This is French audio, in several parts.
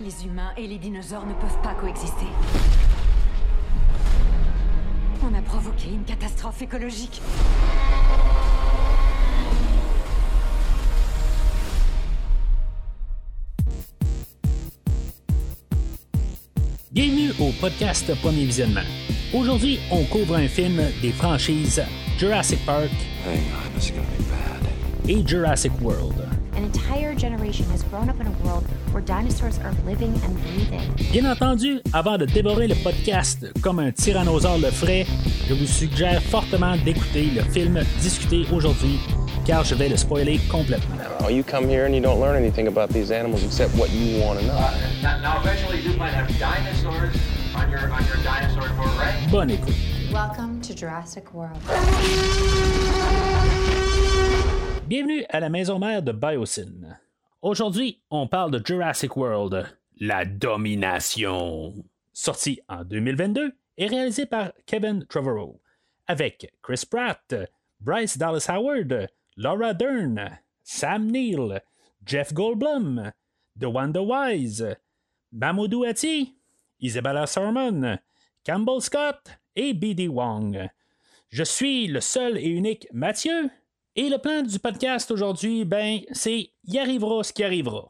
Les humains et les dinosaures ne peuvent pas coexister. On a provoqué une catastrophe écologique. Bienvenue au podcast Premier Visionnement. Aujourd'hui, on couvre un film des franchises Jurassic Park Hang on, this is gonna be bad. et Jurassic World. Bien entendu, avant de dévorer le podcast comme un tyrannosaure le ferait, je vous suggère fortement d'écouter le film discuté aujourd'hui, car je vais le spoiler complètement. Oh, you come here and you don't learn anything about these animals except what you want to know. Now, now eventually you might have dinosaurs on your on your dinosaur tour, right? Bonne écoute. Welcome to Jurassic World. Bienvenue à la maison mère de Biosyn. Aujourd'hui, on parle de Jurassic World, la domination. Sorti en 2022 et réalisé par Kevin Trevorrow, avec Chris Pratt, Bryce Dallas Howard, Laura Dern, Sam Neill, Jeff Goldblum, DeWanda Wise, Mamoudou Ati, Isabella Sermon, Campbell Scott et B.D. Wong. Je suis le seul et unique Mathieu. Et le plan du podcast aujourd'hui, ben, c'est y arrivera ce qui arrivera.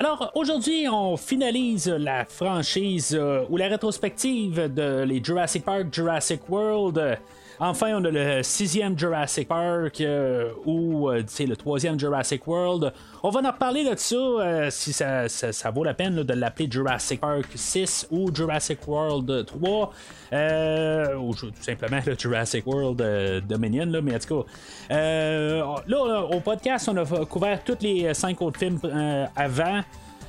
Alors aujourd'hui, on finalise la franchise euh, ou la rétrospective de les Jurassic Park, Jurassic World. Enfin, on a le sixième Jurassic Park euh, ou euh, c'est le troisième Jurassic World. On va en reparler de ça euh, si ça, ça- vaut la peine de l'appeler Jurassic Park 6 ou Jurassic World 3. euh, ou tout simplement le Jurassic World Dominion, là, mais en tout cas. là, au podcast, on a couvert tous les cinq autres films avant.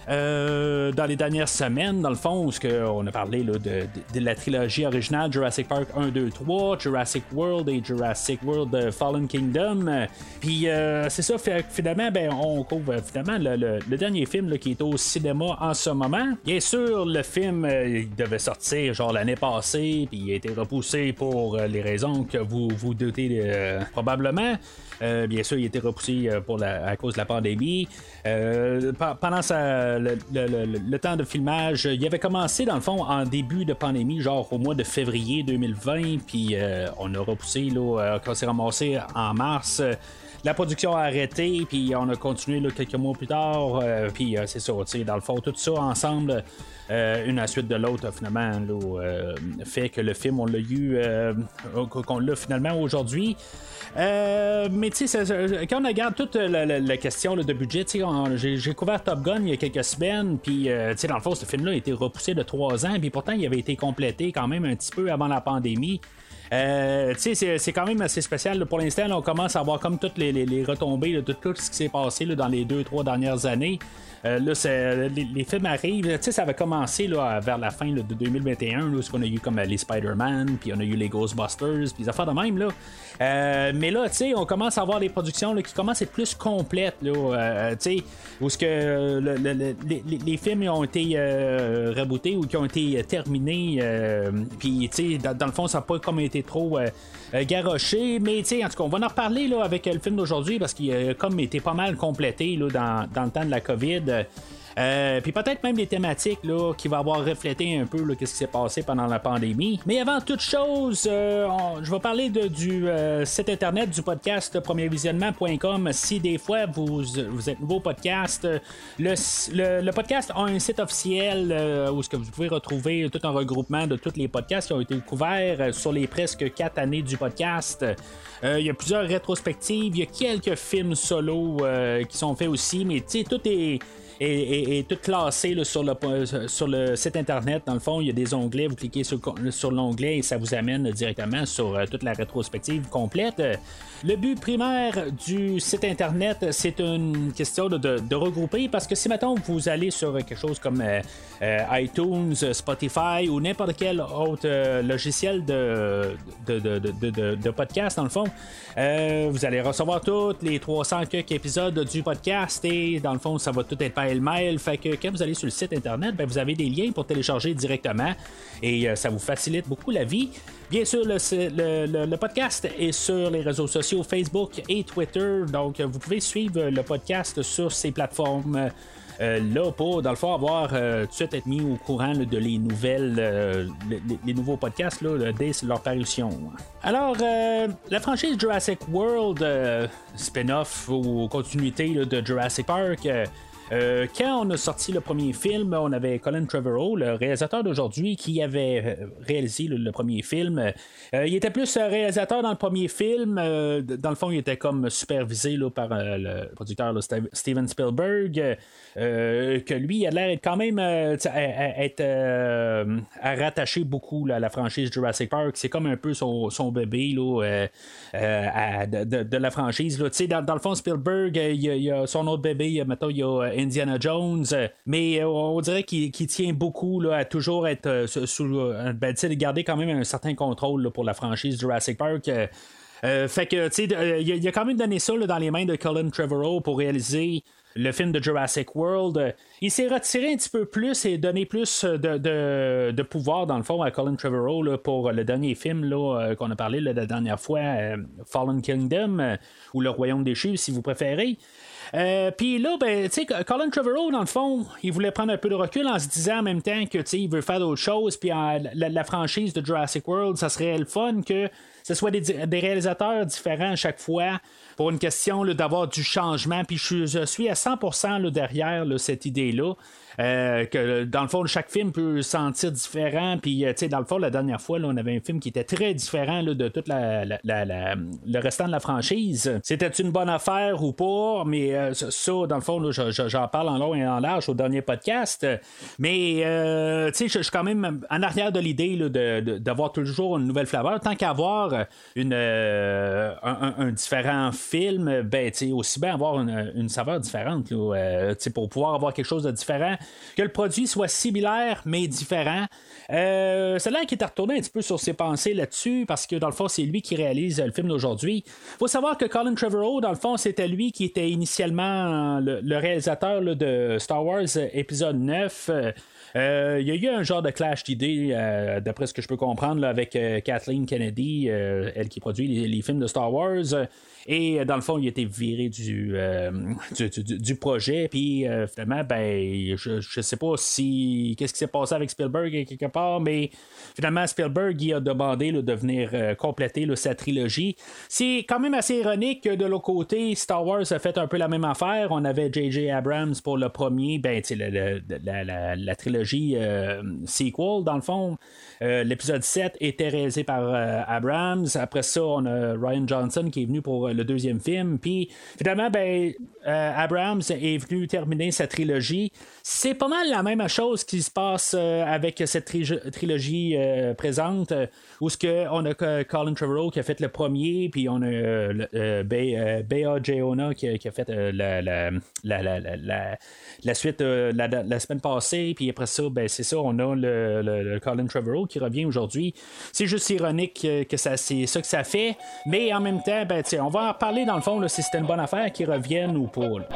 Euh, dans les dernières semaines, dans le fond, où on a parlé là, de, la trilogie originale Jurassic Park 1, 2, 3, Jurassic World et Jurassic World euh, Fallen Kingdom. Puis euh, c'est ça, finalement, ben, on couvre finalement le, dernier film qui est au cinéma en ce moment. Bien sûr, le film il devait sortir genre l'année passée, puis il a été repoussé pour les raisons que vous vous doutez probablement. Euh, bien sûr, il été repoussé euh, pour la- à cause de la pandémie. Euh, pe- pendant sa- le, le- le- temps de filmage, il avait commencé dans le fond en début de pandémie, genre au mois de février 2020, puis euh, on a repoussé là, euh, quand c'est ramassé en mars. La production a arrêté, puis on a continué quelques mois plus tard, euh, puis euh, c'est ça, dans le fond, tout ça ensemble, euh, une à suite de l'autre, finalement, fait que le film, on l'a eu, qu'on l'a finalement aujourd'hui. Mais tu sais, quand on regarde toute la, question de budget, j'ai couvert Top Gun il y a quelques semaines, puis dans le fond, ce film-là a été repoussé de trois ans, puis pourtant, il avait été complété quand même un petit peu avant la pandémie. Euh, c'est- quand même assez spécial. là. Pour l'instant, on commence à voir comme toutes les, les- les retombées de tout ce qui s'est passé là, dans les deux, trois dernières années. Euh, là, c'est- les, les films arrivent. Ça avait commencé là, vers la fin de 2021, là, où on a eu comme euh, les Spider-Man, puis on a eu les Ghostbusters, puis les affaires de même. Là. Euh, mais là, tu sais, on commence à avoir des productions qui commencent à être plus complètes. Là, euh, où euh, les, films ont été euh, rebootés ou qui ont été terminés. euh, puis, dans, dans le fond, ça n'a pas comme été trop euh, euh, garoché. Mais, tu sais, en tout cas, on va en reparler là, avec euh, le film d'aujourd'hui parce qu'il a comme été pas mal complété là, dans, dans le temps de la COVID. Euh, puis peut-être même des thématiques là, qui vont avoir reflété un peu qu'est-ce qui s'est passé pendant la pandémie. Mais avant toute chose, euh, je vais parler de- du euh, site internet du podcast premiervisionnement.com. Si des fois vous, êtes nouveau au podcast, le, podcast a un site officiel où ce que vous pouvez retrouver tout un regroupement de tous les podcasts qui ont été couverts sur les presque quatre années du podcast. Il y a plusieurs rétrospectives, il y a quelques films solo qui sont faits aussi, mais tu sais, tout est est, est- est tout classé sur, le, sur le site internet. Dans le fond, il y a des onglets. Vous cliquez sur, l'onglet et ça vous amène directement sur euh, toute la rétrospective complète. Le but primaire du site internet, c'est une question de, regrouper parce que si maintenant vous allez sur quelque chose comme euh, euh, iTunes, Spotify ou n'importe quel autre logiciel de, de, podcast, dans le fond, vous allez recevoir tous les 300 quelques épisodes du podcast et dans le fond, ça va tout être pêle-mêle. Fait que quand vous allez sur le site internet, ben, vous avez des liens pour télécharger directement et euh, ça vous facilite beaucoup la vie. Bien sûr, le, podcast est sur les réseaux sociaux Facebook et Twitter, donc vous pouvez suivre le podcast sur ces plateformes. euh, là pour, dans le fond, avoir euh, tout de suite être mis au courant de les nouvelles, les, nouveaux podcasts là, dès leur parution. Alors, la franchise Jurassic World, spin-off ou continuité de Jurassic Park, euh, quand on a sorti le premier film, on avait Colin Trevorrow, le réalisateur d'aujourd'hui, qui avait euh, réalisé le, premier film. Euh, il était plus réalisateur dans le premier film. dans le fond, il était comme supervisé par le producteur Steven Spielberg. que lui, il a l'air quand même à, rattacher beaucoup à la franchise Jurassic Park. C'est comme un peu son, bébé de, la franchise. Dans, dans le fond, Spielberg, il il a son autre bébé, mettons, il a Indiana Jones, euh, mais euh, on dirait qu'il tient beaucoup là, à toujours être euh, sous, ben, garder quand même un certain contrôle pour la franchise Jurassic Park. fait que, tu sais, il a, quand même donné ça dans les mains de Colin Trevorrow pour réaliser le film de Jurassic World. Il s'est retiré un petit peu plus et donné plus de, pouvoir, dans le fond, à Colin Trevorrow pour le dernier film qu'on a parlé la dernière fois, Fallen Kingdom, ou Le Royaume déchu, si vous préférez. Euh, Puis là, ben, tu sais, Colin Trevorrow, dans le fond, il voulait prendre un peu de recul en se disant en même temps que, tu sais, il veut faire d'autres choses. Puis la, franchise de Jurassic World, ça serait le fun que ce soit des, réalisateurs différents à chaque fois pour une question d'avoir du changement. Puis je, suis à 100% là, derrière cette idée-là. Euh, que dans le fond, chaque film peut se sentir différent. Puis, euh, tu sais, dans le fond, la dernière fois, là, on avait un film qui était très différent là, de tout la, le restant de la franchise. C'était une bonne affaire ou pas, mais euh, ça, dans le fond, j'en parle en long et en large au dernier podcast. Mais, tu sais, je suis quand même en arrière de l'idée d'avoir toujours une nouvelle flaveur. Tant qu'avoir un, différent film, ben, tu sais, aussi bien avoir une, une saveur différente, là, pour pouvoir avoir quelque chose de différent, que le produit soit similaire mais différent. Euh, c'est là qui est retourné un petit peu sur ses pensées là-dessus, parce que dans le fond, c'est lui qui réalise euh, le film d'aujourd'hui. faut savoir que Colin Trevorrow, dans le fond, c'était lui qui était initialement le, le réalisateur de Star Wars euh, épisode 9. Euh, il y a eu un genre de clash d'idées, euh, d'après ce que je peux comprendre, avec euh, Kathleen Kennedy, elle qui produit les, films de Star Wars. Et dans le fond, il a été viré du, du, projet. Puis finalement, ben, je, je sais pas si qu'est-ce qui s'est passé avec Spielberg quelque part, mais finalement, Spielberg il a demandé de venir compléter sa trilogie. C'est quand même assez ironique que de l'autre côté, Star Wars a fait un peu la même affaire. On avait J.J. Abrams pour le premier, ben, la, la- la- la- la trilogie euh, sequel, dans le fond. Euh, L'épisode 7 était réalisé par euh, Abrams. Après ça, on a Ryan Johnson qui est venu pour le deuxième film. Puis finalement, ben, Abrams est venu terminer sa trilogie. C'est pas mal la même chose qui se passe euh, avec cette tri- trilogie euh, présente, euh, où ce que on a Colin Trevorrow qui a fait le premier, puis on a Bea Geona qui, a- fait la, suite la, semaine passée, puis après ça, ben, c'est ça, on a le, Colin Trevorrow qui revient aujourd'hui. C'est juste ironique que ça, c'est ça que ça fait, mais en même temps, ben, on va en reparler dans le fond là, si c'était une bonne affaire qu'ils reviennent ou pas.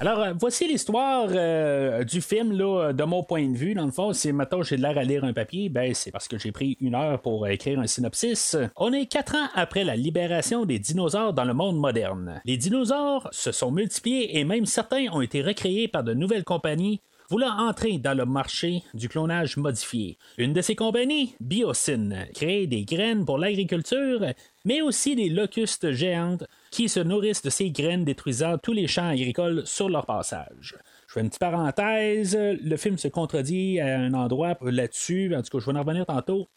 Alors, euh, voici l'histoire euh, du film, là, de mon point de vue. Dans le fond, si maintenant j'ai l'air à lire un papier, ben, c'est parce que j'ai pris une heure pour euh, écrire un synopsis. On est quatre ans après la libération des dinosaures dans le monde moderne. Les dinosaures se sont multipliés et même certains ont été recréés par de nouvelles compagnies voulant entrer dans le marché du clonage modifié. Une de ces compagnies, Biosyn, crée des graines pour l'agriculture, mais aussi des locustes géantes qui se nourrissent de ces graines détruisant tous les champs agricoles sur leur passage. Je fais une petite parenthèse, le film se contredit à un endroit là-dessus, en tout cas je vais en revenir tantôt.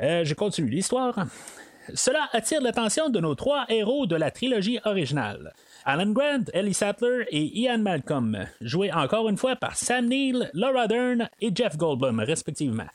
Euh, je continue l'histoire. Cela attire l'attention de nos trois héros de la trilogie originale. Alan Grant, Ellie Sattler et Ian Malcolm, joués encore une fois par Sam Neill, Laura Dern et Jeff Goldblum, respectivement.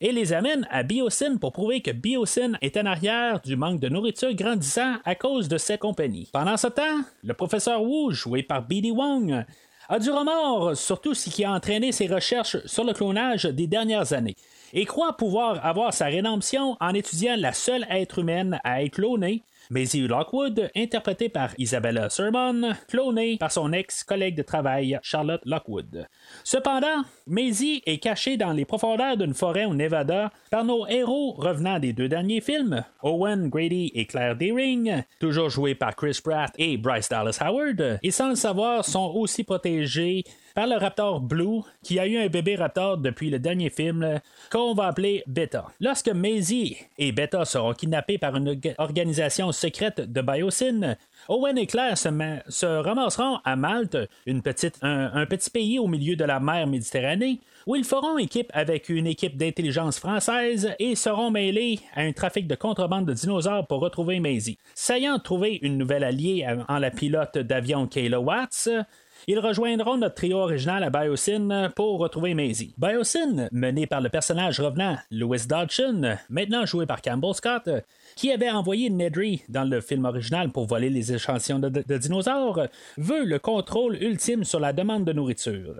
Et les amène à Biosyn pour prouver que Biosyn est en arrière du manque de nourriture grandissant à cause de cette compagnie. Pendant ce temps, le professeur Wu, joué par B.D. Wong, a du remords sur tout ce qui a entraîné ses recherches sur le clonage des dernières années et croit pouvoir avoir sa rédemption en étudiant la seule être humaine à être clonée, Maisie Lockwood, interprétée par Isabella Sermon, clonée par son ex-collègue de travail Charlotte Lockwood. Cependant, Maisie est cachée dans les profondeurs d'une forêt au Nevada par nos héros revenant des deux derniers films, Owen Grady et Claire Deering, toujours joués par Chris Pratt et Bryce Dallas Howard, et sans le savoir sont aussi protégés par le Raptor Blue, qui a eu un bébé Raptor depuis le dernier film, qu'on va appeler Beta. Lorsque Maisie et Beta seront kidnappés par une organisation secrète de Biosyn, Owen et Claire se, se ramasseront à Malte, une petite, un, petit pays au milieu de la mer Méditerranée, où ils feront équipe avec une équipe d'intelligence française et seront mêlés à un trafic de contrebande de dinosaures pour retrouver Maisie. S'ayant trouvé une nouvelle alliée en la pilote d'avion Kayla Watts, ils rejoindront notre trio original à Biosyn pour retrouver Maisie. Biosyn, mené par le personnage revenant Louis Dodson, maintenant joué par Campbell Scott, qui avait envoyé Nedry dans le film original pour voler les échantillons de, dinosaures, veut le contrôle ultime sur la demande de nourriture.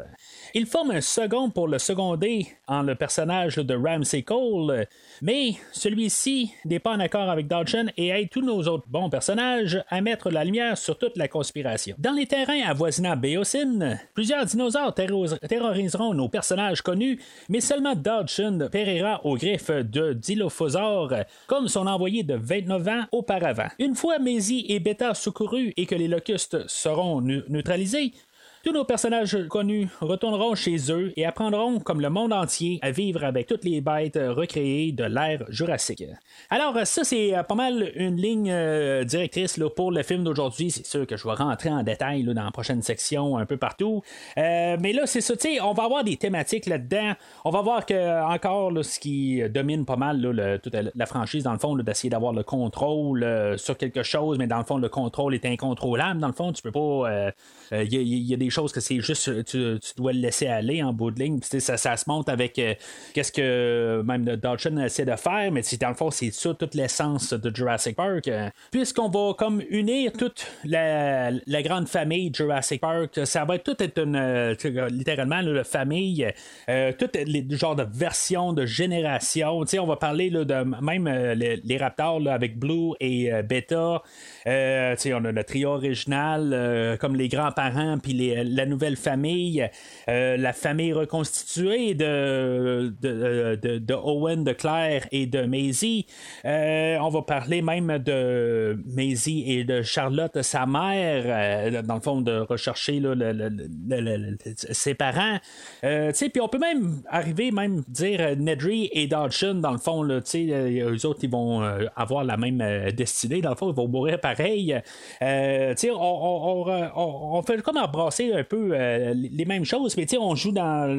Il forme un second pour le seconder en le personnage de Ramsey Cole, mais celui-ci n'est pas en accord avec Dodson et aide tous nos autres bons personnages à mettre la lumière sur toute la conspiration. Dans les terrains avoisinant Beocin, plusieurs dinosaures terroriseront nos personnages connus, mais seulement Dodson périra aux griffes de Dilophosaure, comme son envoyé de 29 ans auparavant. Une fois Maisie et Beta secourus et que les locustes seront neutralisés, tous nos personnages connus retourneront chez eux et apprendront, comme le monde entier, à vivre avec toutes les bêtes recréées de l'ère jurassique. Alors, ça, c'est pas mal une ligne euh, directrice là, pour le film d'aujourd'hui. C'est sûr que je vais rentrer en détail là, dans la prochaine section, un peu partout. Euh, mais là, c'est ça, tu sais, on va avoir des thématiques là-dedans. On va voir que, encore, ce qui domine pas mal toute la franchise, dans le fond, d'essayer d'avoir le contrôle euh, sur quelque chose, mais dans le fond, le contrôle est incontrôlable. Dans le fond, tu peux pas. Il y, a des choses que c'est juste tu, dois le laisser aller en bout de ligne. Puis, ça, ça se monte avec euh, qu'est-ce que même Dodson essaie de faire, mais dans le fond, c'est ça toute l'essence de Jurassic Park. Euh, puisqu'on va comme unir toute la, grande famille Jurassic Park, ça va être tout être une euh, littéralement la famille, euh, toutes les genres de versions de génération. on va parler là, de même les, Raptors avec Blue et Beta. on a le trio original comme les grands-parents puis les la nouvelle famille, euh, la famille reconstituée de, de, de, de, Owen, de Claire et de Maisie. Euh, on va parler même de Maisie et de Charlotte, sa mère, euh, dans le fond, de rechercher là, le, le, le, ses parents. puis on peut même arriver, même dire Nedry et Dodson, dans le fond, là, eux autres, ils vont avoir la même destinée. Dans le fond, ils vont mourir pareil. on, on, on, on, fait comme embrasser un peu euh, les mêmes choses, mais on joue dans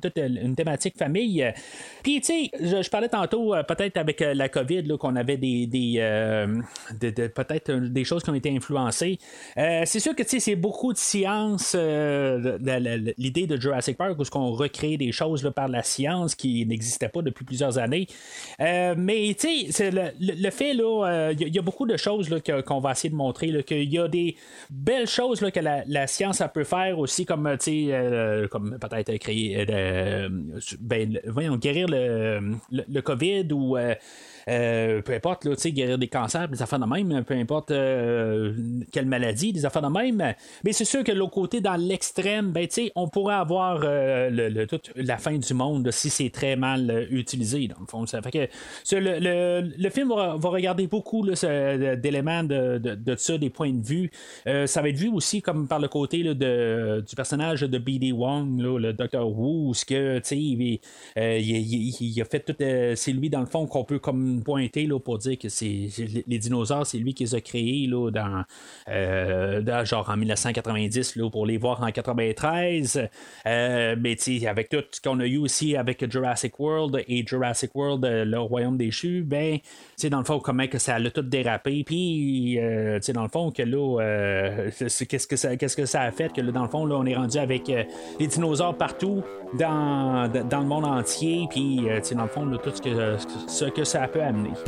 toute une thématique famille. Puis, tu sais, je, parlais tantôt, euh, peut-être avec euh, la COVID, qu'on avait des, des de, de, peut-être des choses qui ont été influencées. c'est sûr que, tu sais, c'est beaucoup de science, l'idée de Jurassic Park, où on recrée des choses là, par la science qui n'existaient pas depuis plusieurs années. mais, tu sais, le, le, fait, il y, a beaucoup de choses qu'on va essayer de montrer, qu'il y a des belles choses là, que la, science elle peut faire aussi comme, tu sais, euh, comme peut-être créer, euh, ben, voyons, guérir le, le, le COVID ou euh, peu importe, là, guérir des cancers, des affaires de même, peu importe euh, quelle maladie, des affaires de même. Mais c'est sûr que l'autre côté, dans l'extrême, ben, on pourrait avoir euh, le, toute la fin du monde si c'est très mal utilisé, dans le fond. Que le, le, film va, va, regarder beaucoup d'éléments de, de, de, ça, des points de vue. ça va être vu aussi comme par le côté là, de, du personnage de B.D. Wong, là, le Dr. Wu, ce que, il, il, il, a fait tout. c'est lui, dans le fond, qu'on peut comme pointé là, pour dire que c'est les dinosaures, c'est lui qui les a créés là, dans, euh, dans, genre en 1990 là, pour les voir en 93. Euh, mais avec tout ce qu'on a eu aussi avec Jurassic World et Jurassic World, euh, le royaume déchu, ben, dans le fond, comment que ça a tout dérapé. Puis, euh, dans le fond, que là, euh, qu'est-ce que ça, qu'est-ce que ça a fait que là, dans le fond, là, on est rendu avec les dinosaures partout dans, dans le monde entier. Puis, dans le fond, tout ce que, ce que ça peut dämlich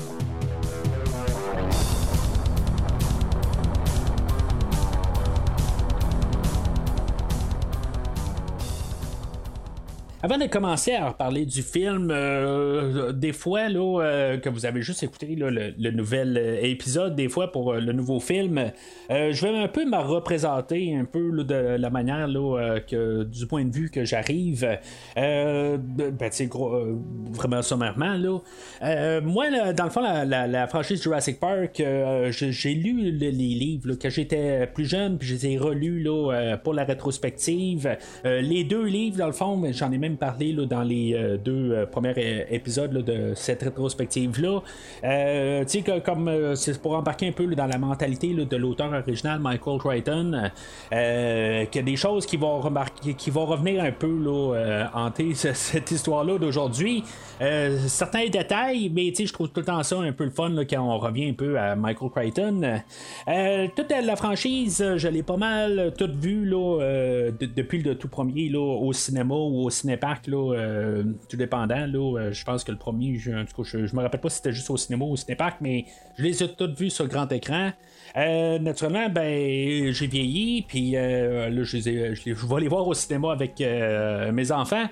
Avant de commencer à reparler du film, euh, des fois là, euh, que vous avez juste écouté le, le nouvel euh, épisode, des fois pour le nouveau film, je vais un peu me représenter un peu de la manière que du point de vue que j'arrive. Ben, gros, vraiment sommairement là. Moi, dans le fond, la, la- franchise Jurassic Park, j'ai lu le- les livres quand j'étais plus jeune, puis je les ai relus pour la rétrospective. Les deux livres, dans le fond, j'en ai même parlé là, dans les euh, deux euh, premiers euh, épisodes de cette rétrospective-là. C'est pour embarquer un peu dans la mentalité de l'auteur original, Michael Crichton, qu'il y a des choses qui vont, remarquer, qui vont revenir un peu hanter ce- cette histoire-là d'aujourd'hui. Certains détails, mais je trouve tout le temps ça un peu le fun quand on revient un peu à Michael Crichton. Toute la franchise, je l'ai pas mal toute vue depuis le tout premier au cinéma ou au cinéparc, là, euh, tout dépendant. Là, euh, je pense que le premier, je, en je, me rappelle pas si c'était juste au cinéma ou au cinéparc, mais je les ai toutes vues sur grand écran. Euh, naturellement, ben, j'ai vieilli, puis là, je, les ai- je vais les voir au cinéma avec mes enfants.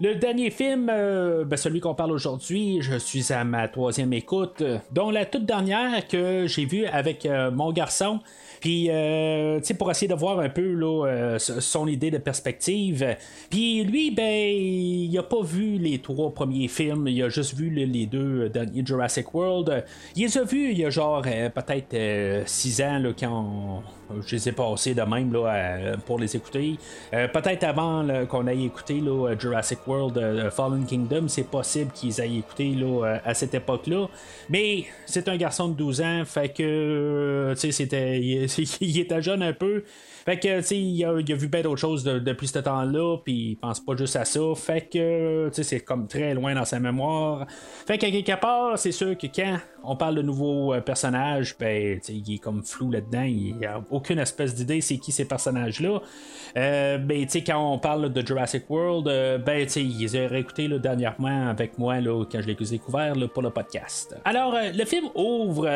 Le dernier film, ben, celui qu'on parle aujourd'hui, je suis à ma troisième écoute, dont la toute dernière que j'ai vue avec mon garçon. Puis, euh, tu sais, pour essayer de voir un peu là, euh, son idée de perspective. Puis lui, ben, il a pas vu les trois premiers films. Il a juste vu le- les deux derniers Jurassic World. Il les a vus il y a genre euh, peut-être euh, six ans là, quand je les ai passés de même là, à- pour les écouter. Euh, peut-être avant qu'on aille écouter là, Jurassic World euh, Fallen Kingdom, c'est possible qu'ils aillent écouté là, euh, à cette époque-là. Mais c'est un garçon de 12 ans, fait que euh, tu sais, il était jeune un peu. Fait que, tu sais, il a, vu bien d'autres choses de- depuis ce temps-là, puis il pense pas juste à ça. Fait que, tu sais, c'est comme très loin dans sa mémoire. Fait qu'à quelque part, c'est sûr que quand on parle de nouveaux euh, personnages, ben, il est comme flou là-dedans. Il n'y a aucune espèce d'idée c'est qui ces personnages-là. Euh, ben, tu sais, quand on parle de Jurassic World, euh, ben, tu sais, ils ont réécoutés là, dernièrement avec moi là, quand je l'ai découvert là, pour le podcast. Alors, euh, le film ouvre,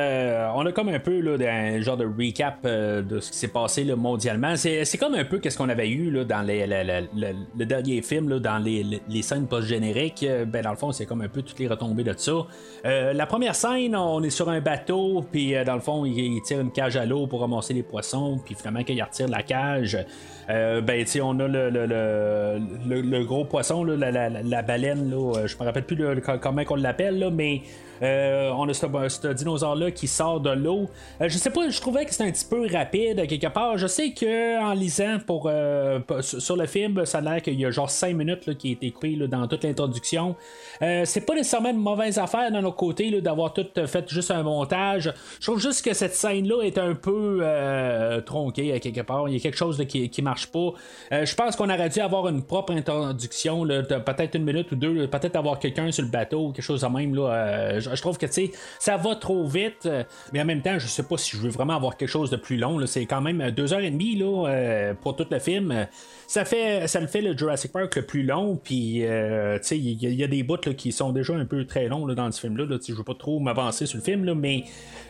on a comme un peu là, un genre de recap de ce qui s'est passé là, mondialement. C'est, comme un peu qu'est-ce qu'on avait eu là, dans le, dernier film, dans les, scènes post-génériques. Euh, Ben, dans le fond, c'est comme un peu toutes les retombées de ça. Euh, la première scène, on est sur un bateau, puis euh, dans le fond, il, tire une cage à l'eau pour ramasser les poissons, puis finalement, quand il retire la cage, euh, ben, on a le, gros poisson, la, la- baleine, là, je me rappelle plus comment on l'appelle, mais on a ce, dinosaure-là qui sort de l'eau. Euh, je sais pas, je trouvais que c'était un petit peu rapide à quelque part. Je sais que en lisant pour, euh, sur le film, ça a l'air qu'il y a genre 5 minutes là, qui a été dans toute l'introduction. Euh, c'est pas nécessairement une mauvaise affaire d'un autre côté d'avoir tout euh, fait juste un montage. Je trouve juste que cette scène-là est un peu euh, tronquée à quelque part. Il y a quelque chose qui, qui marche pas. Euh, je pense qu'on aurait dû avoir une propre introduction, peut-être une minute ou deux, peut-être avoir quelqu'un sur le bateau, quelque chose de même. Là, euh, je trouve que ça va trop vite, euh, mais en même temps, je sais pas si je veux vraiment avoir quelque chose de plus long. C'est quand même deux heures et demie là, euh, pour tout le film. Ça fait, ça le fait le Jurassic Park le plus long, puis euh, il y, a- des bouts là, qui sont déjà un peu très longs là, dans ce film-là. Là, sais, je veux pas trop m'avancer sur le film, là, mais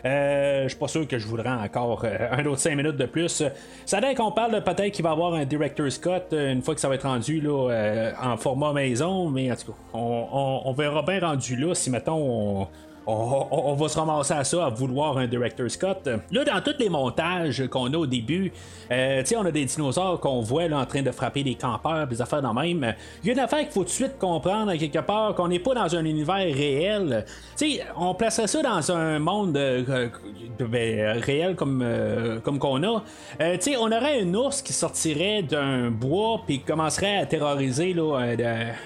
euh, je suis pas sûr que je voudrais encore euh, un autre 5 minutes de plus. Ça l'air qu'on parle peut-être qu'il va y avoir un Director's Cut euh, une fois que ça va être rendu là, en format maison, mais en tout cas, on, on- on verra bien rendu là si mettons on. On, va se ramasser à ça, à vouloir un Director's Cut. Là, dans tous les montages qu'on a au début, euh, on a des dinosaures qu'on voit là, en train de frapper des campeurs, des affaires dans même. Il y a une affaire qu'il faut tout de suite comprendre quelque part, qu'on n'est pas dans un univers réel. Tu sais, on placerait ça dans un monde euh, ben, réel comme, euh, comme qu'on a. Euh, tu sais, on aurait un ours qui sortirait d'un bois puis commencerait à terroriser là,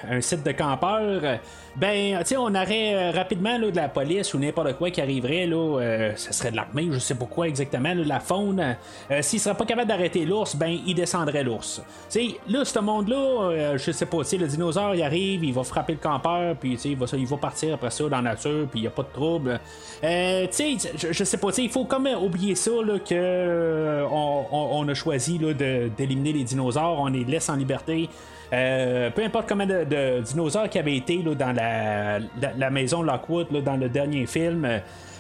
un site de campeurs. Ben, tu sais, on aurait euh, rapidement là, de la police ou n'importe quoi qui arriverait, là, euh, ça serait de l'armée, je sais pas quoi exactement, de la faune. Euh, S'il serait pas capable d'arrêter l'ours, ben, il descendrait l'ours. Tu sais, là, ce monde-là, euh, je sais pas, tu sais, le dinosaure, il arrive, il va frapper le campeur, puis tu sais, il va, il va partir après ça dans la nature, puis il y a pas de trouble. Euh, tu sais, je, sais pas, tu sais, il faut quand même oublier ça, là, que euh, on, a choisi là, d'éliminer les dinosaures, on les laisse en liberté. Euh, peu importe combien de, de dinosaures qui avaient été là, dans la, maison Lockwood dans le dernier film.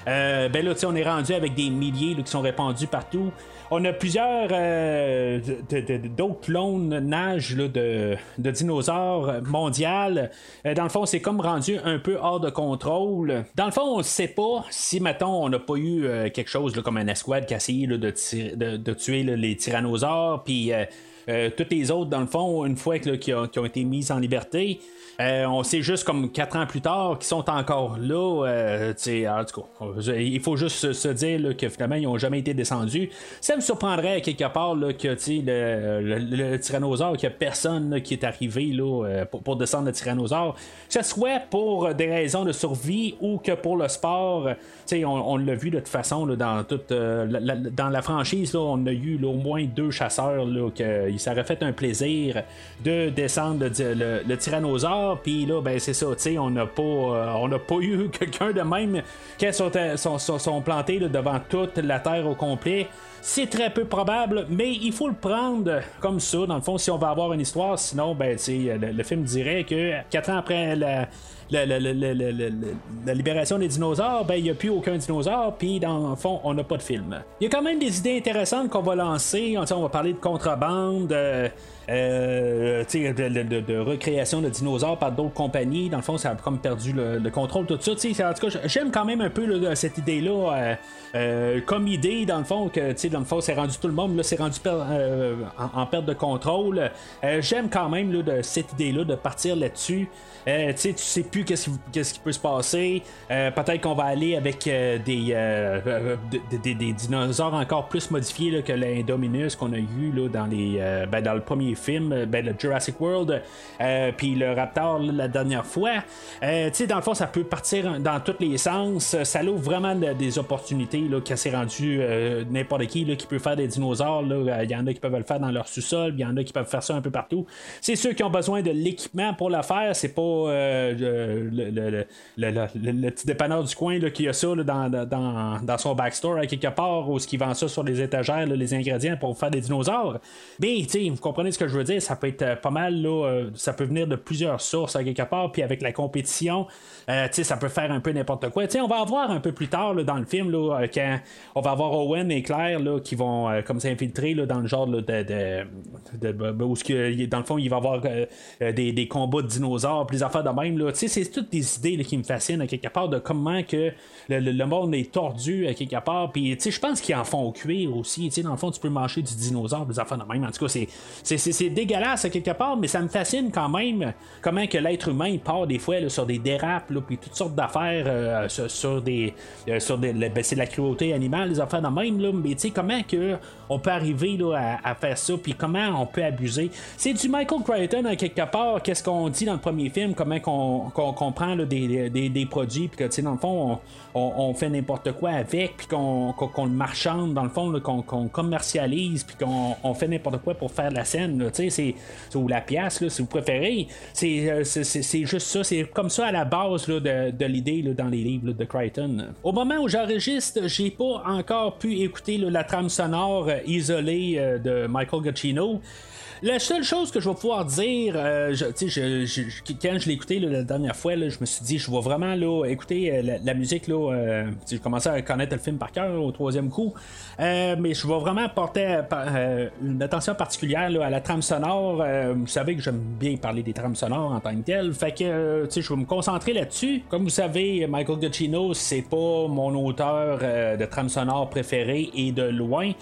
ben là, on est rendu avec des milliers qui sont répandus partout. On a plusieurs euh, d'autres clones nage de, dinosaures mondiales. Euh, dans le fond, c'est comme rendu un peu hors de contrôle. Dans le fond, on ne sait pas si, mettons, on n'a pas eu euh, quelque chose comme un escouade qui a essayé de, tuer les tyrannosaures, puis toutes les autres, dans le fond, une fois qui, ont, été mises en liberté, euh, on sait juste comme quatre ans plus tard qu'ils sont encore là. Euh, en tout cas, il faut juste se dire que finalement ils n'ont jamais été descendus. Ça me surprendrait quelque part que le, tyrannosaure, qu'il n'y a personne qui est arrivé euh, pour, descendre le tyrannosaure, que ce soit pour des raisons de survie ou que pour le sport. On, on l'a vu de toute façon dans toute la, dans la franchise, on a eu au moins deux chasseurs là, que ça aurait fait un plaisir de descendre le, le tyrannosaure puis là, ben c'est ça, on n'a pas, euh, pas eu quelqu'un de même qui sont, sont, sont, plantés devant toute la Terre au complet. C'est très peu probable, mais il faut le prendre comme ça, dans le fond, si on va avoir une histoire. Sinon, ben, le, le film dirait que quatre ans après la, la, libération des dinosaures, ben il n'y a plus aucun dinosaure, puis dans le fond, on n'a pas de film. Il y a quand même des idées intéressantes qu'on va lancer. On, va parler de contrebande. Euh, euh, de, recréation de dinosaures par d'autres compagnies. Dans le fond, ça a comme perdu le, contrôle, tout ça. En tout cas, j'aime quand même un peu cette idée-là. Euh, comme idée, dans le fond, que dans le fond, c'est rendu tout le monde, là, c'est rendu en, perte de contrôle. j'aime quand même de, cette idée-là de partir là-dessus. tu sais plus qu'est-ce qui, peut se passer. Peut-être qu'on va aller avec des, des, dinosaures encore plus modifiés que l'Indominus qu'on a eu là, dans, les, ben, dans le premier film, euh, ben, le Jurassic World, euh, puis le Raptor la dernière fois. Euh, dans le fond, ça peut partir dans tous les sens. Ça ouvre vraiment des opportunités là, qui s'est rendu n'importe qui là, qui peut faire des dinosaures. Il y en a qui peuvent le faire dans leur sous-sol, il y en a qui peuvent faire ça un peu partout. C'est ceux qui ont besoin de l'équipement pour le faire. C'est pas le, le, petit dépanneur du coin là, qui a ça dans, dans, dans, son backstore à quelque part ou ce qui vend ça sur les étagères, les ingrédients pour faire des dinosaures. Mais, vous comprenez ce que je veux dire, ça peut être euh, pas mal, là, euh, ça peut venir de plusieurs sources à quelque part, puis avec la compétition, euh, ça peut faire un peu n'importe quoi. on va avoir un peu plus tard là, dans le film, là, quand on va avoir Owen et Claire là, qui vont comme s'infiltrer dans le genre de, de, de, où dans le fond, il va y avoir des, des, combats de dinosaures, puis des affaires de même. Là. Toutes des idées qui me fascinent à quelque part de comment que le, monde est tordu à quelque part. Puis je pense qu'ils en font cuire aussi. Dans le fond, tu peux manger du dinosaure, des affaires de même. En tout cas, c'est c'est dégueulasse à quelque part, mais ça me fascine quand même comment que l'être humain part des fois sur des dérapes, puis toutes sortes d'affaires euh, sur, des. Euh, sur des ben, c'est la cruauté animale, les affaires de même, là, mais tu sais, comment que on peut arriver là, à, faire ça, puis comment on peut abuser. C'est du Michael Crichton à quelque part, qu'est-ce qu'on dit dans le premier film, comment qu'on qu'on prend des, des, des, produits, puis que, dans le fond, on, fait n'importe quoi avec, puis qu'on le marchande, dans le fond, qu'on commercialise, puis qu'on fait n'importe quoi pour faire la scène c'est, ou la pièce, si vous préférez. Euh, c'est, juste ça, c'est comme ça à la base de, l'idée dans les livres de Crichton. Au moment où j'enregistre, j'ai pas encore pu écouter la trame sonore euh, isolée euh, de Michael Giacchino. La seule chose que je vais pouvoir dire, euh, je, je, quand je l'ai écouté la dernière fois, je me suis dit, je vais vraiment là, écouter euh, la, musique. Là, euh, j'ai commencé à connaître le film par cœur au troisième coup, mais je vais vraiment porter une attention particulière à la trame sonore. vous savez que j'aime bien parler des trames sonores en tant que tel, fait que je vais me concentrer là-dessus. Comme vous savez, Michael Giacchino, c'est pas mon auteur de trame sonore préféré et de loin.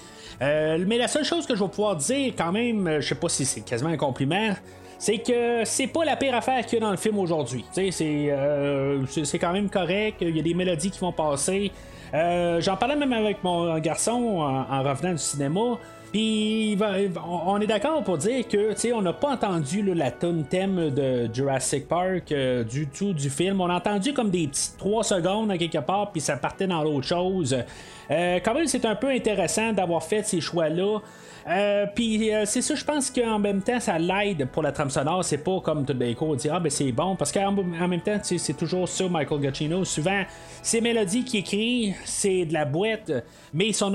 mais la seule chose que je vais pouvoir dire quand même, je sais pas si c'est quasiment un compliment, c'est que c'est pas la pire affaire qu'il y a dans le film aujourd'hui. Euh, c'est quand même correct, il y a des mélodies qui vont passer. Euh, j'en parlais même avec mon garçon en, revenant du cinéma. Puis on est d'accord pour dire que on n'a pas entendu la tonne thème de Jurassic Park euh, du tout du film. On a entendu comme des petites 3 secondes quelque part, puis ça partait dans l'autre chose. quand même, c'est un peu intéressant d'avoir fait ces choix-là. Euh, puis euh, c'est ça, je pense qu'en même temps, ça l'aide pour la trame sonore. C'est pas comme tout d'un coup, on dit Ah, ben c'est bon. Parce qu'en même temps, c'est toujours ça, Michael Giacchino. Souvent, ses mélodies qu'il écrit, c'est de la boîte, mais son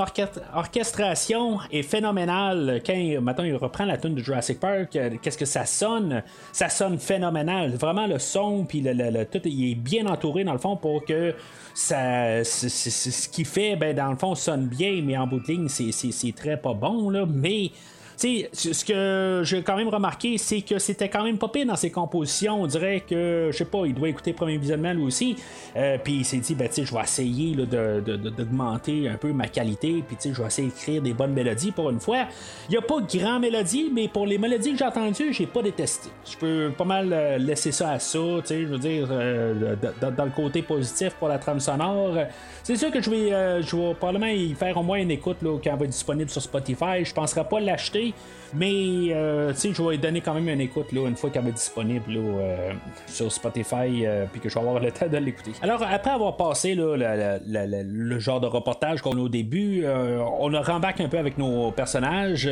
orchestration est phénoménale phénoménal. Quand, maintenant, il reprend la tune de Jurassic Park, qu'est-ce que ça sonne? Ça sonne phénoménal. Vraiment, le son, puis le, tout, il est bien entouré, dans le fond, pour que ça, ce qui fait, ben, dans le fond, sonne bien, mais en bout de ligne, c'est très pas bon, là. Mais ce que j'ai quand même remarqué, c'est que c'était quand même pas dans ses compositions. On dirait que, je sais pas, il doit écouter premier visionnement lui aussi. Euh, puis il s'est dit, ben, je vais essayer d'augmenter un peu ma qualité. Puis je vais essayer d'écrire des bonnes mélodies pour une fois. Il n'y a pas grand mélodie, mais pour les mélodies que j'ai entendues, j'ai pas détesté. Je peux pas mal euh, laisser ça à ça. Je veux dire, euh, dans, le côté positif pour la trame sonore. C'est sûr que je vais, je vais probablement y faire au moins une écoute là, quand elle va être disponible sur Spotify. Je penserai pas l'acheter. Mais euh, je vais donner quand même une écoute là, une fois qu'elle va être disponible euh, sur Spotify, euh, puis que je vais avoir le temps de l'écouter. Alors, après avoir passé le genre de reportage qu'on a au début, on a rembarqué un peu avec nos personnages.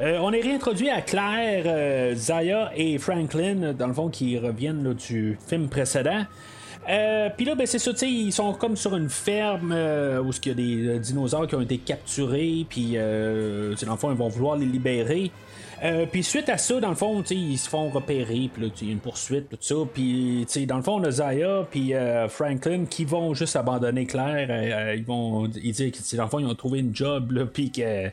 on est réintroduit à Claire, Zaya et Franklin, dans le fond, qui reviennent du film précédent. Puis là, ben, c'est ça, ils sont comme sur une ferme où il y a des dinosaures qui ont été capturés, puis dans le fond, ils vont vouloir les libérer. Euh, puis suite à ça, dans le fond, ils se font repérer, puis il y a une poursuite, tout ça. Puis dans le fond, on a Zaya puis euh, Franklin qui vont juste abandonner Claire. Euh, ils vont ils disent que dans le fond, ils ont trouvé une job, puis qu'ils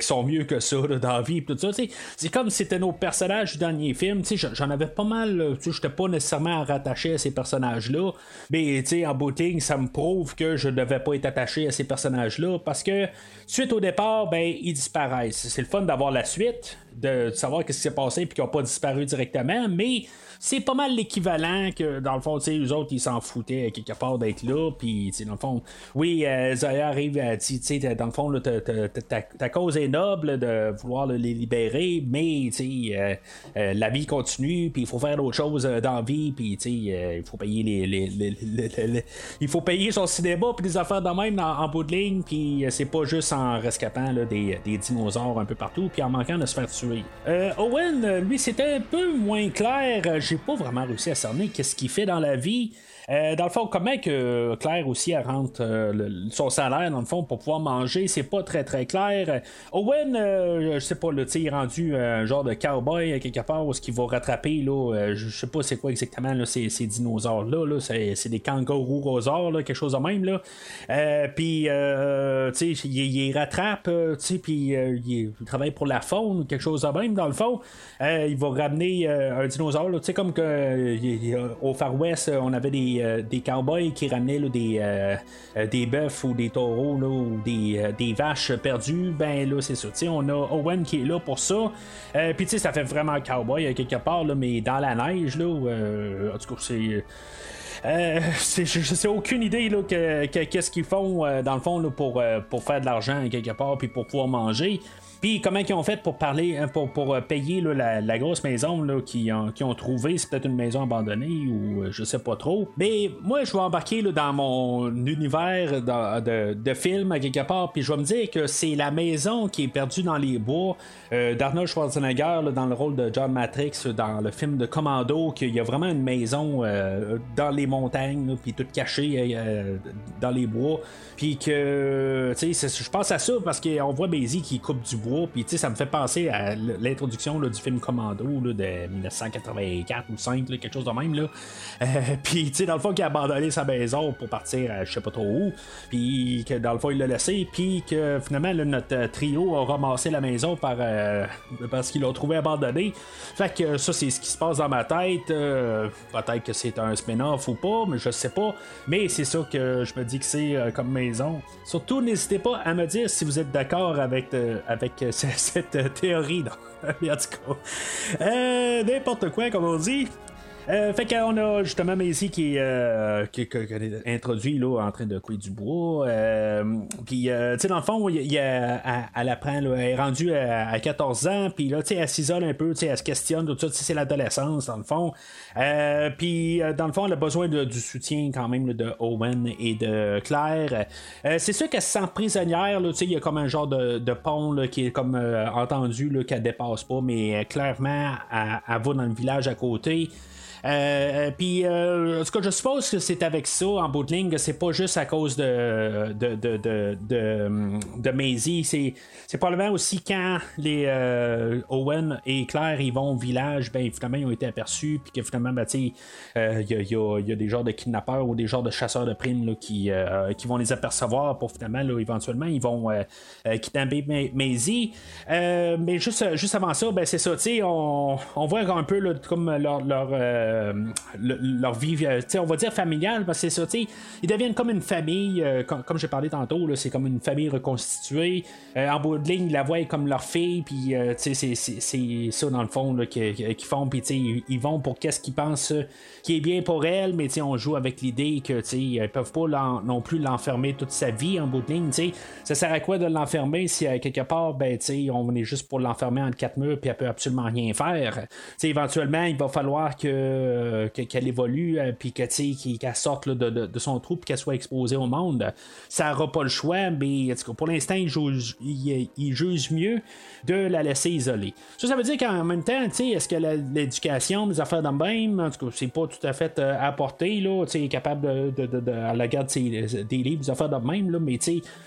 sont mieux que ça dans la vie, tout ça. C'est comme c'était nos personnages du dernier film. J'en avais pas mal, je n'étais pas nécessairement rattaché à ces personnages-là. Mais en booting, ça me prouve que je ne devais pas être attaché à ces personnages-là parce que suite au départ, ben, ils disparaissent. C'est le fun d'avoir la suite de, savoir ce qui s'est passé puis qu'ils n'ont pas disparu directement, mais c'est pas mal l'équivalent que, dans le fond, tu sais, les autres, ils s'en foutaient quelque part d'être là, puis, dans le fond, oui, euh, Zaya arrive, tu sais, dans le fond, ta, cause est noble de vouloir les libérer, mais, tu sais, euh, euh, la vie continue, puis il faut faire d'autres choses dans la vie, puis, tu sais, il faut payer les, il faut payer son cinéma, puis des affaires de même en, bout de ligne, puis c'est pas juste en rescapant des, des, dinosaures un peu partout, puis en manquant de se faire tuer. Owen, lui, c'était un peu moins clair, j'ai pas vraiment réussi à cerner qu'est-ce qu'il fait dans la vie. Euh, dans le fond, comment que Claire aussi rentre euh, son salaire dans le fond pour pouvoir manger, c'est pas très très clair. Owen, euh, je sais pas, il est rendu un genre de cowboy quelque part où ce qu'il va rattraper là, je sais pas c'est quoi exactement là, ces, dinosaures là, là c'est, des là, quelque chose de même là. puis tu sais, il, rattrape, tu puis il, travaille pour la faune, quelque chose de même dans le fond. il va ramener un dinosaure, tu comme que au Far West on avait des euh, des, cowboys qui ramenaient des, euh, euh, des bœufs ou des taureaux ou des, vaches perdues, ben là, c'est ça. on a Owen qui est là pour ça. Puis, tu sais, ça fait vraiment cowboy quelque part, là, mais dans la neige, là, en tout cas, c'est. je sais aucune idée là, qu'est-ce qu'ils font dans le fond là, pour, pour faire de l'argent quelque part puis pour pouvoir manger. Puis comment ils ont fait pour parler, hein, pour, pour euh, payer la, grosse maison là, qu'ils, ont, ont trouvé, c'est peut-être une maison abandonnée ou euh, je sais pas trop. Mais moi, je vais embarquer là, dans mon univers de, de film à quelque part, puis je vais me dire que c'est la maison qui est perdue dans les bois euh, d'Arnold Schwarzenegger dans le rôle de John Matrix dans le film de Commando, qu'il y a vraiment une maison dans les montagnes, puis toute cachée dans les bois, puis que, tu sais, je pense à ça parce qu'on voit Basie qui coupe du bois puis ça me fait penser à l'introduction du film Commando de 1984 ou 5, quelque chose de même. Là. Euh, puis dans le fond, il a abandonné sa maison pour partir à je sais pas trop où. Puis que dans le fond, il l'a laissé. Puis que finalement, notre trio a ramassé la maison par, euh, parce qu'il l'a trouvé abandonné. Fait que ça, c'est ce qui se passe dans ma tête. Euh, peut-être que c'est un spin-off ou pas, mais je sais pas. Mais c'est ça que je me dis que c'est comme Surtout, n'hésitez pas à me dire si vous êtes d'accord avec, avec cette théorie. en tout cas, euh, n'importe quoi, comme on dit. Euh, fait qu'on a justement Maisie qui, euh, qui, est introduit là, en train de couper du bois. Euh, puis, euh, tu sais, dans le fond, il, elle, apprend, là, elle est rendue à, 14 ans, puis là, tu sais, elle s'isole un peu, tu sais, elle se questionne, tout ça, c'est l'adolescence, dans le fond. puis, dans le fond, elle a besoin de, du soutien quand même de Owen et de Claire. c'est sûr qu'elle se sent prisonnière, tu sais, il y a comme un genre de, de pont là, qui est comme entendu qu'elle dépasse pas, mais clairement, elle, elle, va dans le village à côté. Euh, puis, euh, en tout cas, je suppose que c'est avec ça, en bout de ligne, c'est pas juste à cause de, de, de, de, Maisie. C'est, probablement aussi quand les euh, Owen et Claire ils vont au village, ben finalement ils ont été aperçus, puis que finalement, ben, il y, a, y, a, des genres de kidnappeurs ou des genres de chasseurs de primes là, qui, qui vont les apercevoir pour finalement, éventuellement, ils vont kidnapper Maisie. mais juste, juste avant ça, ben c'est ça, on, on voit un peu là, comme leur, leur vie, on va dire familiale, parce que c'est ça, ils deviennent comme une famille, comme, comme j'ai parlé tantôt, c'est comme une famille reconstituée. en bout de ligne, la voix est comme leur fille, puis c'est, ça dans le fond qu'ils font, puis ils vont pour qu'est-ce qu'ils pensent qui est bien pour elle, mais on joue avec l'idée que ils peuvent pas non plus l'enfermer toute sa vie en bout de ligne. Ça sert à quoi de l'enfermer si quelque part, ben, on est juste pour l'enfermer entre quatre murs puis elle peut absolument rien faire? Éventuellement, il va falloir que, qu'elle évolue euh, puis que, qu'elle sorte de, son trou puis qu'elle soit exposée au monde. Ça n'aura pas le choix, mais pour l'instant, il juge, mieux de la laisser isolée. Ça, ça veut dire qu'en même temps, est-ce que l'éducation des affaires d'un en tout cas, c'est pas tout à fait euh, apporté, là, capable de, la garde des livres, des affaires de même, là, mais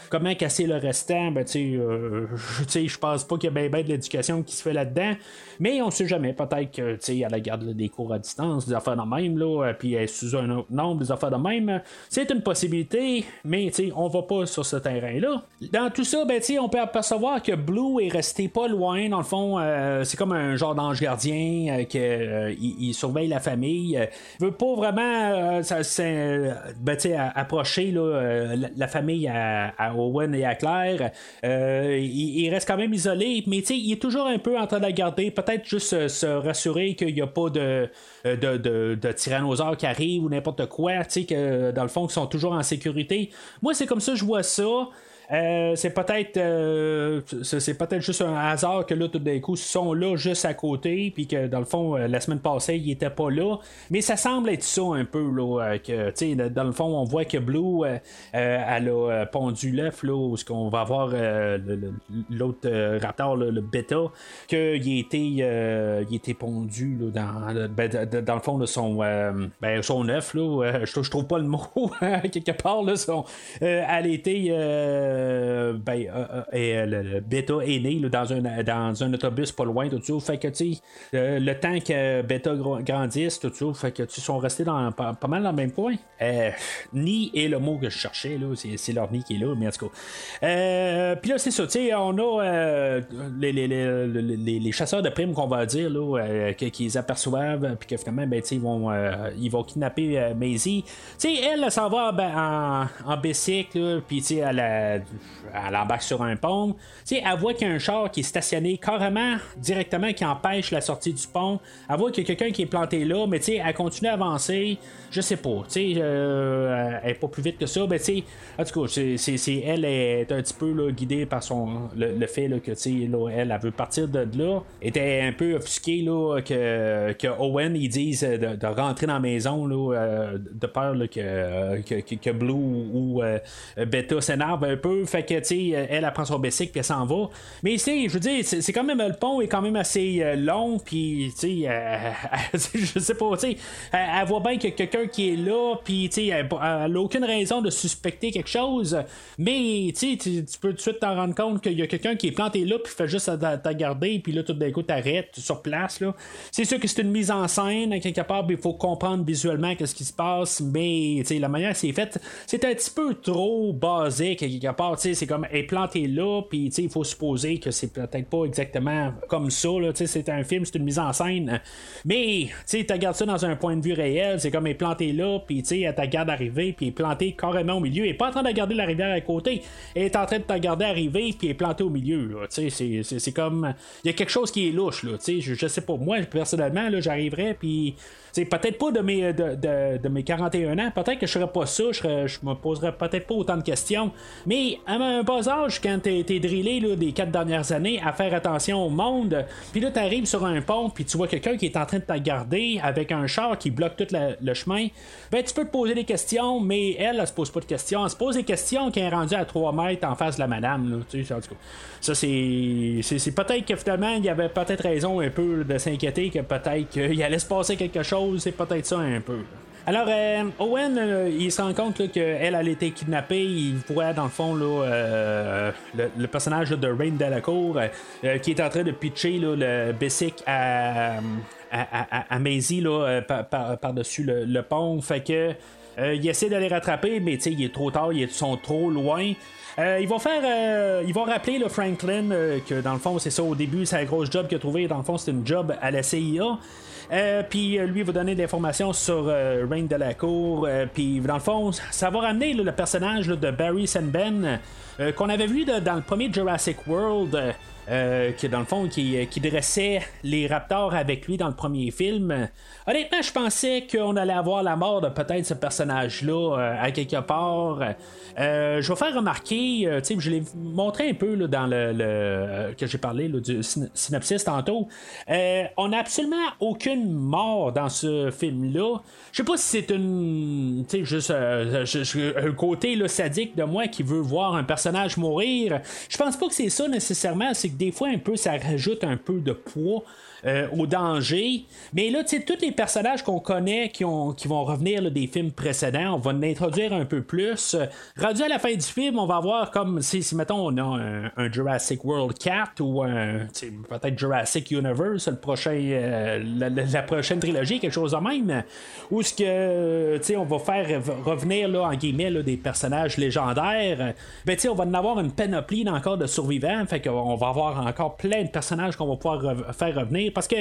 comment casser le restant, ben, tu euh, je pense pas qu'il y a bien de l'éducation qui se fait là-dedans, mais on sait jamais, peut-être que, à la garde des cours à distance, des affaires de même, là, euh, puis elle sous un autre nombre, des affaires de même, c'est une possibilité, mais, on va pas sur ce terrain-là. Dans tout ça, ben, on peut apercevoir que Blue est resté pas loin, dans le fond, c'est comme un genre d'ange gardien, qu'il il surveille la famille, il veut pas vraiment euh, ben, approcher euh, la, famille à, Owen et à Claire. Euh, il, reste quand même isolé, mais il est toujours un peu en train de la garder. Peut-être juste se rassurer qu'il n'y a pas de, de, de, tyrannosaures qui arrivent ou n'importe quoi, que dans le fond, ils sont toujours en sécurité. Moi, c'est comme ça je vois ça. Euh, c'est peut-être euh, c'est peut-être juste un hasard que là tout d'un coup ils sont là juste à côté puis que dans le fond euh, la semaine passée ils étaient pas là. Mais ça semble être ça un peu là que dans le fond on voit que Blue elle a pondu l'œuf là où ce qu'on va voir l'autre raptor le bêta qu'il était il était pondu là, dans ben, dans le fond de son ben, son œuf là je, trouve pas le mot quelque part là son elle était euh, ben, euh, euh, le, bêta est né dans, un, dans un autobus pas loin, tout ça. Fait que, le temps que bêta grandisse, tout ça, fait que, tu sont restés dans, pas, mal dans le même point. ni est le mot que je cherchais, là, c'est, leur ni qui est là, mais en. Puis là, c'est ça, tu sais, on a les, les, les, les, chasseurs de primes qu'on va dire, là, qu'ils aperçoivent, puis que finalement, ben, ils vont, ils vont kidnapper Maisie. Tu elle, s'en va en, en bicycle, puis tu 去水。Elle embarque sur un pont. sais, elle voit qu'il y a un char qui est stationné carrément directement qui empêche la sortie du pont. Elle voit qu'il y a quelqu'un qui est planté là, mais elle continue à avancer. Je sais pas. Euh, elle est pas plus vite que ça. Mais en tout cas, c'est, elle est un petit peu guidée par son, le, fait là, que là, elle, elle, veut partir de là. Elle était un peu offusquée là, que, que Owen ils disent de, rentrer dans la maison là, euh, de peur que, que, que, Blue ou euh, Beta s'énerve un peu fait que, tu sais, elle, elle prend son bicycle puis elle s'en va. Mais, tu sais, je veux dire, c'est quand même, le pont est quand même assez euh, long, puis, tu sais, je sais pas, tu sais, elle, voit bien a quelqu'un qui est là, puis, tu sais, elle n'a aucune raison de suspecter quelque chose. Mais, tu sais, tu peux tout de suite t'en rendre compte qu'il y a quelqu'un qui est planté là, puis fait juste à garder, puis là, tout d'un coup, t'arrêtes sur place, là. C'est sûr que c'est une mise en scène, quelque part, il faut comprendre visuellement qu'est-ce qui se passe, mais, tu sais, la manière c'est fait, c'est un petit peu trop basé, quelque part c'est comme est planté là, puis il faut supposer que c'est peut-être pas exactement comme ça. C'est un film, c'est une mise en scène. Mais tu regardes ça dans un point de vue réel, c'est comme est planté là, puis elle te regarde arriver, puis est planté carrément au milieu. Elle est pas en train de regarder la rivière à côté, elle est en train de te regarder arriver, puis est planté au milieu. C'est comme. Il y a quelque chose qui est louche. Là, je, je sais pas. Moi, personnellement, j'arriverais, puis peut-être pas de mes, de, de, mes 41 ans, peut-être que je serais pas ça, je, me poserais peut-être pas autant de questions, mais à un bas âge, quand t'es drillé là, des quatre dernières années à faire attention au monde, puis là, t'arrives sur un pont, puis tu vois quelqu'un qui est en train de te garder avec un char qui bloque tout le chemin, ben tu peux te poser des questions, mais elle, elle, se pose pas de questions. Elle se pose des questions qui est rendue à 3 mètres en face de la madame. Là, tu sais, en tout cas. Ça, c'est, c'est, peut-être que finalement, il y avait peut-être raison un peu de s'inquiéter que peut-être qu'il allait se passer quelque chose. C'est peut-être ça un peu. Alors, euh, Owen, euh, il se rend compte qu'elle a été kidnappée. Il voit, dans le fond, euh, le, personnage de Rain Delacour qui est en train de pitcher le Bessic à, à, Maisie par-dessus le, pont. Fait que. il essaie de les rattraper, mais il est trop tard, ils sont trop loin. ils vont faire. ils vont rappeler le Franklin que dans le fond, c'est ça au début, c'est un gros job qu'il a trouvé. Dans le fond, c'est une job à la CIA. Euh, puis euh, lui va donner de l'information sur euh, Rain de la Cour. puis dans le fond, ça va ramener le personnage de Barry Senben qu'on avait vu dans le premier Jurassic World. Euh, qui dans le fond qui, qui, dressait les Raptors avec lui dans le premier film. Honnêtement, je pensais qu'on allait avoir la mort de peut-être ce personnage-là euh, à quelque part. Euh, je vais faire remarquer, je l'ai montré un peu là, dans le, que j'ai parlé du synopsis tantôt. on n'a absolument aucune mort dans ce film-là. Je sais pas si c'est une, tu sais, juste un côté sadique de moi qui veut voir un personnage mourir. Je pense pas que c'est ça nécessairement. Des fois, un peu, ça rajoute un peu de poids euh, au danger. Mais là, tu sais, tous les personnages qu'on connaît qui, ont, qui vont revenir des films précédents, on va l'introduire un peu plus. rendu à la fin du film, on va voir comme si, si mettons, on a un, Jurassic World 4 ou un peut-être Jurassic Universe, le prochain, euh, la, prochaine trilogie, quelque chose de même, où ce que, tu sais, on va faire revenir, là, en guillemets, des personnages légendaires. Ben, tu sais, on va en avoir une panoplie encore de survivants, fait qu'on va avoir encore plein de personnages qu'on va pouvoir faire revenir parce que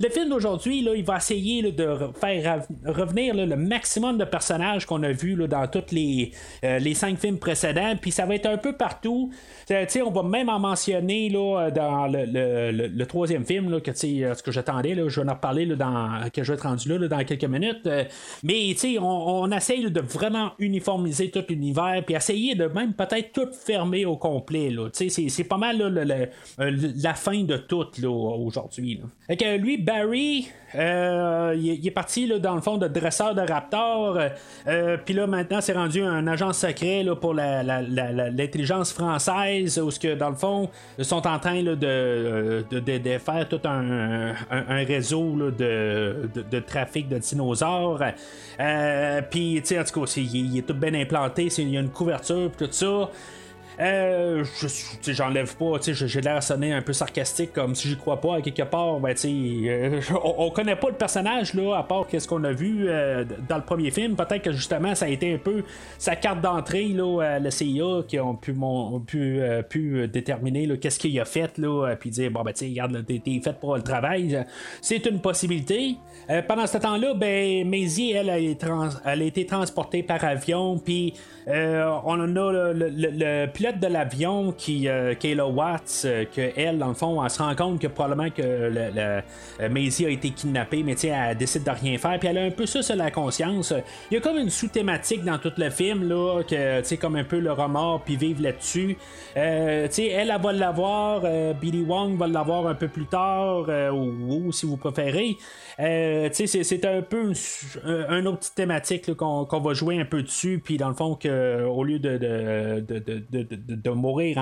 le film d'aujourd'hui, il va essayer de faire revenir le maximum de personnages qu'on a vus dans tous les, euh, les cinq films précédents. Puis ça va être un peu partout. Euh, on va même en mentionner là, dans le, troisième film, là, que, ce que j'attendais. Je vais en reparler là, dans, que je vais être rendu là, dans quelques minutes. Euh, mais on, on essaye de vraiment uniformiser tout l'univers. Puis essayer de même peut-être tout fermer au complet. C'est pas mal la fin de tout aujourd'hui. Lui, Barry, euh, il, est parti dans le fond de dresseur de Raptor. Euh, Puis là, maintenant, c'est rendu un agent secret pour l'intelligence française, où ce que dans le fond, ils sont en train là, de, de, faire tout un, réseau là, de, trafic de dinosaures. Euh, Puis, en tout cas, il, est tout bien implanté, il y a une couverture, tout ça. Euh, j'enlève pas, j'ai l'air à sonner un peu sarcastique comme si j'y crois pas quelque part. Ben, euh, on, connaît pas le personnage là, à part qu'est-ce qu'on a vu euh, dans le premier film. Peut-être que justement ça a été un peu sa carte d'entrée là, à la CIA qui ont pu déterminer qu'est-ce qu'il a fait là, puis dire bon ben tu regarde, t'es, fait pour le travail. C'est une possibilité. pendant ce temps-là, ben Maisie, elle, a été transportée par avion, puis on en a le, le pilote de l'avion qui euh, Kayla Watts, euh, que elle, dans le fond, elle se rend compte que probablement que le, euh, Maisie a été kidnappée, mais elle décide de rien faire, puis elle a un peu ça sur la conscience. Il y a comme une sous-thématique dans tout le film, là, que tu sais, comme un peu le remords, puis vivre là-dessus. elle, elle va l'avoir, Billy Wong va l'avoir un peu plus tard, ou, si vous préférez. c'est un peu un, autre thématique qu'on va jouer un peu dessus, puis dans le fond, que, au lieu de, mourir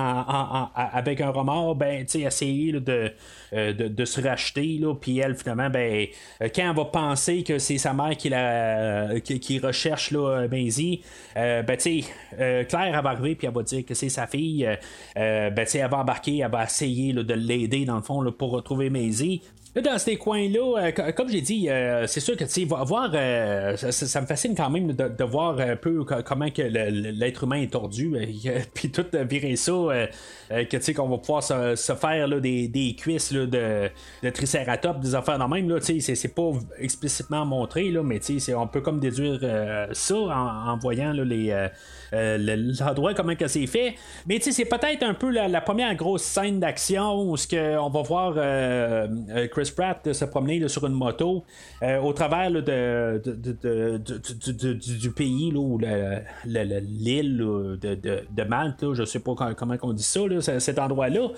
avec un remords, ben, essayer euh, de, de, se racheter, là, puis elle, finalement, ben, euh, quand elle va penser que c'est sa mère qui, la, qui, recherche, là, Maisie, euh, ben, sais, Claire, va arriver, puis elle va dire que c'est sa fille, ben, elle va embarquer, elle va essayer de l'aider, dans le fond, pour retrouver Maisie, dans ces coins-là, euh, comme j'ai dit, euh, c'est sûr que tu voir, euh, ça, me fascine quand même de, voir un peu comment que l'être humain est tordu, puis tout virer ça, que tu sais qu'on va pouvoir se, faire des, des, cuisses de, de triceratops, des affaires dans même là, sais, c'est pas explicitement montré là, mais on peut comme déduire ça en, voyant les l'endroit comment c'est fait, mais tu sais, c'est peut-être un peu la, première grosse scène d'action où ce que on va voir Chris Pratt se promener sur une moto au travers de, du, pays, là, ou l'île de, Malte, je sais pas comment on dit ça, cet endroit-là.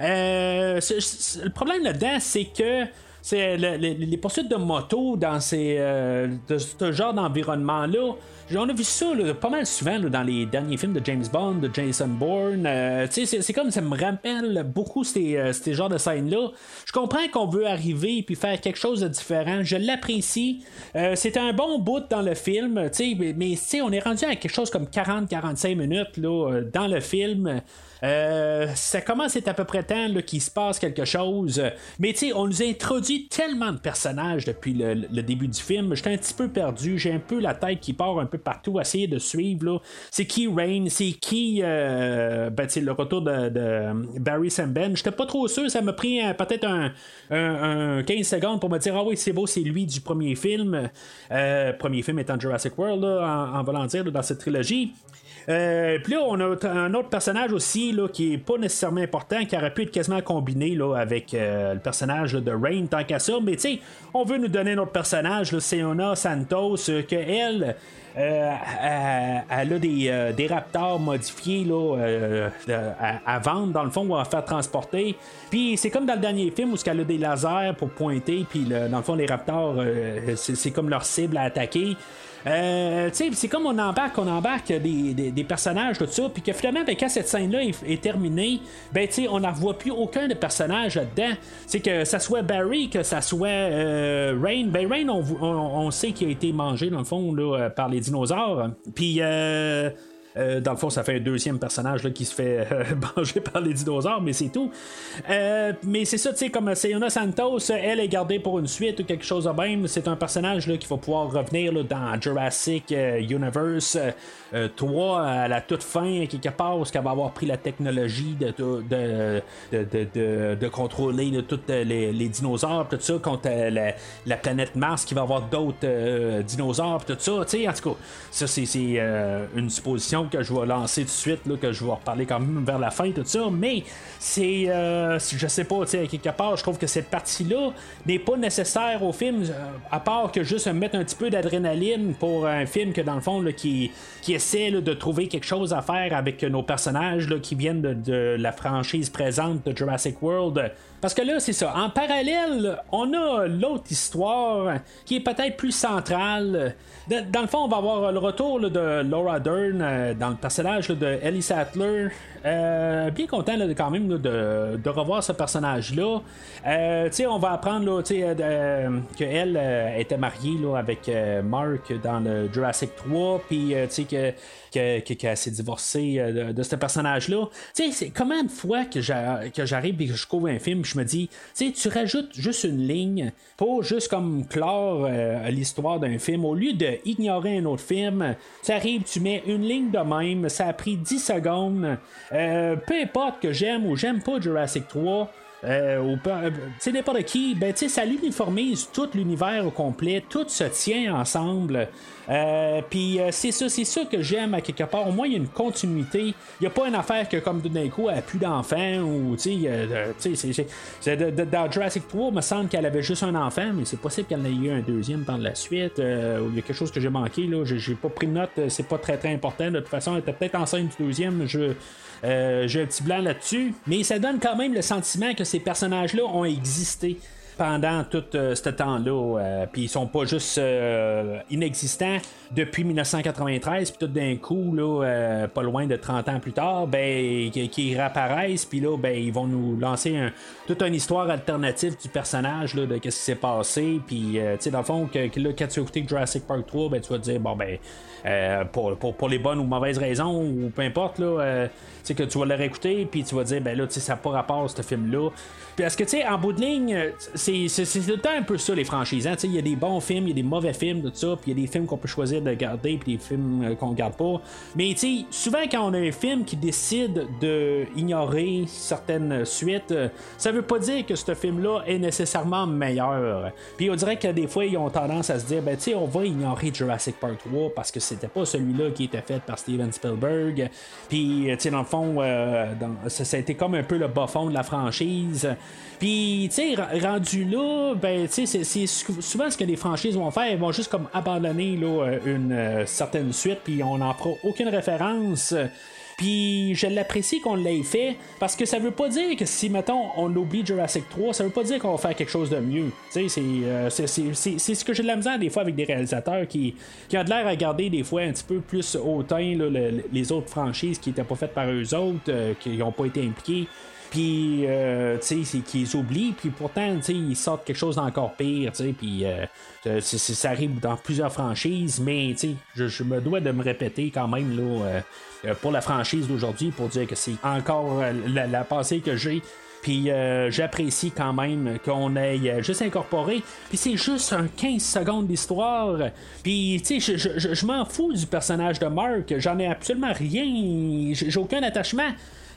le problème là-dedans, c'est que c'est les poursuites de moto dans ces, de ce genre d'environnement-là. On a vu ça pas mal souvent dans les derniers films de James Bond, de Jason Bourne. Euh, c'est comme ça me rappelle beaucoup ces, euh, ces genres de scènes-là. Je comprends qu'on veut arriver et faire quelque chose de différent. Je l'apprécie. Euh, c'est un bon bout dans le film, mais, mais on est rendu à quelque chose comme 40-45 minutes là, dans le film. Euh, ça commence à être à peu près temps qu'il se passe quelque chose. Mais tu sais, on nous a introduit tellement de personnages depuis le, début du film. J'étais un petit peu perdu. J'ai un peu la tête qui part un peu partout, à essayer de suivre. C'est qui Rain? C'est qui euh, ben, le retour de, Barry Samben J'étais pas trop sûr. Ça m'a pris peut-être un, 15 secondes pour me dire Ah oui, c'est beau, c'est lui du premier film. Euh, premier film étant Jurassic World, en, en voulant dire, dans cette trilogie. Euh, puis là, on a un autre personnage aussi là, qui est pas nécessairement important, qui aurait pu être quasiment combiné là, avec euh, le personnage de Rain tant qu'à ça. Mais tu sais, on veut nous donner notre personnage, Seona Santos, euh, que elle. Elle, a des, des raptors modifiés là, à, vendre, dans le fond, ou à faire transporter. Puis c'est comme dans le dernier film où elle a des lasers pour pointer, puis dans le fond, les raptors, c'est comme leur cible à attaquer. Euh, c'est comme on embarque, on embarque des, des, personnages, tout ça, puis que finalement, ben, quand cette scène-là est, terminée, ben, on n'en voit plus aucun de personnage là-dedans. C'est que ça soit Barry, que ça soit euh, Rain. Ben, Rain, on, on, sait qu'il a été mangé, dans le fond, là, par les dinosaures. Puis, euh, euh, dans le fond, ça fait un deuxième personnage qui se fait euh, manger par les dinosaures, mais c'est tout. Euh, mais c'est ça, tu sais, comme Sayona Santos, elle est gardée pour une suite ou quelque chose de même. C'est un personnage là, qui va pouvoir revenir dans Jurassic Universe 3 à la toute fin, quelque part, où qu'elle va avoir pris la technologie de, de, de, de, contrôler tous les, dinosaures, tout ça, contre la, planète Mars qui va avoir d'autres dinosaures, tout ça. Tu sais, en tout cas, ça, c'est une supposition que je vais lancer tout de suite, là, que je vais reparler quand même vers la fin, tout ça. Mais c'est, euh, je sais pas, tu sais, quelque part, je trouve que cette partie-là n'est pas nécessaire au film, euh, à part que juste mettre un petit peu d'adrénaline pour un film que dans le fond, qui, qui essaie de trouver quelque chose à faire avec nos personnages là, qui viennent de, la franchise présente de Jurassic World. Parce que là, c'est ça. En parallèle, on a l'autre histoire qui est peut-être plus centrale. Dans le fond, on va avoir le retour de Laura Dern euh, dans le personnage de Ellie Sattler. Euh, bien content quand même de, revoir ce personnage-là. Euh, on va apprendre qu'elle était mariée avec Mark dans le Jurassic 3, puis que qu'elle s'est divorcée de, ce personnage-là. Tu sais, comment une fois que j'arrive et que je couvre un film, je me dis, tu rajoutes juste une ligne pour juste comme clore l'histoire d'un film, au lieu d'ignorer un autre film, tu arrives, tu mets une ligne de même, ça a pris 10 secondes. Euh, peu importe que j'aime ou j'aime pas Jurassic 3, euh, ou euh, sais n'importe qui, ben ça l'uniformise tout l'univers au complet, tout se tient ensemble. Euh, puis c'est ça, c'est ça que j'aime à quelque part. Au moins il y a une continuité. Il n'y a pas une affaire que comme d'un elle a plus d'enfants ou tu dans Jurassic 3, il me semble qu'elle avait juste un enfant, mais c'est possible qu'elle ait eu un deuxième par la suite. il y a quelque chose que j'ai manqué là, j'ai pas pris de note, c'est pas très très important. De toute façon, elle était peut-être enceinte du deuxième. Je euh, j'ai un petit blanc là-dessus, mais ça donne quand même le sentiment que ces personnages-là ont existé pendant tout euh, ce temps-là. Euh, puis ils sont pas juste inexistants depuis 1993, puis tout d'un coup, là, pas loin de 30 ans plus tard, ben, qui, réapparaissent, puis là, ben, ils vont nous lancer toute une histoire alternative du personnage, là, de ce qui s'est passé, puis, tu sais, dans le fond, que, quand tu écouté Jurassic Park 3, ben, tu vas te dire, bon, ben, pour, pour, les bonnes ou mauvaises raisons, ou peu importe, là, c'est que tu vas le réécouter, puis tu vas dire, ben là, tu sais, ça n'a pas rapport, ce film-là. Parce que, tu sais, en bout de ligne, c'est tout le temps un peu ça, les franchises. Hein? Il y a des bons films, il y a des mauvais films, tout ça, puis il y a des films qu'on peut choisir de garder, puis des films euh, qu'on garde pas. Mais tu souvent quand on a un film qui décide de ignorer certaines suites, euh, ça veut pas dire que ce film-là est nécessairement meilleur. Puis on dirait que des fois, ils ont tendance à se dire, ben tu sais, on va ignorer Jurassic Park 3 parce que c'était pas celui-là qui était fait par Steven Spielberg. Puis, tu sais, dans le fond, ça, a été comme un peu le bas fond de la franchise. Puis, tu sais, rendu là, ben, tu sais, c'est souvent ce que les franchises vont faire. Ils vont juste comme abandonner là, une euh, certaine suite, puis on n'en fera aucune référence. Puis je l'apprécie qu'on l'ait fait parce que ça veut pas dire que si, mettons, on oublie Jurassic 3, ça veut pas dire qu'on va faire quelque chose de mieux. Tu sais, euh, c'est ce que j'ai de la misère des fois avec des réalisateurs qui, qui ont de l'air à garder des fois un petit peu plus hautain les autres franchises qui étaient pas faites par eux autres, euh, qui n'ont pas été impliqués puis euh, tu sais qu'ils oublient puis pourtant tu sais ils sortent quelque chose d'encore pire tu sais puis euh, ça arrive dans plusieurs franchises mais tu sais je, me dois de me répéter quand même là euh, pour la franchise d'aujourd'hui pour dire que c'est encore la, pensée que j'ai puis j'apprécie quand même qu'on ait juste incorporé. Puis c'est juste un 15 secondes d'histoire. Puis tu sais, je, je m'en fous du personnage de Mark. J'en ai absolument rien. J'ai aucun attachement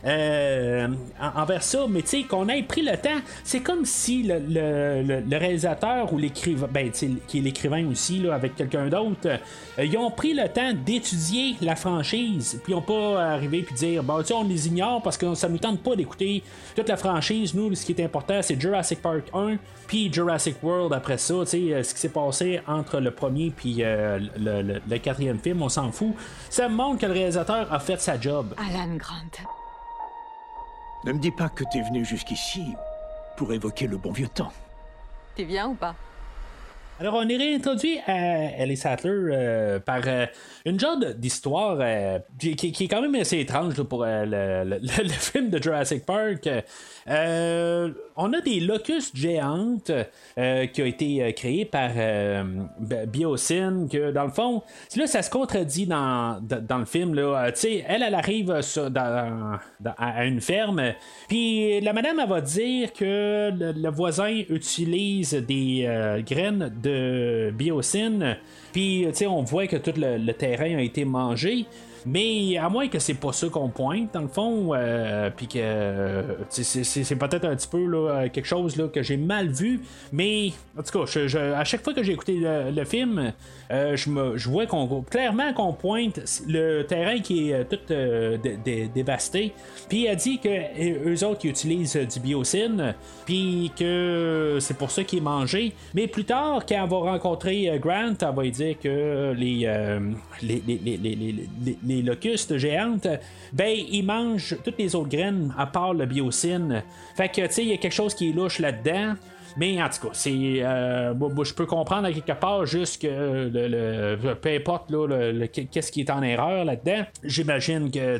euh, envers ça, mais tu sais, qu'on ait pris le temps, c'est comme si le, réalisateur ou l'écrivain, ben, qui est l'écrivain aussi, là, avec quelqu'un d'autre, euh, ils ont pris le temps d'étudier la franchise, puis ils n'ont pas arrivé puis dire, bah, tu on les ignore parce que ça nous tente pas d'écouter toute la franchise. Nous, ce qui est important, c'est Jurassic Park 1, puis Jurassic World après ça, tu sais, euh, ce qui s'est passé entre le premier puis le, le, quatrième film, on s'en fout. Ça montre que le réalisateur a fait sa job. Alan Grant. Ne me dis pas que t'es venu jusqu'ici pour évoquer le bon vieux temps. T'es bien ou pas? Alors, on est réintroduit à Ellie Sattler euh, par euh, une genre d'histoire euh, qui, est quand même assez étrange pour le, film de Jurassic Park. On a des locustes géantes qui ont été créées par Biosyn, que dans le fond, là, ça se contredit dans, dans le film. Là. elle, elle arrive à une ferme, puis la madame, elle va dire que le voisin utilise des graines de biocine. Puis, on voit que tout le, terrain a été mangé. Mais à moins que c'est pas ça qu'on pointe, dans le fond, euh, puis que c'est peut-être un petit peu là, quelque chose que j'ai mal vu, mais en tout cas, à chaque fois que j'ai écouté le, film, euh, je, me, vois qu'on clairement qu'on pointe le terrain qui est euh, tout dévasté, puis elle dit que eux autres utilisent du biocine, puis que c'est pour ça qu'il est mangé. Mais plus tard, quand elle va rencontrer Grant, elle va dire que les les locustes géantes, ben, ils mangent toutes les autres graines à part le biocine. Fait que, tu sais, il y a quelque chose qui est louche là-dedans. Mais en tout cas, c'est, euh, je peux comprendre à quelque part juste que le, peu importe là, qu'est-ce qui est en erreur là-dedans. J'imagine que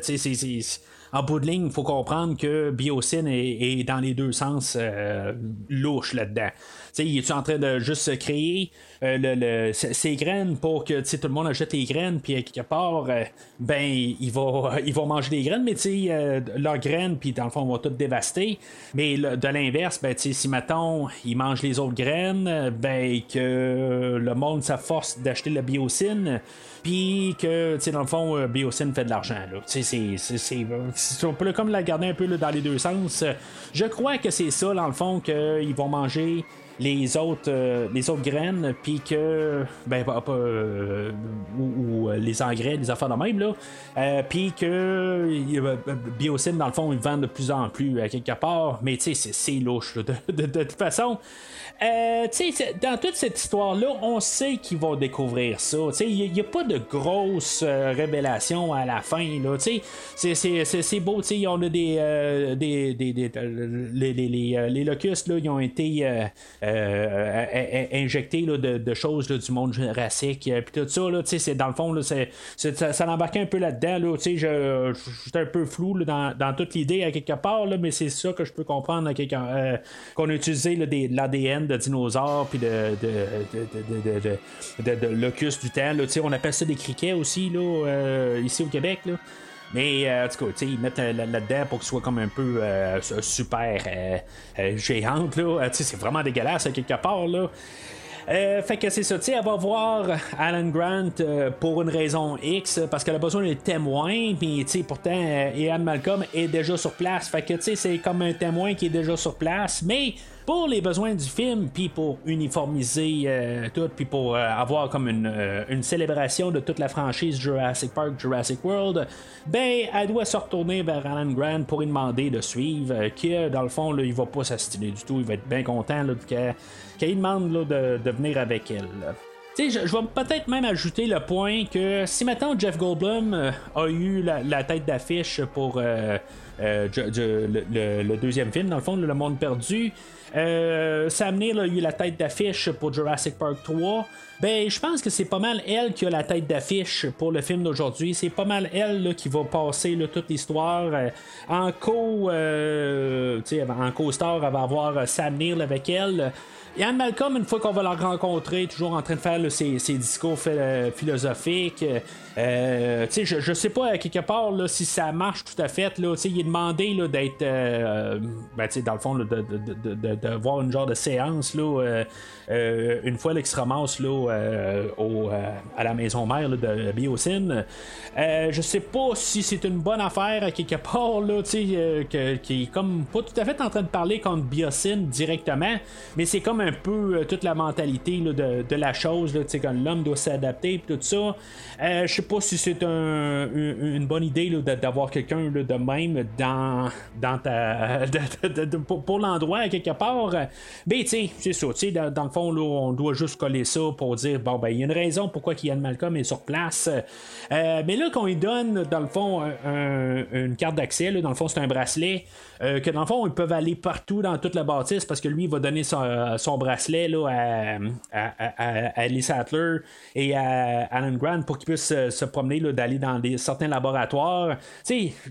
en bout de ligne, il faut comprendre que Biocine est, dans les deux sens euh, louche là-dedans. Sais, il est en train de juste créer euh, le, ses graines pour que tout le monde achète les graines, puis à quelque part, euh, ben, ils vont, manger des graines, mais euh, leurs graines, puis dans le fond, on va tout dévaster. Mais de l'inverse, ben, si mettons, ils mangent les autres graines, ben, que le monde s'afforce d'acheter la biocine, puis que, tu sais, dans le fond, biocine fait de l'argent. C'est, c'est, c'est, on peut comme la garder un peu dans les deux sens. Je crois que c'est ça, dans le fond, qu'ils vont manger les autres, euh, les autres graines, puis que, ben, pas, euh, ou, euh, les engrais, les affaires de même, là, puis que Biocine, dans le fond, ils vendent de plus en plus à quelque part, mais tu sais, c'est louche, de, toute façon. Euh, dans toute cette histoire-là, on sait qu'ils vont découvrir ça. Il n'y a, pas de grosse euh, révélation à la fin. C'est beau. On a des. Euh, des, des, des les, les, les, locustes, là, ils ont été injectés là, de, de, choses là, du monde jurassique. Puis tout ça, là, dans le fond, là, ça, ça embarquait un peu là-dedans. Là, je, j'étais un peu flou dans, dans, toute l'idée à quelque part, mais c'est ça que je peux comprendre qu'on a utilisé l'ADN de dinosaures puis de, de, de, locus du temps. On appelle ça des criquets aussi là, euh, ici au Québec. Là. Mais euh, ils mettent euh, là-dedans pour que ce soit comme un peu super géante. Là. c'est vraiment dégueulasse quelque part. Là. Fait que c'est ça, tu elle va voir Alan Grant pour une raison X, parce qu'elle a besoin de témoins, puis tu pourtant, Ian Malcolm est déjà sur place. Fait que tu sais, c'est comme un témoin qui est déjà sur place, mais pour les besoins du film, puis pour uniformiser euh, tout, puis pour euh, avoir comme une, euh, une célébration de toute la franchise Jurassic Park, Jurassic World, ben, elle doit se retourner vers Alan Grant pour lui demander de suivre, que dans le fond, là, il va pas s'astiler du tout, il va être bien content qu'elle demande de, venir avec elle. là. Je, je vais peut-être même ajouter le point que si maintenant Jeff Goldblum a eu la, la tête d'affiche pour euh, euh, le, deuxième film, dans le fond, Le Monde Perdu, euh, Sam Neill a eu la tête d'affiche pour Jurassic Park 3. Ben, je pense que c'est pas mal elle qui a la tête d'affiche pour le film d'aujourd'hui. C'est pas mal elle qui va passer toute l'histoire. euh, en co, en co-star, elle va avoir Sam Neill avec elle. Ian Malcolm, une fois qu'on va la rencontrer, toujours en train de faire ses, discours phil- philosophiques. Euh, je, je sais pas à quelque part là, si ça marche tout à fait. Là, il est demandé d'être, euh, ben, dans le fond, de, de, de, de, voir une genre de séance là, euh, euh, une fois qu'il se ramasse là, euh, au, euh, à la maison mère de Biocine. Euh, je sais pas si c'est une bonne affaire à quelque part là, euh, que- qui est comme pas tout à fait en train de parler contre Biocine directement, mais c'est comme un peu euh, toute la mentalité là, de, la chose, là, l'homme doit s'adapter pis tout ça. Euh, je pas si c'est un- une, bonne idée d'avoir quelqu'un de même dans, dans ta pour, l'endroit quelque part. Ben tu sais, c'est ça, dans, le fond là, on doit juste coller ça pour dire bon ben il y a une raison pourquoi Ian Malcolm est sur place. Euh, mais là qu'on lui donne dans le fond un- un- une carte d'accès, dans le fond c'est un bracelet. euh, que dans le fond, ils peuvent aller partout dans toute la bâtisse parce que lui, il va donner son, bracelet là, à, à, à, à Ellie Sattler et à Alan Grant pour qu'ils puissent se, promener, d'aller dans des, certains laboratoires.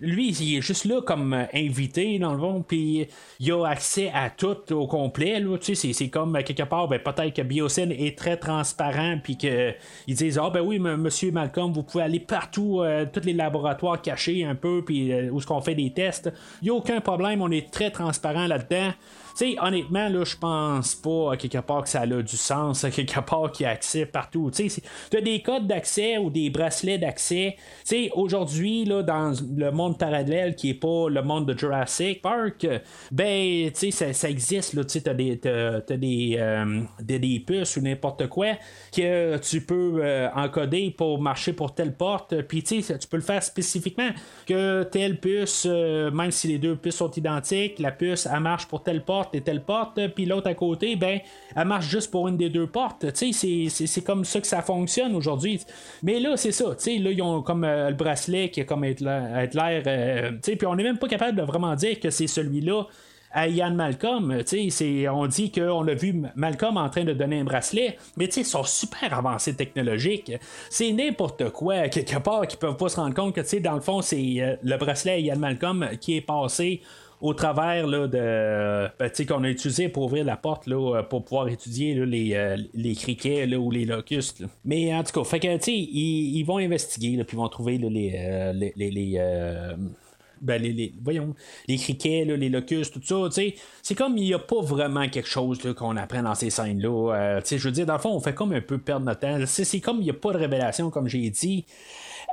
Lui, il est juste là comme invité, dans le fond, puis il a accès à tout au complet. C'est, comme euh, quelque part, ben, peut-être que Biocine est très transparent, puis qu'ils disent Ah, ben oui, monsieur Malcolm, vous pouvez aller partout, euh, tous les laboratoires cachés un peu, puis euh, où est-ce qu'on fait des tests. Il n'y a aucun problème, on est très transparent là-dedans. Sais, honnêtement, là, je pense pas à quelque part que ça a du sens, à quelque part qu'il y a accès partout. Tu as des codes d'accès ou des bracelets d'accès. Tu sais, aujourd'hui, là, dans le monde parallèle qui est pas le monde de Jurassic Park, ben, tu sais, ça, ça existe, là. Tu sais, t'as des, des, euh, des, des puces ou n'importe quoi que tu peux euh, encoder pour marcher pour telle porte. Puis, tu peux le faire spécifiquement que telle puce, euh, même si les deux puces sont identiques, la puce, marche pour telle porte et telle porte, puis l'autre à côté, ben, elle marche juste pour une des deux portes. C'est- comme ça que ça fonctionne aujourd'hui. Mais là, c'est ça. Là, ils ont comme euh, le bracelet qui a comme être l'air. euh, sais, puis on n'est même pas capable de vraiment dire que c'est celui-là à Ian Malcolm. On dit qu'on a vu Malcolm en train de donner un bracelet, mais ils sont super avancés technologiques. C'est n'importe quoi, quelque part, qu'ils peuvent pas se rendre compte que, dans le fond, c'est euh, le bracelet à Ian Malcolm qui est passé au travers là, de ben, qu'on a utilisé pour ouvrir la porte là, euh, pour pouvoir étudier là, les, euh, les criquets là, ou les locustes. Mais en tout cas, fait que, ils, ils vont investiguer puis ils vont trouver les, les, les- ben, les, les- voyons, les criquets, là, les locustes, tout ça, tu sais, c'est comme il n'y a pas vraiment quelque chose qu'on apprend dans ces scènes-là. Tu sais, je veux dire, dans le fond, on fait comme un peu perdre notre temps. C'est comme il n'y a pas de révélation, comme j'ai dit.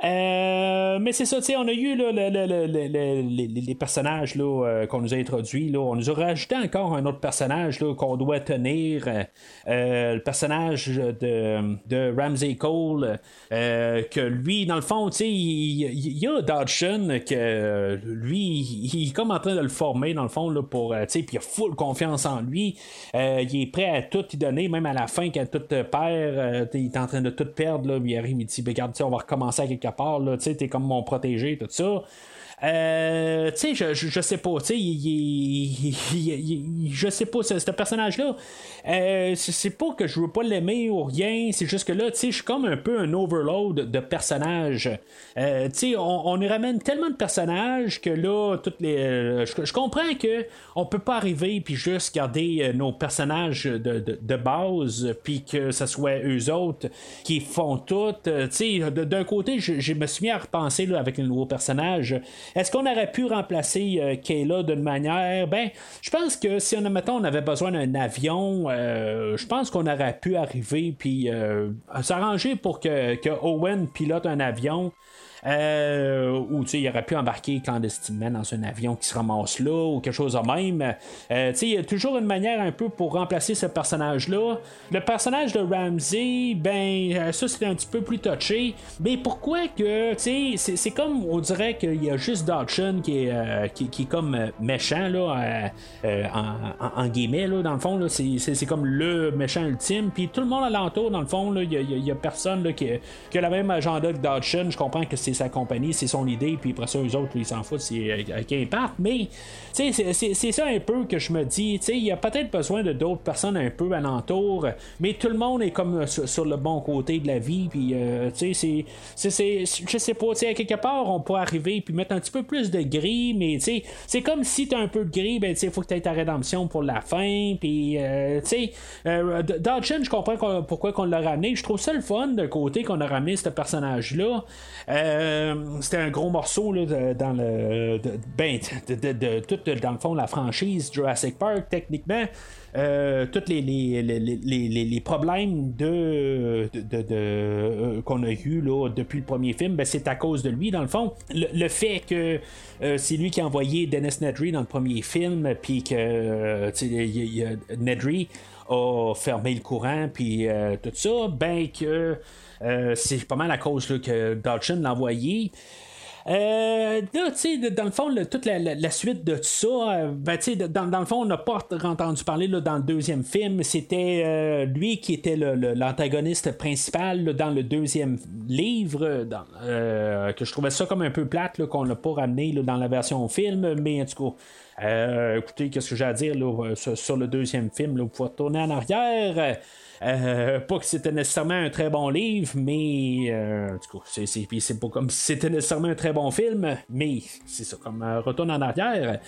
Euh, mais c'est ça, tu sais, on a eu le- le- le- le- le- les, personnages là, euh, qu'on nous a introduits. Là. On nous a rajouté encore un autre personnage là, qu'on doit tenir. euh, le personnage de, de Ramsey Cole. que lui, dans le fond, tu sais, il, y a Dodson que lui, il, est comme en train de le former, dans le fond, là, pour. tu sais, puis il a full confiance en lui. Il est prêt à tout y donner, même à la fin, quand tout perd. il est en train de tout perdre. Là, il arrive, il dit ben, Regarde, on va recommencer à quelque part. Tu sais, t'es comme mon protégé, tout ça. Euh, tu sais, je, je, je sais pas, tu sais, je sais pas, ce, personnage-là, euh, c'est pas que je veux pas l'aimer ou rien, c'est juste que là, tu sais, je suis comme un peu un overload de personnages. Euh, tu sais, on, on y ramène tellement de personnages que là, toutes les, euh, je, comprends que on peut pas arriver puis juste garder nos personnages de, de, de base, puis que ce soit eux autres qui font tout. Tu sais, d'un côté, je me suis mis à repenser là, avec les nouveaux personnages. Est-ce qu'on aurait pu remplacer euh, Kayla d'une manière? Ben, je pense que si on, mettons, on avait besoin d'un avion, euh, je pense qu'on aurait pu arriver puis s'arranger pour que Owen pilote un avion. Euh, ou il aurait pu embarquer clandestinement dans un avion qui se ramasse là ou quelque chose de même. Euh, il y a toujours une manière un peu pour remplacer ce personnage-là. Le personnage de Ramsey, ben, euh, ça c'était un petit peu plus touché. Mais pourquoi que, tu sais, c'est comme on dirait qu'il y a juste Dodson qui est, euh, qui, est comme méchant, là, en, guillemets, là, dans le fond, c'est comme le méchant ultime. Puis tout le monde alentour, dans le fond, il y, a personne là, qui, qui, a la même agenda que Dodson. Je comprends que c'est c'est sa compagnie, c'est son idée, puis après ça, eux autres, ils s'en foutent c'est, à qui. Mais c'est, ça un peu que je me dis. Il y a peut-être besoin de d'autres personnes un peu alentour, mais tout le monde est comme sur, le bon côté de la vie. Puis, euh, c'est, c'est, je sais pas, à quelque part, on peut arriver puis mettre un petit peu plus de gris, mais c'est comme si tu as un peu de gris, ben, il faut que tu aies ta rédemption pour la fin. Puis, euh, tu sais, euh, je comprends pourquoi qu'on l'a ramené. Je trouve ça le fun de côté qu'on a ramené ce personnage-là. Euh, c'était un gros morceau dans le. ben, de, tout dans le fond la franchise Jurassic Park, techniquement. Euh, tous les, les, problèmes de, de, euh, qu'on a eu là, depuis le premier film, ben, c'est à cause de lui, dans le fond. Le, fait que c'est lui qui a envoyé Dennis Nedry dans le premier film, puis que Nedry a fermé le courant, puis tout ça, ben que euh, c'est pas mal la cause que Dodson l'a envoyé. Euh, dans le fond, toute la, suite de tout ça, euh, ben, dans, le fond, on n'a pas entendu parler dans le deuxième film. C'était lui qui était l'antagoniste principal dans le deuxième livre, que je trouvais ça comme un peu plate, qu'on n'a pas ramené dans la version film, mais en tout cas, écoutez, qu'est-ce que j'ai à dire sur, le deuxième film, vous pouvez retourner en arrière. Euh, pas que c'était nécessairement un très bon livre, mais euh, du coup, c'est, pas comme si c'était nécessairement un très bon film, mais c'est ça, comme euh, retourne en arrière.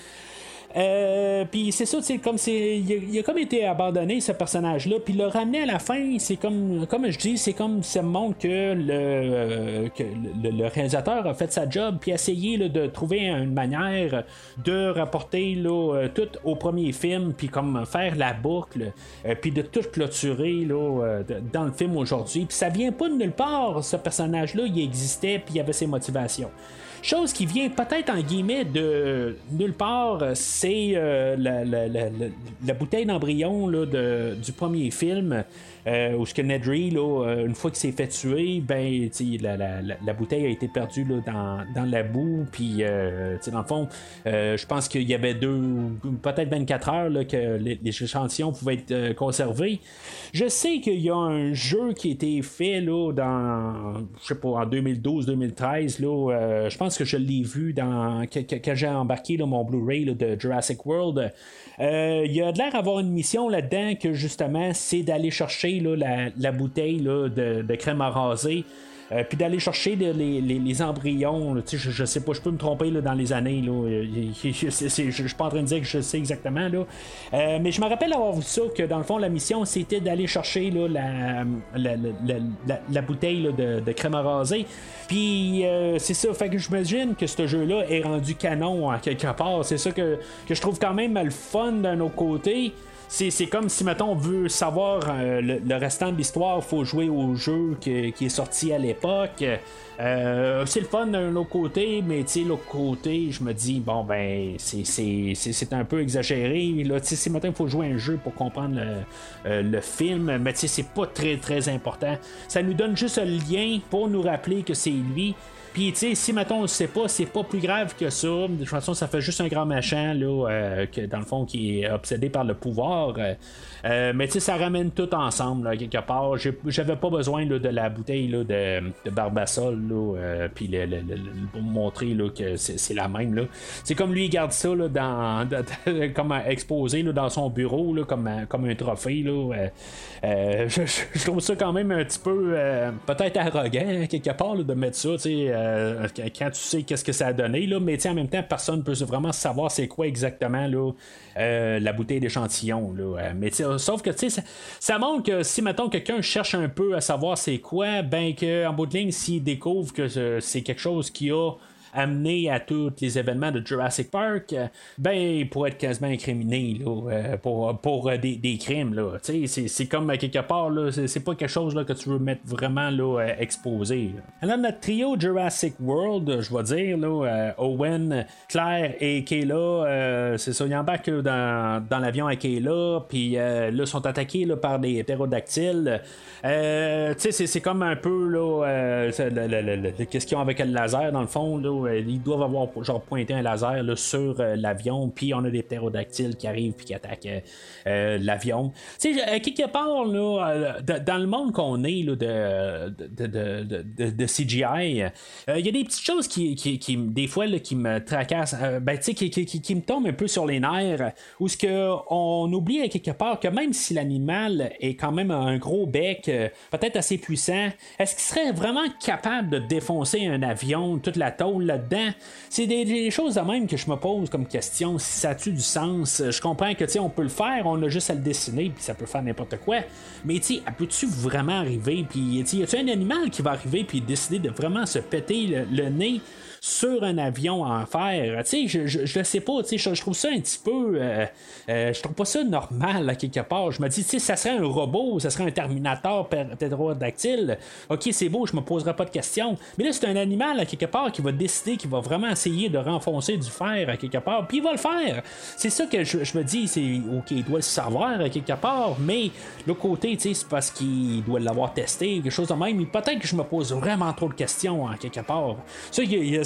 Euh, puis c'est ça, c'est comme c'est. Il, a comme été abandonné ce personnage-là. Puis le ramener à la fin, c'est comme. Comme je dis, c'est comme ça montre que le, que le, réalisateur a fait sa job. Puis essayé de trouver une manière de rapporter là, tout au premier film. Puis comme faire la boucle. Euh, puis de tout clôturer là, dans le film aujourd'hui. Puis ça vient pas de nulle part, ce personnage-là. Il existait. Puis il avait ses motivations. Chose qui vient peut-être en guillemets de nulle part, c'est euh, la, bouteille d'embryon du premier film. Euh, où ce que Nedry, là, euh, une fois qu'il s'est fait tuer, ben, la, la, la, bouteille a été perdue là, dans, dans la boue. Puis, euh, dans le fond, euh, je pense qu'il y avait deux, peut-être 24 heures là, que les, échantillons pouvaient être conservés. Je sais qu'il y a un jeu qui a été fait là, dans, je sais pas, en 2012-2013. Là, je pense que je l'ai vu dans, quand, j'ai embarqué mon Blu-ray de Jurassic World. Il y a de l'air d'avoir une mission là-dedans que justement c'est d'aller chercher la, bouteille de, crème à raser. Euh, puis d'aller chercher les, embryons. je, sais pas, je peux me tromper dans les années. Là, je, suis pas en train de dire que je sais exactement. Là. Euh, mais je me rappelle avoir vu ça, que dans le fond, la mission, c'était d'aller chercher la, la, bouteille de, crème à raser. Puis euh, c'est ça, fait que j'imagine que ce jeu-là est rendu canon quelque part. C'est ça que, je trouve quand même le fun d'un autre côté. C'est, comme si, mettons, on veut savoir euh, le, restant de l'histoire, faut jouer au jeu qui est sorti à l'époque. Euh, c'est le fun d'un autre côté, mais tu sais, l'autre côté, je me dis, bon, ben, c'est un peu exagéré. Là, tu sais, maintenant, il faut jouer un jeu pour comprendre le, euh, le film, mais tu sais, c'est pas très, très important. Ça nous donne juste un lien pour nous rappeler que c'est lui. Puis, tu sais, si, mettons, on ne sait pas, c'est pas plus grave que ça. De toute façon, ça fait juste un grand machin, là, euh, que, dans le fond, qui est obsédé par le pouvoir. Euh, euh, mais, tu sais, ça ramène tout ensemble, quelque part. J'avais pas besoin de la bouteille de, de Barbasol, là, puis pour montrer que c'est la même. C'est comme lui, il garde ça dans, comme exposé dans son bureau, là, comme, un trophée. Là. Je, trouve ça quand même un petit peu, peut-être arrogant, quelque part, de mettre ça, euh, quand tu sais qu'est-ce que ça a donné, mais en même temps, personne ne peut vraiment savoir c'est quoi exactement euh, la bouteille d'échantillon. Euh, mais sauf que ça, ça montre que si maintenant quelqu'un cherche un peu à savoir c'est quoi, ben qu'en bout de ligne, s'il découvre que c'est quelque chose qui a amené à tous les événements de Jurassic Park, ben, il pourrait être quasiment incriminé là, pour, pour des, des, crimes. Là. C'est, c'est comme quelque part, là, c'est, pas quelque chose là, que tu veux mettre vraiment là, exposé. Alors, notre trio Jurassic World, je vais dire, là, Owen, Claire et Kayla, c'est ça, ils embarquent dans, dans l'avion avec Kayla, puis là, ils sont attaqués là, par des ptérodactyles. Euh, c'est comme un peu là, euh, la, question avec le laser dans le fond. Là, ils doivent avoir genre pointé un laser sur euh, l'avion, puis on a des ptérodactyles qui arrivent puis qui attaquent euh, l'avion. Tu sais, quelque part là, dans le monde qu'on est là, de, de, de, de CGI, il y a des petites choses qui, qui, qui des fois là, qui me tracassent, ben, qui, qui, me tombent un peu sur les nerfs, où ce que on oublie quelque part que même si l'animal est quand même un gros bec euh, peut-être assez puissant, est-ce qu'il serait vraiment capable de défoncer un avion, toute la tôle C'est des, choses de même que je me pose comme question, si ça a-tu du sens? Je comprends que on peut le faire, on a juste à le dessiner, puis ça peut faire n'importe quoi. Mais tu peux-tu vraiment arriver? Puis y a-tu un animal qui va arriver puis décider de vraiment se péter le nez? Sur un avion en fer. Tu sais, je, je, je, sais pas, tu je, trouve ça un petit peu. Euh, euh, je trouve pas ça normal, à quelque part. Je me dis, tu sais, ça serait un robot, ça serait un Terminator ptérodactyle. Ok, c'est beau, je me poserai pas de questions. Mais là, c'est un animal, à quelque part, qui va décider, qui va vraiment essayer de renfoncer du fer, à quelque part, puis il va le faire. C'est ça que je, me dis, c'est ok, il doit le savoir, à quelque part, mais le côté, tu sais, c'est parce qu'il doit l'avoir testé, quelque chose de même. Peut-être que je me pose vraiment trop de questions, à quelque part.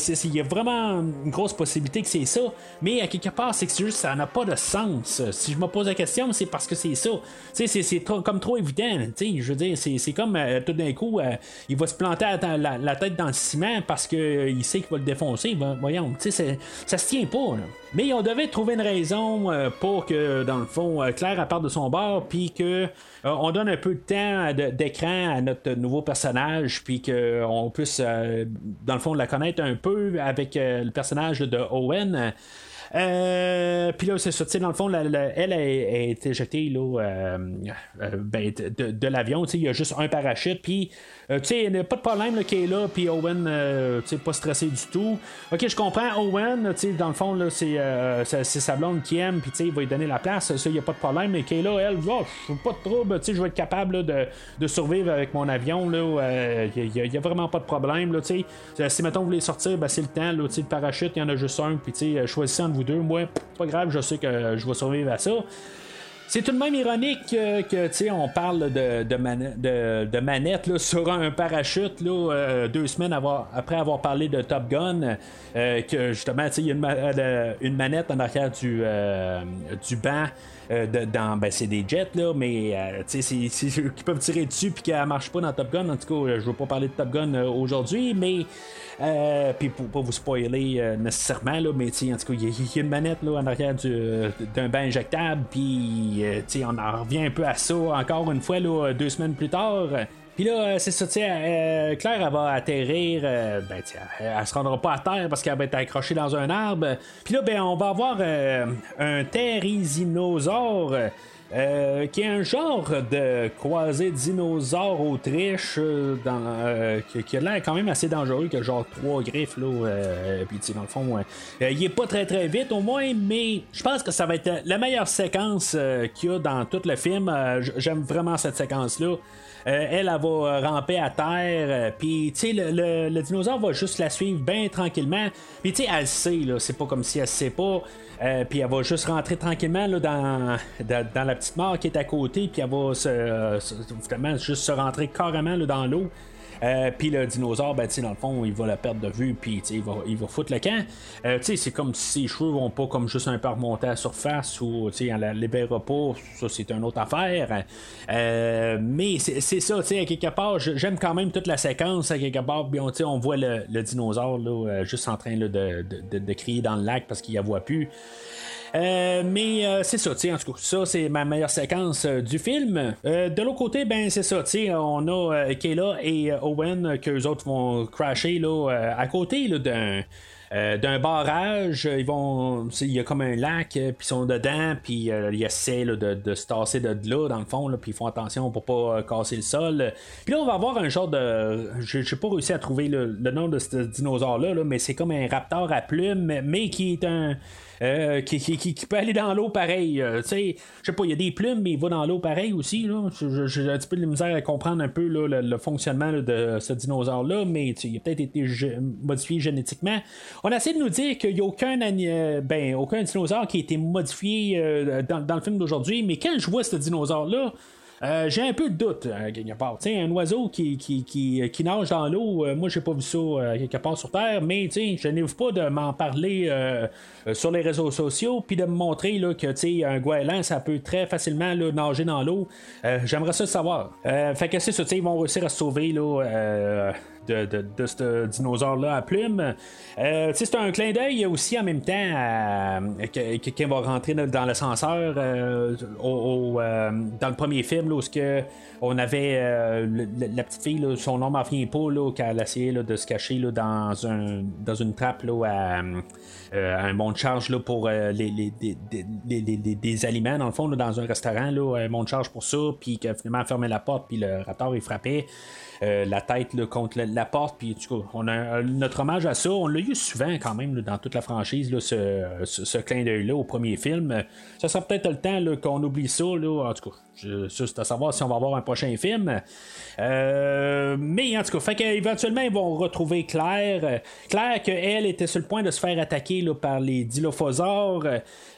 Il y a vraiment une grosse possibilité que c'est ça, mais à quelque part, c'est que juste ça n'a pas de sens. Si je me pose la question, c'est parce que c'est ça. C'est, comme trop évident. Je veux dire, c'est, comme euh, tout d'un coup, euh, il va se planter la, tête dans le ciment parce qu'il euh, sait qu'il va le défoncer. voyons, ça se tient pas. Mais on devait trouver une raison pour que, dans le fond, Claire part de son bord, puis que on donne un peu de temps d'écran à notre nouveau personnage, puis qu'on puisse, dans le fond, la connaître un peu avec euh, le personnage de Owen. Euh, puis là, c'est ça, dans le fond, elle a, été éjectée là, euh, ben, de, de l'avion. Il y a juste un parachute, puis euh, tu sais, il n'y a pas de problème qui est là, puis Owen, euh, tu sais, pas stressé du tout. Ok, je comprends, Owen, tu sais, dans le fond, là, c'est, euh, sa blonde qui aime, puis tu sais, il va lui donner la place, ça, il n'y a pas de problème, mais Kayla, elle, oh, je pas de trouble, tu sais, je vais être capable de, de, survivre avec mon avion, là, il n'y a, vraiment pas de problème, là, tu sais. Si, mettons, vous voulez sortir, ben, c'est le temps, là, tu sais, le parachute, il y en a juste un, puis tu sais, choisissez entre vous deux, moi, pas grave, je sais que je vais survivre à ça. C'est tout de même ironique que, tu sais, on parle de, de, de, manette sur un parachute là, euh, deux semaines après avoir parlé de Top Gun, euh, que justement, il y a une, euh, une, manette en arrière du, du banc. Dans, ben, c'est des jets, là, mais c'est, qui peuvent tirer dessus puis qu'elle marche pas dans Top Gun. En tout cas, je veux pas parler de Top Gun aujourd'hui, mais euh, puis pour pas vous spoiler euh, nécessairement, là, mais en tout cas, il y, a une manette là, en arrière d'un bain injectable, puis euh, on en revient un peu à ça encore une fois là, deux semaines plus tard. Puis là, c'est ça, Claire, elle va atterrir, ben, elle, se rendra pas à terre parce qu'elle va être accrochée dans un arbre. Puis là, ben, on va avoir un therizinosaure euh, qui est un genre de croisé dinosaure Autriche euh, dans, euh, qui, a l'air quand même assez dangereux, qui a genre trois griffes là, puis dans le fond, il est pas très très vite au moins, mais je pense que ça va être la meilleure séquence qu'il y a dans tout le film. J'aime vraiment cette séquence là. Elle, elle, va ramper à terre, puis tu sais, le, dinosaure va juste la suivre bien tranquillement. Puis tu sais, elle sait, là, c'est pas comme si elle sait pas. Euh, puis elle va juste rentrer tranquillement là, dans, la petite mort qui est à côté, puis elle va se, juste se rentrer carrément là, dans l'eau. Euh, puis le dinosaure, ben, dans le fond, il va la perdre de vue, puis il va, il va foutre le camp. Euh, c'est comme si ses cheveux vont pas comme juste un peu remonter à la surface ou on la libérera pas, ça c'est une autre affaire. Euh, mais c'est ça, à quelque part, j'aime quand même toute la séquence, à quelque part, on, on voit le, dinosaure là, juste en train de, de, crier dans le lac parce qu'il ne voit plus. Euh, mais euh, c'est ça, en tout cas, ça c'est ma meilleure séquence euh, du film. de l'autre côté, ben c'est ça, on a Kayla et Owen que les autres vont crasher là, à côté d'un euh, d'un barrage. Ils vont, il y a comme un lac, puis ils sont dedans, puis ils essaient de, se tasser de là, dans le fond, puis ils font attention pour pas casser le sol. Puis là, on va avoir un genre de. J'ai pas réussi à trouver le, nom de ce dinosaure-là, mais c'est comme un raptor à plumes, mais qui est un. Euh, qui, peut aller dans l'eau pareil. Euh, tu sais, je sais pas, il y a des plumes, mais il va dans l'eau pareil aussi. J'ai un petit peu de misère à comprendre un peu le, fonctionnement de ce dinosaure-là, mais il a peut-être été modifié génétiquement. On essaie de nous dire qu'il n'y a aucun, euh, ben, aucun dinosaure qui a été modifié dans, le film d'aujourd'hui, mais quand je vois ce dinosaure-là, euh, j'ai un peu de doute, euh, quelque part. un oiseau qui, qui, qui, nage dans l'eau, euh, moi, j'ai pas vu ça quelque part sur Terre, mais je n'ouvre pas de m'en parler sur les réseaux sociaux, puis de me montrer là, que un goéland, ça peut très facilement nager dans l'eau. J'aimerais ça savoir. fait que c'est ça, ils vont réussir à se sauver là, de, ce dinosaure-là à plumes. Euh, c'est un clin d'œil aussi en même temps à, qui va rentrer dans l'ascenseur euh, euh, dans le premier film où on avait la petite fille, son nom m'en vient pas, là, qu'elle essayait de se cacher dans, un, dans une trappe là, à, un bon de charge là, pour les, des aliments, dans le fond, dans un restaurant, là, un de charge pour ça, puis qu'elle finalement fermé la porte, puis le raptor il frappait. Euh, la tête contre la, porte. Puis, on a notre hommage à ça. On l'a eu souvent quand même dans toute la franchise, ce, clin d'œil-là au premier film. Ça sera peut-être le temps qu'on oublie ça. Là, en tout cas, c'est à savoir si on va avoir un prochain film. Euh, mais en tout cas, fait qu'éventuellement, ils vont retrouver Claire. Claire, qu'elle était sur le point de se faire attaquer là, par les dilophosaures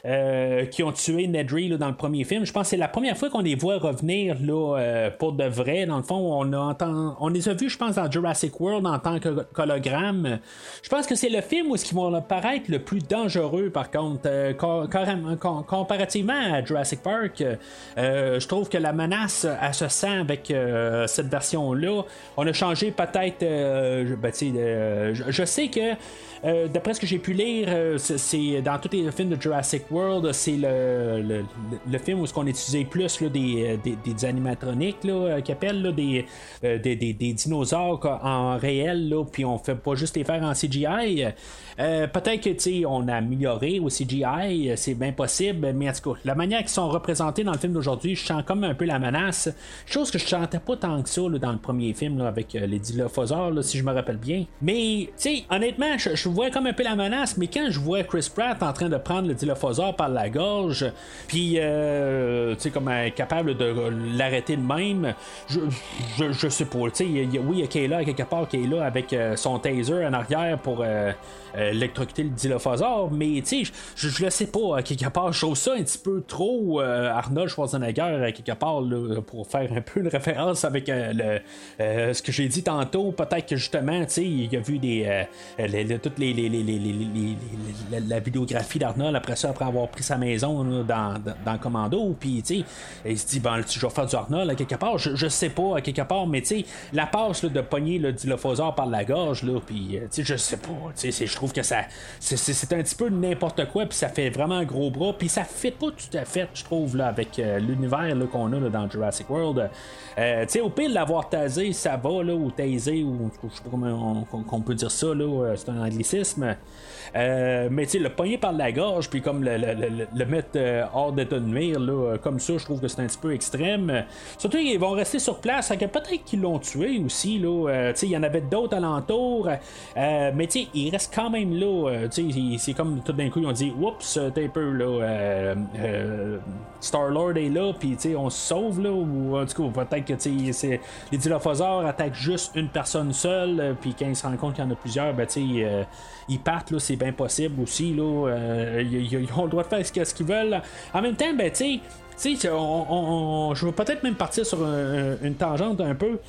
euh, qui ont tué Nedry dans le premier film. Je pense que c'est la première fois qu'on les voit revenir là, euh, pour de vrai. Dans le fond, on, a on les a vus, je pense, dans Jurassic World en tant qu'hologramme. Je pense que c'est le film où ils vont apparaître le plus dangereux, par contre, comparativement à Jurassic Park. je trouve que la menace, elle se sent avec cette version-là. On a changé peut-être. Euh, ben, euh, je, sais que euh, d'après ce que j'ai pu lire, c'est dans tous les films de Jurassic World, c'est le, le, film où ce qu'on utilisait plus des, des, animatroniques là, qui appellent des, des, dinosaures en réel, puis on fait pas juste les faire en CGI. Peut-être que on a amélioré au CGI, c'est bien possible, mais en tout cas, la manière qu'ils sont représentés dans le film d'aujourd'hui, je sens comme un peu la menace. Chose que je sentais pas tant que ça dans le premier film avec euh, les dilophosaures, si je me rappelle bien. Mais, honnêtement, je, vois comme un peu la menace, mais quand je vois Chris Pratt en train de prendre le dilophosaure par la gorge, puis, euh, comme capable de l'arrêter de même, je, je, sais pas. Tu sais, oui, il y a Kayla quelque part qui est là avec euh, son taser en arrière pour électrocuter le dilophosaure, mais, tu sais, je, le sais pas. quelque part, je trouve ça un petit peu trop Arnold Schwarzenegger, quelque part, pour faire un peu une référence avec euh, ce que j'ai dit tantôt, peut-être que justement, tu sais, il a vu des, euh, toutes les, la vidéographie d'Arnold après ça, après avoir pris sa maison dans, dans, Commando, puis tu sais, il se dit, bon, je vais faire du Arnold à quelque part, je, sais pas à quelque part, mais tu sais, la passe de pogner le dilophosaure par la gorge, là, puis euh, tu sais, je sais pas, tu sais, je trouve que ça, c'est un petit peu n'importe quoi, puis ça fait vraiment un gros bras, puis ça fait pas tout à fait, je trouve, là, avec l'univers qu'on a dans Jurassic World. tu sais, au pire, l'avoir tasé, ça va, là, ou taisé, ou je sais pas comment on, peut dire ça, là, euh, c'est un anglicisme. Euh, mais tu sais, le pogner par la gorge, puis comme le, mettre euh, hors d'état de nuire, là, comme ça, je trouve que c'est un petit peu extrême. Surtout, ils vont rester sur place, peut-être qu'ils l'ont tué aussi, là. tu sais, il y en avait d'autres alentours, mais tu sais, il reste quand même là. tu sais, c'est comme tout d'un coup, ils ont dit, oups, t'es un peu, là. Star-Lord est là, puis tu sais, on se sauve, là, ou en tout cas, peut-être que tu sais, les dilophosaures attaquent juste une personne seule, euh, puis quand ils se rendent compte qu'il y en a plusieurs, ben, euh, ils partent, là, c'est bien possible aussi. Là, euh, ils, ont le droit de faire ce qu'ils veulent. En même temps, ben, tu sais, on, je vais peut-être même partir sur une tangente un peu.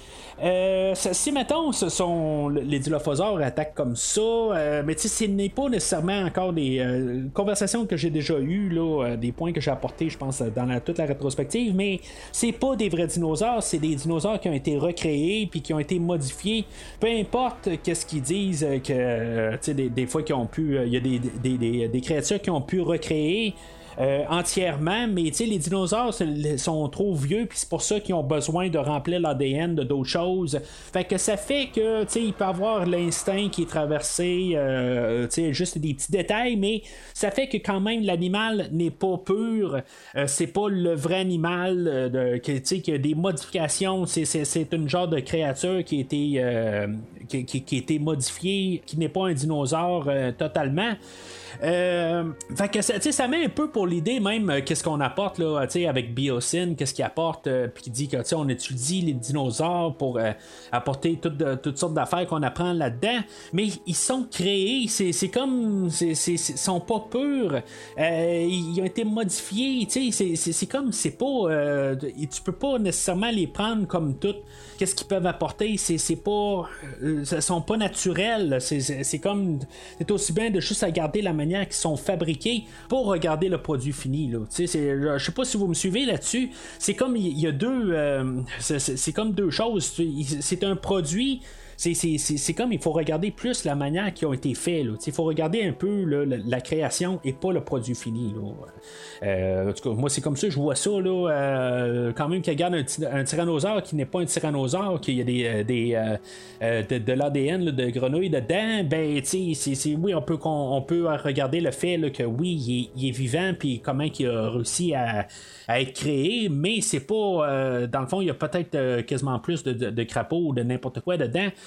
Euh, si, mettons, ce sont les dilophosaures attaquent comme ça, euh, mais ce n'est pas nécessairement encore des euh, conversations que j'ai déjà eues, là, des points que j'ai apportés, je pense, dans toute la rétrospective, mais c'est pas des vrais dinosaures, c'est des dinosaures qui ont été recréés puis qui ont été modifiés. Peu importe qu'est-ce qu'ils disent, que des, des, fois qu'ils ont pu, il y a des, des, créatures qui ont pu recréer. Euh, entièrement, mais les dinosaures sont trop vieux, puis c'est pour ça qu'ils ont besoin de remplir l'ADN de d'autres choses. Fait que ça fait que, tu sais, il peut avoir l'instinct qui est traversé, euh, tu sais, juste des petits détails, mais ça fait que quand même l'animal n'est pas pur, euh, c'est pas le vrai animal, de, tu sais, qui a des modifications, c'est une genre de créature qui a été, qui, qui, a été modifiée, qui n'est pas un dinosaure totalement. Euh, fait que ça, ça met un peu pour l'idée même euh, qu'est-ce qu'on apporte là, avec Biosyn, qu'est-ce qu'il apporte, euh, puis qui dit que on étudie les dinosaures pour apporter toutes, sortes d'affaires qu'on apprend là-dedans, mais ils sont créés, c'est comme, ils sont pas purs, ils ont été modifiés, c'est comme, c'est pas, tu peux pas nécessairement les prendre comme toutes qu'est-ce qu'ils peuvent apporter, c'est pas. Euh, sont pas naturels. C'est comme. C'est aussi bien de juste regarder la manière qu'ils sont fabriqués pour regarder le produit fini. Je sais pas si vous me suivez là-dessus. C'est comme il y, a deux. Euh, c'est comme deux choses. C'est un produit c'est comme il faut regarder plus la manière qui ont été faits. Il faut regarder un peu la, création et pas le produit fini. Euh, en tout cas, moi, c'est comme ça, je vois ça. Là, euh, quand même, qu'il regarde un, tyrannosaure qui n'est pas un tyrannosaure, qu'il y a des, euh, de, l'ADN de grenouille dedans, ben, c'est, oui, on peut, peut regarder le fait que oui, il est, vivant, puis comment il a réussi à, être créé, mais c'est pas. dans le fond, il y a peut-être quasiment plus de, de, de crapauds ou de n'importe quoi dedans.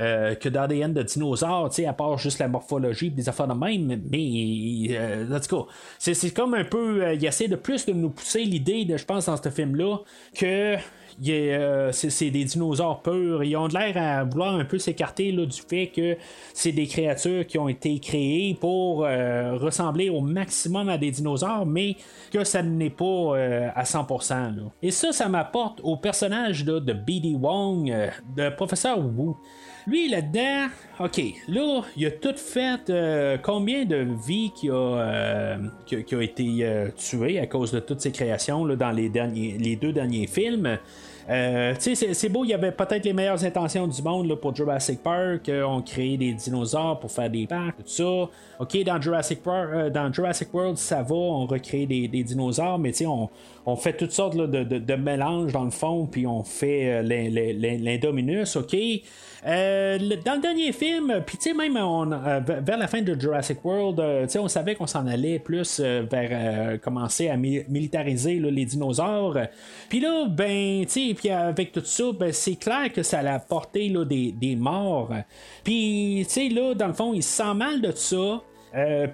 Euh, que d'ADN de dinosaures, à part juste la morphologie des affaires de même. Mais, euh, en tout cas, c'est comme un peu. Euh, il essaie de plus de nous pousser l'idée, je pense, dans ce film-là, que c'est des dinosaures purs. Ils ont l'air à vouloir un peu s'écarter du fait que c'est des créatures qui ont été créées pour ressembler au maximum à des dinosaures, mais que ça n'est pas à 100%. Et ça, ça m'apporte au personnage de B.D. Wong, de professeur Wu. Lui, là-dedans, OK, là, il a tout fait euh, combien de vies qui a, euh, qui, a été euh, tuées à cause de toutes ces créations là, dans les, derniers, les deux derniers films? Euh, c'est beau, il y avait peut-être les meilleures intentions du monde là, pour Jurassic Park. on crée des dinosaures pour faire des parcs, tout ça. OK, dans Jurassic, Park, dans Jurassic World, ça va, on recrée des, dinosaures, mais on, on fait toutes sortes de, de, mélanges dans le fond, puis on fait l'Indominus, OK? Euh, dans le dernier film, puis tu sais, même euh, vers la fin de Jurassic World, euh, tu sais, on savait qu'on s'en allait plus vers commencer à militariser les dinosaures. Puis là, ben, tu sais, puis avec tout ça, ben, c'est clair que ça a porté là, des, des morts. Puis, tu sais, là, dans le fond, il se sent mal de ça.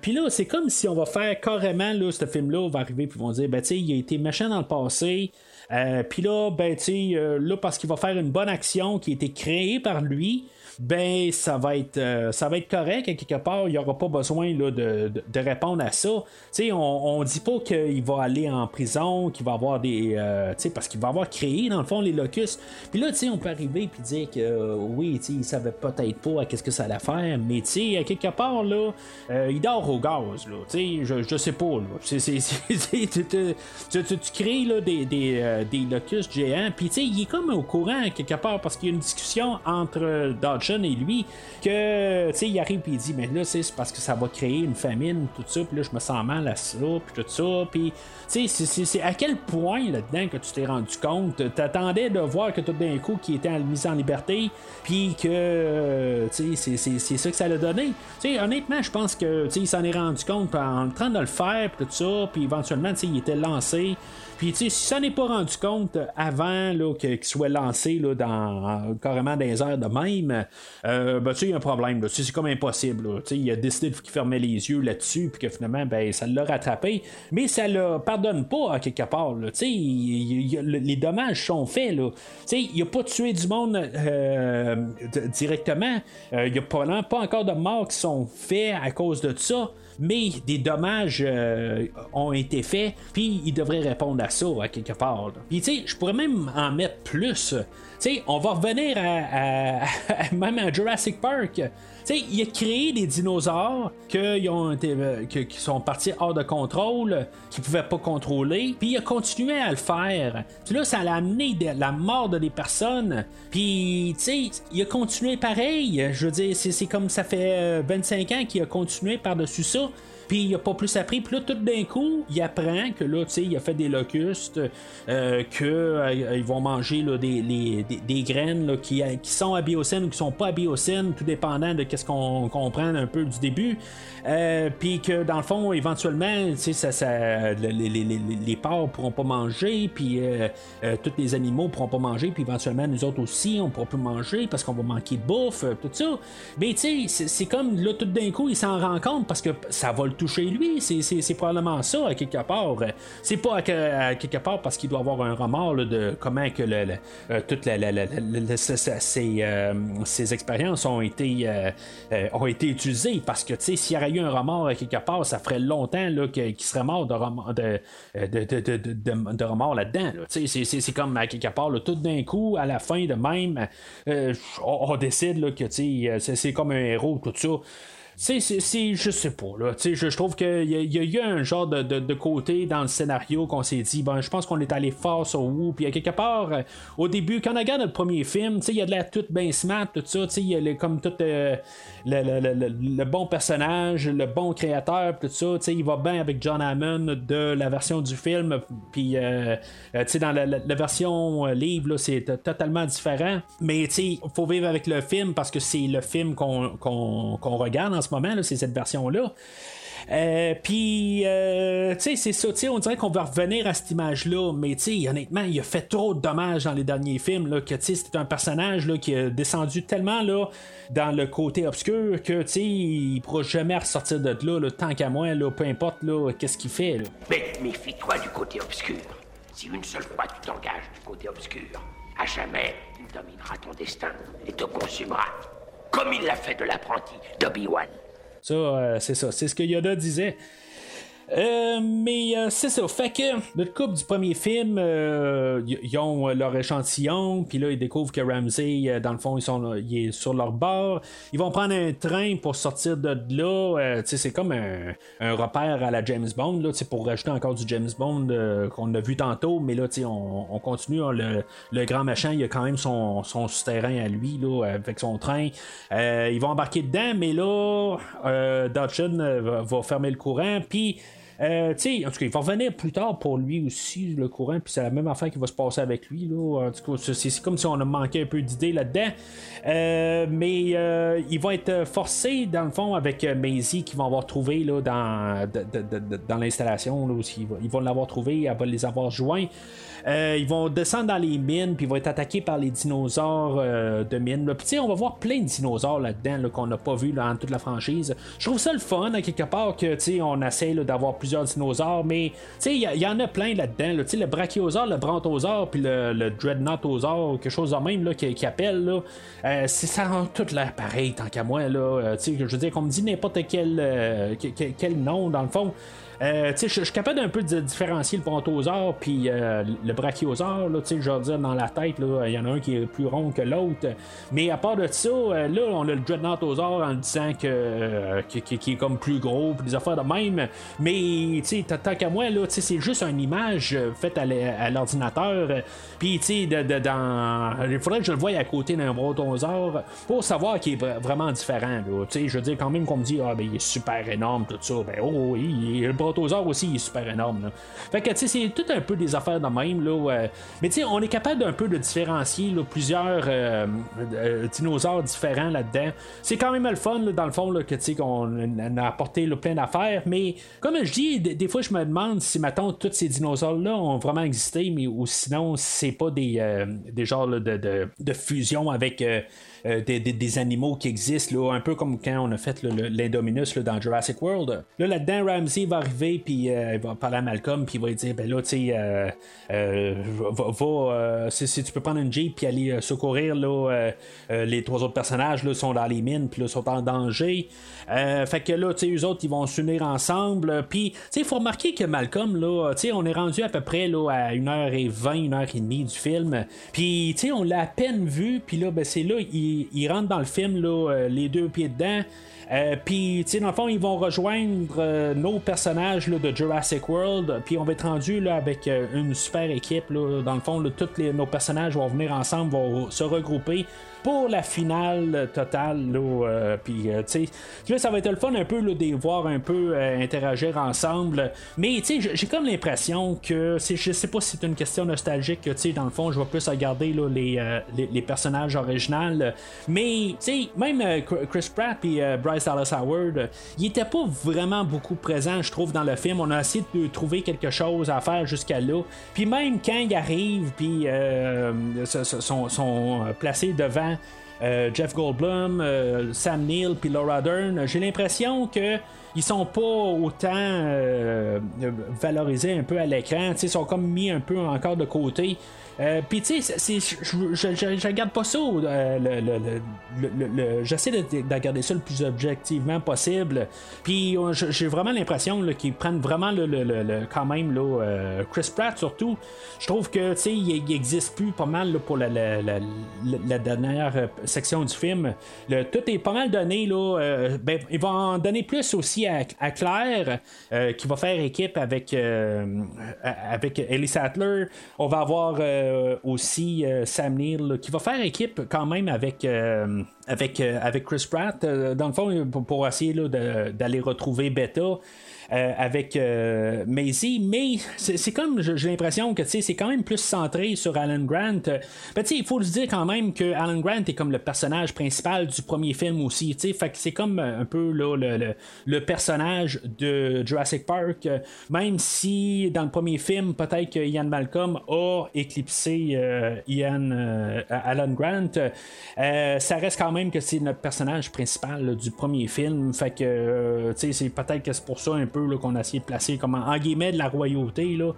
Puis là, c'est comme si on va faire carrément, là, ce film-là, on va arriver, puis vont dire, ben, tu sais, il a été méchant dans le passé, euh, puis là, ben, tu sais, euh, là, parce qu'il va faire une bonne action qui a été créée par lui, ben ça va être euh, ça va être correct et quelque part. Il n'y aura pas besoin là, de, de, répondre à ça. On, on dit pas qu'il va aller en prison qu'il va avoir des euh, parce qu'il va avoir créé dans le fond les locus. Puis là on peut arriver et dire que euh, oui il savait peut-être pas qu'est-ce que ça allait faire mais à quelque part là il dort au gaz là. Je, je sais pas tu, crées là, des, des, des locus géants. Puis il est comme au courant quelque part parce qu'il y a une discussion entre Dodge et lui que, tu sais, il arrive et il dit, mais là, c'est parce que ça va créer une famine, tout ça, puis là, je me sens mal à ça, puis tout ça, puis, tu sais, c'est à quel point là-dedans que tu t'es rendu compte, t'attendais de voir que tout d'un coup, qui était mis en liberté, puis que, tu sais, c'est ça que ça l'a donné. Tu sais, honnêtement, je pense que, tu sais, il s'en est rendu compte en train de le faire, puis tout ça, puis éventuellement, tu sais, il était lancé. Si ça n'est pas rendu compte avant qu'il soit lancé dans carrément des heures de même, euh, ben, tu il y a un problème. C'est comme impossible. Il a décidé qu'il fermait les yeux là-dessus, puis que finalement, ben, ça l'a rattrapé. Mais ça le pardonne pas à quelque part. Les dommages sont faits. Là. Il a pas tué du monde euh, directement. Euh, il n'y a pas encore de morts qui sont faits à cause de ça mais des dommages euh, ont été faits, puis il devrait répondre à ça à quelque part. Puis tu sais, je pourrais même en mettre plus. Tu sais, on va revenir à, même à Jurassic Park. Sais, il a créé des dinosaures qui, ont été, euh, qui sont partis hors de contrôle, qu'il pouvait pas contrôler, puis il a continué à le faire. Puis là, ça a amené la mort de des personnes. Puis, tu sais, il a continué pareil. Je veux dire, c'est comme ça fait 25 euh, ans qu'il a continué par-dessus ça. Puis il a pas plus appris. Puis là, tout d'un coup, il apprend que là, tu sais, il a fait des locustes, euh, qu'ils vont manger des, graines là, qui, sont à biocène ou qui sont pas à biocène, tout dépendant de qu'est-ce qu'on comprend un peu du début. Euh, puis que dans le fond, éventuellement, tu sais, les, les, les, porcs pourront pas manger, puis euh, euh, tous les animaux pourront pas manger, puis éventuellement nous autres aussi, on pourra plus manger parce qu'on va manquer de bouffe, euh, tout ça. Mais tu sais, c'est comme là tout d'un coup, il s'en rend compte parce que ça va le toucher lui. C'est- probablement ça à quelque part. C'est pas à, que- à quelque part parce qu'il doit avoir un remords de comment que le, euh, toutes la- la- la- ces- euh, ces expériences ont été euh, ont été utilisées parce que s'il y aurait eu un remords à quelque part, ça ferait longtemps qu'il serait mort de remords, de, de, de, de, là-dedans. là. C'est comme à quelque part, tout d'un coup, à la fin de même, on, on décide que c'est comme un héros, tout ça. C'est- c'est, je sais pas, là. Tu je, trouve qu'il y, y a eu un genre de, de- côté dans le scénario qu'on s'est dit, ben, je pense qu'on est allé fort sur Wu. Puis, quelque part, euh, au début, quand on regarde le premier film, tu il y a de la toute bien smart, tout ça. Tu il y a le- comme tout euh, le, le- le- le- bon personnage, le bon créateur, tout ça. Tu il va bien avec John Hammond de la version du film. Puis, euh, tu sais, dans la, version livre, là, c'est totalement différent. Mais, tu faut vivre avec le film parce que c'est le film qu'on qu'on- qu'on regarde ce moment, c'est cette version-là. Euh, puis, euh, tu sais, c'est ça, tu on dirait qu'on va revenir à cette image-là, mais tu sais, honnêtement, il a fait trop de dommages dans les derniers films, là, que tu sais, c'était un personnage là, qui a descendu tellement là, dans le côté obscur que tu sais, il pourra jamais ressortir de là, là, tant qu'à moi, là, peu importe là, qu'est-ce qu'il fait. Là. Mais méfie-toi du côté obscur. Si une seule fois tu t'engages du côté obscur, à jamais il dominera ton destin et te consumera. Comme il l'a fait de l'apprenti d'Obi-Wan. Ça, euh, c'est ça. C'est ce que Yoda disait. Euh, mais euh, c'est ça. Fait que le couple du premier film, euh, ils ont euh, leur échantillon, puis là ils découvrent que Ramsey, euh, dans le fond, ils sont il est sur leur bord. Ils vont prendre un train pour sortir de là. Euh, c'est comme un, repère à la James Bond, là, pour rajouter encore du James Bond qu'on a vu tantôt. Mais là, on, on continue. hein, le, grand machin, il a quand même son, souterrain à lui, là, avec son train. Ils vont embarquer dedans, mais là, Dodgen va, va fermer le courant, puis. Euh, tu sais, en tout cas, il va revenir plus tard pour lui aussi, le courant, puis c'est la même affaire qui va se passer avec lui. Là. En tout cas, c'est, comme si on a manqué un peu d'idées là-dedans. Euh, mais euh, ils vont être forcés, dans le fond, avec Maisie, qu'ils vont avoir trouvé là, dans, dans l'installation. Ils vont l'avoir trouvé, elle va les avoir joints. Euh, ils vont descendre dans les mines, puis ils vont être attaqués par les dinosaures euh, de mines. là. Puis, tu sais, on va voir plein de dinosaures là-dedans là, qu'on n'a pas vu dans toute la franchise. Je trouve ça le fun, à quelque part, que on essaie d'avoir plusieurs dinosaures, mais il y, en a plein là-dedans. le brachiosaure, le brontosaure, puis le, le dreadnoughtosaure, quelque chose de même là, qui, appelle. Là, euh, ça rend tout l'air pareil, tant qu'à moi. Là, je veux dire, qu'on me dit n'importe quel, que- que- quel nom, dans le fond. Euh, je suis capable d'un peu de différencier le brontosaure puis euh, le brachiosaure. Là, je veux dire, dans la tête, il y en a un qui est plus rond que l'autre. Mais à part de ça, euh, là, on a le dreadnoughtausaure en disant que, qui, est comme plus gros, puis des affaires de même. Mais, tant qu'à moi, là, c'est juste une image faite à l'ordinateur. Puis, tu sais, dans... il faudrait que je le voie à côté d'un brontosaure pour savoir qu'il est vra- vraiment différent. je veux dire, quand même qu'on me dit, ah, ben, il est super énorme, tout ça. Ben, oh, il est- brontosaure aussi, il est super énorme. Fait que, tu sais, c'est tout un peu des affaires de même, là. euh, mais, tu sais, on est capable d'un peu de différencier, plusieurs euh, euh, dinosaures différents là-dedans. C'est quand même le fun, dans le fond, là, que, qu'on a apporté plein d'affaires. Mais, comme je dis, des, fois, je me demande si, mettons, tous ces dinosaures-là ont vraiment existé, mais ou sinon, c'est pas des, des genres de, de, fusion avec. des, des- animaux qui existent, là, un peu comme quand on a fait l'Indominus dans Jurassic World. Là, là-dedans, Ramsey va puis euh, il va parler à Malcolm, puis il va lui dire ben là, tu sais, euh, euh, va, si, tu peux prendre une Jeep, puis aller secourir là, les trois autres personnages, là, sont dans les mines, puis là, sont en danger. Fait que là, tu sais, eux autres, ils vont s'unir ensemble. Puis, tu sais, il faut remarquer que Malcolm, là, tu sais, on est rendu à peu près là, à 1h20, 1h30 du film. Puis, tu sais, on l'a à peine vu. Puis là, ben, c'est là, il, il rentre dans le film, là, les deux pieds dedans. Euh, puis, tu sais, dans le fond, ils vont rejoindre euh, nos personnages de Jurassic World. Puis, on va être rendu là, avec euh, une super équipe. Là, dans le fond, tous nos personnages vont venir ensemble, vont se regrouper pour la finale totale. Là, puis, tu sais, ça va être le fun un peu de les voir un peu interagir ensemble. Mais, tu sais, j'ai comme l'impression que, je sais pas si c'est une question nostalgique, tu sais, dans le fond, je vais plus regarder là, les, les, personnages originaux. Mais, tu sais, même Chris Pratt et Bryce Dallas Howard, ils étaient pas vraiment beaucoup présents, je trouve, dans le film. On a essayé de trouver quelque chose à faire jusqu'à là. Puis même quand ils arrivent, puis sont placés devant euh, Jeff Goldblum, euh, Sam Neill puis Laura Dern, j'ai l'impression que ils sont pas autant euh, valorisés un peu à l'écran, ils sont comme mis un peu encore de côté. Euh, Puis tu sais, je regarde pas ça. Euh, J'essaie de, de, regarder ça le plus objectivement possible. Puis j'ai vraiment l'impression qu'ils prennent vraiment le, quand même euh, Chris Pratt surtout. Je trouve que tu sais, il, existe plus pas mal pour la, dernière section du film. tout est pas mal donné là. ben, ils vont en donner plus aussi à, Claire qui va faire équipe avec avec Ellie Sattler. On va avoir aussi euh, Sam Neill qui va faire équipe quand même avec, euh, avec, avec Chris Pratt, dans le fond, pour, essayer d'aller retrouver Beta. Euh, avec euh, Maisie, mais c'est comme j'ai l'impression que c'est quand même plus centré sur Alan Grant. Ben, il faut le dire quand même que Alan Grant est comme le personnage principal du premier film aussi. Fait que c'est comme un peu là, le, le, personnage de Jurassic Park, même si dans le premier film, peut-être que Ian Malcolm a éclipsé euh, Ian Alan Grant, ça reste quand même que c'est notre personnage principal du premier film. Fait que c'est peut-être que c'est pour ça un peu qu'on a essayé de placer comme en, guillemets de la royauté. Là.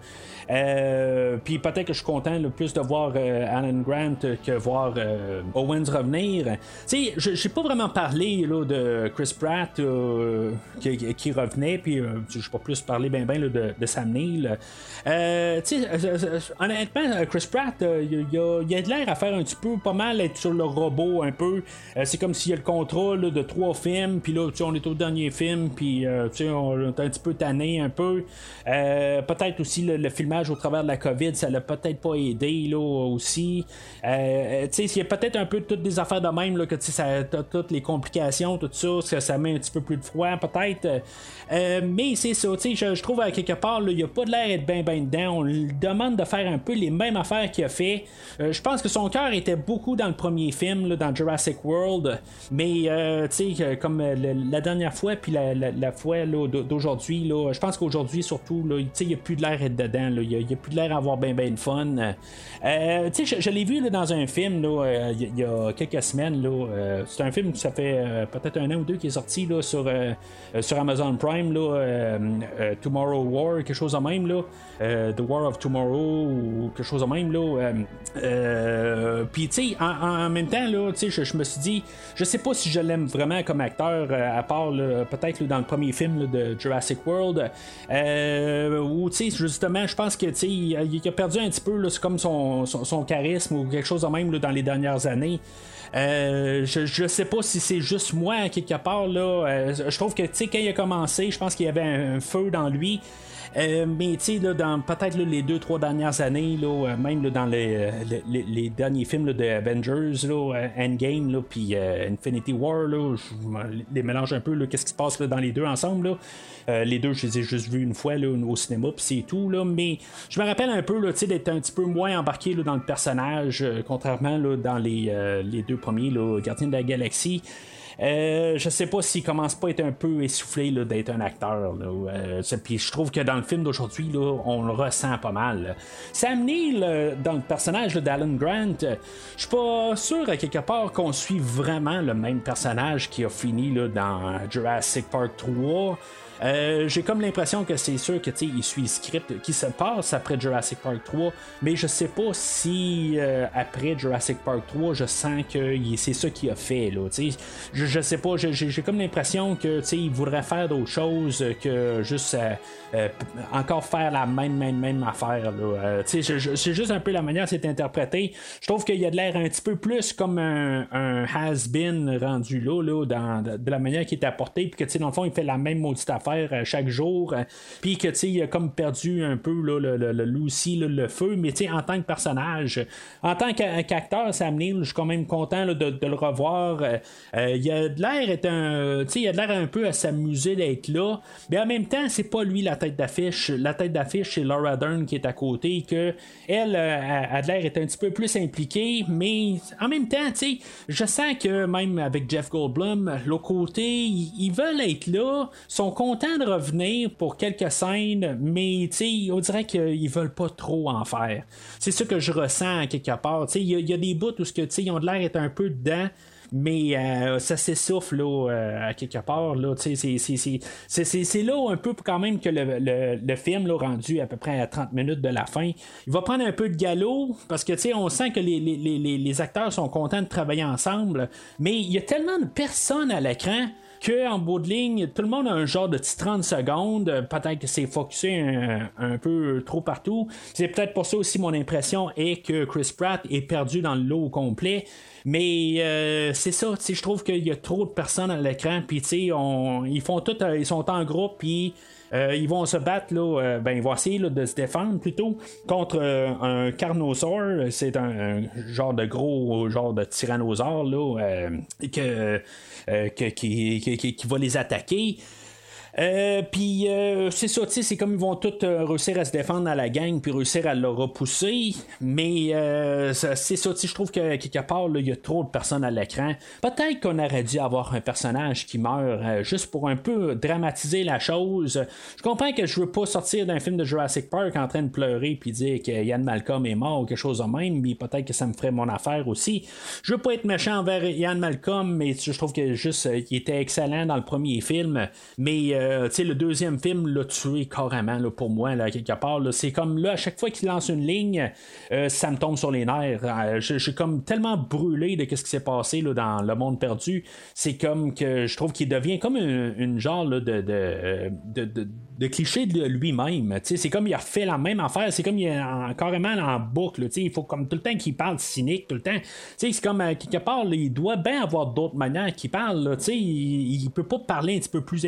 Euh, puis peut-être que je suis content le plus de voir euh, Alan Grant que voir euh, Owens revenir. Tu sais, j'ai pas vraiment parlé là, de Chris Pratt qui, revenait, puis je pas plus parler ben ben de, de, Sam Neill. honnêtement, Chris Pratt, il a, a, de l'air à faire un petit peu pas mal être sur le robot un peu. c'est comme s'il y a le contrôle de trois films, puis là, on est au dernier film, puis on un petit peu tanné un peu. peut-être aussi le filmage au travers de la COVID, ça l'a peut-être pas aidé là, aussi. Euh, il y a peut-être un peu toutes des affaires de même, là, que ça a toutes les complications, tout ça, que ça met un petit peu plus de froid, peut-être. Euh, mais c'est ça, je, je trouve à quelque part, il n'y a pas de l'air d'être bien ben dedans. On lui demande de faire un peu les mêmes affaires qu'il a fait. Euh, je pense que son cœur était beaucoup dans le premier film, là, dans Jurassic World. Mais, comme la dernière fois, puis la, fois d'aujourd'hui, je pense qu'aujourd'hui, surtout, il n'y a plus de l'air d'être dedans. Il n'y a, plus de l'air à avoir bien ben de fun. Euh, je, l'ai vu dans un film euh, il y, a quelques semaines. Euh, c'est un film qui ça fait peut-être un an ou deux qui est sorti sur, Amazon Prime. Tomorrow War, quelque chose de même. Là, The War of Tomorrow ou quelque chose de même. Puis en, même temps, je, je me suis dit, je sais pas si je l'aime vraiment comme acteur, à part peut-être dans le premier film de Jurassic World, où tu sais, justement, je pense que il, a perdu un petit peu, c'est comme son, son, charisme ou quelque chose de même dans les dernières années. Euh, je, sais pas si c'est juste moi quelque part là. Euh, je trouve que quand il a commencé, je pense qu'il y avait un feu dans lui. Euh, mais tu sais, dans peut-être les deux, trois dernières années, là, euh, même dans les, les, derniers films de Avengers, là, euh, Endgame, puis Infinity War, je les mélange un peu, qu'est-ce qui se passe dans les deux ensemble. les deux, je les ai juste vus une fois au cinéma, puis c'est tout. Là, mais je me rappelle un peu d'être un petit peu moins embarqué dans le personnage, contrairement dans les, les deux premiers, Gardiens de la Galaxie. Euh, je sais pas s'il commence pas à être un peu essoufflé d'être un acteur. Euh, puis je trouve que dans le film d'aujourd'hui, on le ressent pas mal. Sam Neill, euh, dans le personnage d'Alan Grant, je suis pas sûr à quelque part qu'on suit vraiment le même personnage qui a fini dans Jurassic Park 3. Euh, j'ai comme l'impression que c'est sûr que il suit le script qui se passe après Jurassic Park 3, mais je sais pas si euh, après Jurassic Park 3, je sens que c'est ça qu'il a fait. Là, je, je, sais pas, j'ai comme l'impression que il voudrait faire d'autres choses que juste encore faire la même, même, même affaire. c'est juste un peu la manière c'est interprété. Je trouve qu'il y a de l'air un petit peu plus comme un, has-been rendu là, là dans, de, la manière qui est apporté, puis que dans le fond, il fait la même maudite affaire chaque jour, puis que il a comme perdu un peu le, le, le, le, feu, mais en tant que personnage, en tant qu'acteur, Sam Neill, je suis quand même content de, le revoir. il a de l'air un, il a de l'air un peu à s'amuser d'être là, mais en même temps, c'est pas lui la tête d'affiche. La tête d'affiche, c'est Laura Dern qui est à côté, que elle a de l'air est un petit peu plus impliquée, mais en même temps, je sens que même avec Jeff Goldblum, l'autre côté, ils, veulent être là, sont contents de revenir pour quelques scènes, mais on dirait qu'ils veulent pas trop en faire. C'est ça que je ressens quelque part. Il y, a des bouts où ils ont l'air être un peu dedans mais euh, ça s'essouffle là, euh, à quelque part. Là, c'est, là un peu quand même que le, le, film, là, rendu à peu près à 30 minutes de la fin, il va prendre un peu de galop parce que on sent que les, les, les, les acteurs sont contents de travailler ensemble, mais il y a tellement de personnes à l'écran que en bout de ligne, tout le monde a un genre de petit 30 secondes. Peut-être que c'est focusé un, peu trop partout. C'est peut-être pour ça aussi mon impression est que Chris Pratt est perdu dans le lot complet. Mais euh, c'est ça, je trouve qu'il y a trop de personnes à l'écran, puis ils font tout, euh, ils sont en groupe, puis euh, ils vont se battre, là, ben, ils essayer de se défendre plutôt contre un carnosaure. C'est un, genre de gros genre de tyrannosaure là, que, qui, qui, va les attaquer. Euh, puis euh, c'est ça, c'est comme ils vont tous euh, réussir à se défendre à la gang puis réussir à le repousser. Mais c'est ça, je trouve que quelque part, il y a trop de personnes à l'écran. Peut-être qu'on aurait dû avoir un personnage qui meurt juste pour un peu dramatiser la chose. Je comprends que je veux pas sortir d'un film de Jurassic Park en train de pleurer puis dire que Ian Malcolm est mort ou quelque chose de même, mais peut-être que ça me ferait mon affaire aussi. Je veux pas être méchant envers Ian Malcolm, mais je trouve que juste était excellent dans le premier film. Mais euh, le deuxième film l'a tué carrément là, pour moi, là, quelque part. C'est comme là, à chaque fois qu'il lance une ligne, euh, ça me tombe sur les nerfs. Euh, je, suis comme tellement brûlé de ce qui s'est passé là, dans Le Monde Perdu. C'est comme que je trouve qu'il devient comme une, genre de, de, cliché de lui-même. C'est comme il a fait la même affaire. C'est comme il est carrément en boucle. Il faut comme tout le temps qu'il parle cynique, tout le temps. C'est comme quelque part, il doit bien avoir d'autres manières qu'il parle. il, il peut pas parler un petit peu plus.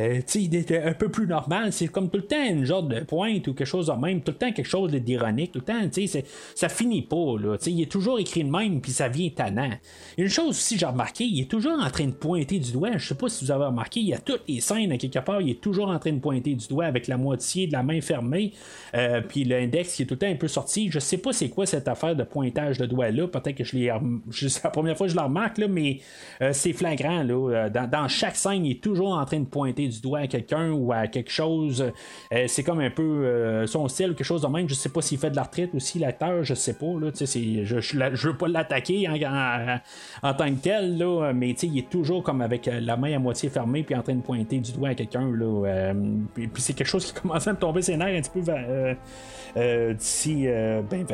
Euh, il était un peu plus normal. C'est comme tout le temps une genre de pointe ou quelque chose de même, tout le temps quelque chose d'ironique, tout le temps, ça finit pas. Là, il est toujours écrit de même, puis ça vient tannant. Une chose aussi, j'ai remarqué, il est toujours en train de pointer du doigt. Je sais pas si vous avez remarqué, il y a toutes les scènes, à quelque part, il est toujours en train de pointer du doigt avec la moitié de la main fermée, euh, puis l'index qui est tout le temps un peu sorti. Je sais pas c'est quoi cette affaire de pointage de doigt là. Peut-être que je l'ai. C'est la première fois que je le remarque, là, mais euh, c'est flagrant. Là. Dans, dans chaque scène, il est toujours en train de pointer du doigt à quelqu'un ou à quelque chose. Euh, c'est comme un peu euh, son style, quelque chose de même. Je sais pas s'il fait de la retraite aussi, l'acteur, je sais pas. Là, je, je, je, veux pas l'attaquer en, tant que tel, là, mais il est toujours comme avec euh, la main à moitié fermée puis en train de pointer du doigt à quelqu'un. Là, puis, c'est quelque chose qui commence à me tomber ses nerfs un petit peu d'ici ben,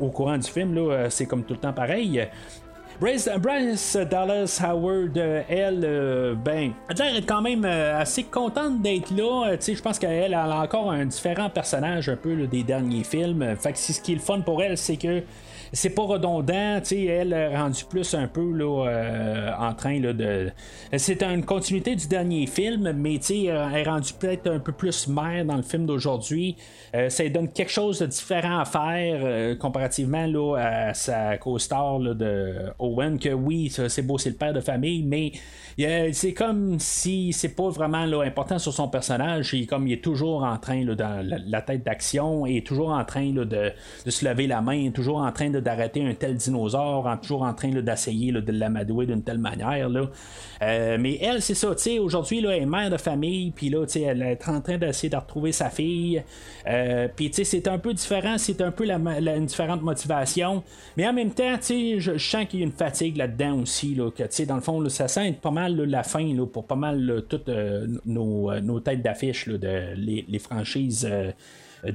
au courant du film. Là, c'est comme tout le temps pareil. Bryce, Dallas Howard, elle, euh, ben, elle est quand même euh, assez contente d'être là. Euh, je pense qu'elle a encore un différent personnage un peu des derniers films. Fait que ce qui est le fun pour elle, c'est que c'est pas redondant, tu sais, elle est rendue plus un peu là, euh, en train là, de. C'est une continuité du dernier film, mais tu sais, elle est rendue peut-être un peu plus mère dans le film d'aujourd'hui. Euh, ça donne quelque chose de différent à faire euh, comparativement là, à sa co-star de Owen, que oui, c'est beau, c'est le père de famille, mais c'est comme si c'est pas vraiment là, important sur son personnage. Il, comme il est toujours en train là, dans la, tête d'action, et toujours en train là, de, de, se lever la main, toujours en train d'arrêter un tel dinosaure, en, toujours en train d'essayer de l'amadouer d'une telle manière. Là. Euh, mais elle, c'est ça, aujourd'hui, elle est mère de famille, puis là, elle est en train d'essayer de retrouver sa fille. Euh, c'est un peu différent, c'est un peu une différente motivation. Mais en même temps, je, je sens qu'il y a une fatigue là-dedans aussi, là, que dans le fond, ça sent pas mal la fin là, pour pas mal toutes euh, nos, nos, têtes d'affiche de les franchises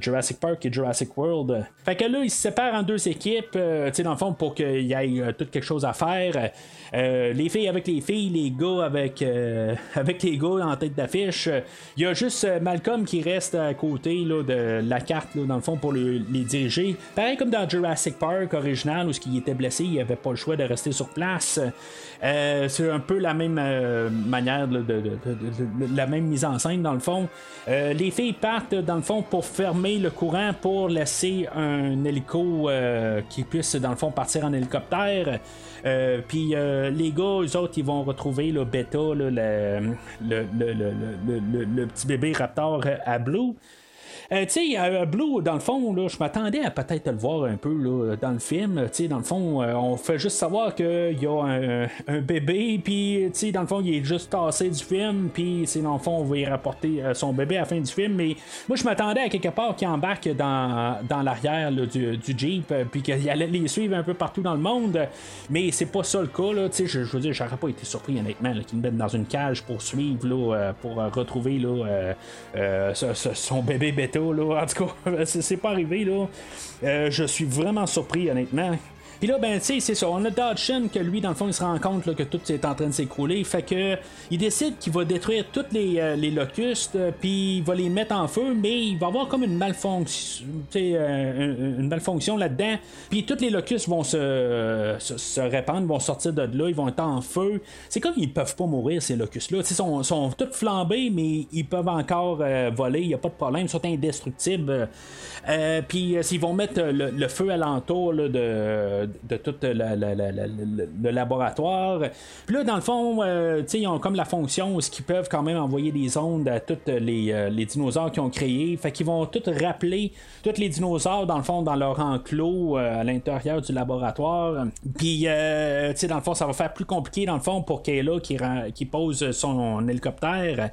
Jurassic Park et Jurassic World. Fait que là, ils se séparent en deux équipes, euh, tu sais, dans le fond, pour qu'il y ait euh, tout quelque chose à faire. Euh, les filles avec les filles, les gars avec, euh, avec les gars en tête d'affiche. Il y a juste euh, Malcolm qui reste à côté là, de la carte, là, dans le fond, pour le- les diriger. Pareil comme dans Jurassic Park original, où il était blessé, il avait pas le choix de rester sur place. Euh, c'est un peu la même euh, manière, là, de, de- de- de- la même mise en scène, dans le fond. Les filles partent, dans le fond, pour fermer le courant, pour laisser un hélico qui puisse, dans le fond, partir en hélicoptère. Euh, Puis euh, les gars, eux autres, ils vont retrouver le bêta, le, le, le, le, petit bébé raptor à Blue. Euh, tu sais, euh, Blue, dans le fond, je m'attendais à peut-être le voir un peu là, dans le film. Tu dans le fond, euh, on fait juste savoir qu'il y a un, bébé, puis, dans le fond, il est juste tassé du film, puis, dans le fond, on va y rapporter son bébé à la fin du film. Mais moi, je m'attendais à quelque part qu'il embarque dans, dans l'arrière du, Jeep, puis qu'il allait les suivre un peu partout dans le monde. Mais c'est pas ça le cas, là. Je, veux dire, j'aurais pas été surpris, honnêtement, qu'il me mette dans une cage pour suivre, là, pour retrouver, là, son bébé bêta, En tout cas, c'est c'est pas arrivé, là. Euh, je suis vraiment surpris, honnêtement. Puis là, ben, tu sais, c'est ça. On a Dodson que lui, dans le fond, il se rend compte que tout est en train de s'écrouler. Fait que il décide qu'il va détruire tous les, euh, les locustes, euh, puis il va les mettre en feu, mais il va avoir comme une malfonction, euh, une, là-dedans. Puis tous les locustes vont se, se, répandre, vont sortir de là, ils vont être en feu. C'est comme ils peuvent pas mourir, ces locustes-là. Ils sont, sont tous flambés, mais ils peuvent encore voler, il n'y a pas de problème, ils sont indestructibles. Puis s'ils vont mettre le, le feu alentour là, de, de tout la- le laboratoire. Puis là, dans le fond, euh, ils ont comme la fonction où ils peuvent quand même envoyer des ondes à tous les, euh, les dinosaures qu'ils ont créés. Fait qu'ils vont tous rappeler tous les dinosaures, dans le fond, dans leur enclos euh, à l'intérieur du laboratoire. Puis, euh, tu sais, dans le fond, ça va faire plus compliqué, dans le fond, pour Kayla qui, qui pose son hélicoptère.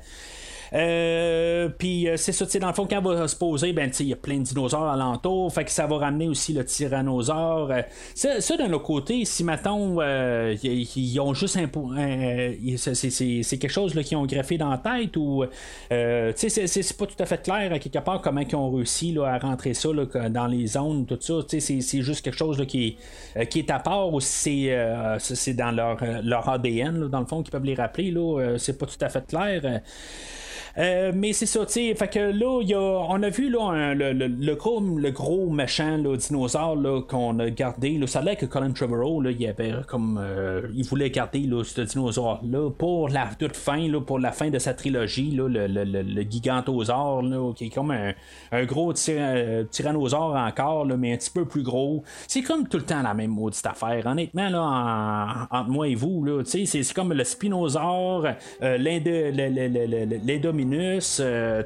Euh, puis euh, c'est ça, dans le fond, quand elle va se poser, ben, il y a plein de dinosaures alentour, fait que ça va ramener aussi le tyrannosaure. Euh, ça, ça, d'un autre côté, si maintenant ils ont juste un, c'est- quelque chose qu'ils ont greffé dans la tête ou, tu sais, c'est- pas tout à fait clair à quelque part comment ils ont réussi là, à rentrer ça là, dans les zones, tout ça, tu sais, c'est- juste quelque chose là, qui, est, qui est à part ou c'est euh, dans leur, leur ADN, dans le fond, qui peuvent les rappeler, c'est pas tout à fait clair. Euh, mais c'est ça, tu sais. Fait que là, on a vu là, le, le- le gros, le gros méchant dinosaure qu'on a gardé. Ça a que Colin Trevorrow, là, il avait comme. euh, il voulait garder ce dinosaure-là pour la toute fin, là, pour la fin de sa trilogie, là, le, le, gigantosaure, là, qui est comme un, un gros euh, tyrannosaure encore, mais un petit peu plus gros. C'est comme tout le temps la même maudite affaire. Honnêtement, là, en- entre moi et vous, là, c'est c'est comme le spinosaure, euh, l'Inde- euh,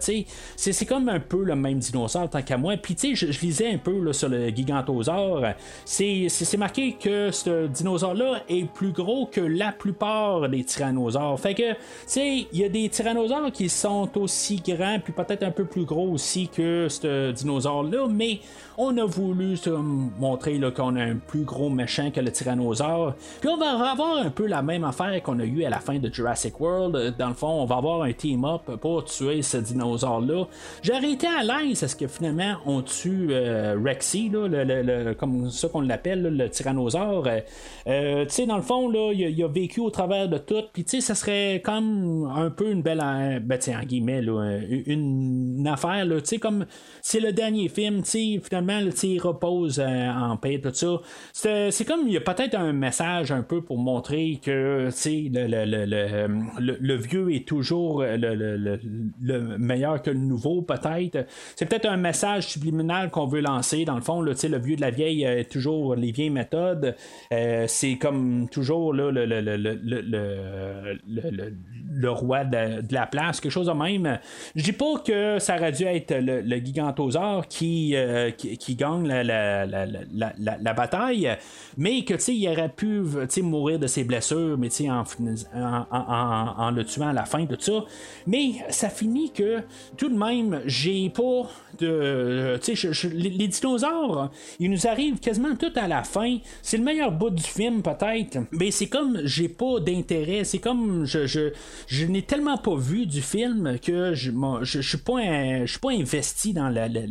c'est comme un peu le même dinosaure tant qu'à moi. Puis, je, je lisais un peu sur le gigantosaure. C'est marqué que ce dinosaure-là est plus gros que la plupart des tyrannosaures. Fait que, il y a des tyrannosaures qui sont aussi grands, puis peut-être un peu plus gros aussi que ce dinosaure-là, mais on a voulu se montrer qu'on a un plus gros méchant que le tyrannosaure. Puis on va avoir un peu la même affaire qu'on a eu à la fin de Jurassic World. Dans le fond, on va avoir un team-up pour tuer ce dinosaure-là. J'aurais été à l'aise à ce que finalement on tue euh, Rexy, là, le- le- le- comme ça qu'on l'appelle, le tyrannosaure? Euh, euh, tu sais, dans le fond, là, il a, vécu au travers de tout. Puis tu sais, ça serait comme un peu une belle, ben, sais, en guillemets, une, affaire, tu sais, comme c'est le dernier film, tu sais, finalement, tu sais, il repose en paix, tout ça. C'est comme, il y a peut-être un message un peu pour montrer que, tu sais, le- le vieux est toujours le, le- le- le meilleur que le nouveau, peut-être. C'est peut-être un message subliminal qu'on veut lancer, dans le fond, le vieux de la vieille est toujours les vieilles méthodes. Euh, c'est comme toujours le, le, le, roi de, de la place, quelque chose de même. Je dis pas que ça aurait dû être le, gigantosaure qui, euh, qui, qui gagne la, la, la, la, la- la bataille, mais que il aurait pu mourir de ses blessures, mais en, en, en- en le tuant à la fin, tout ça. Mais ça finit que tout de même, j'ai pas de. Sais, les, dinosaures, ils nous arrivent quasiment tout à la fin. C'est le meilleur bout du film, peut-être. Mais c'est comme j'ai pas d'intérêt. C'est comme je, je, je n'ai tellement pas vu du film que je, moi, je, suis pas, je suis pas investi dans la, la,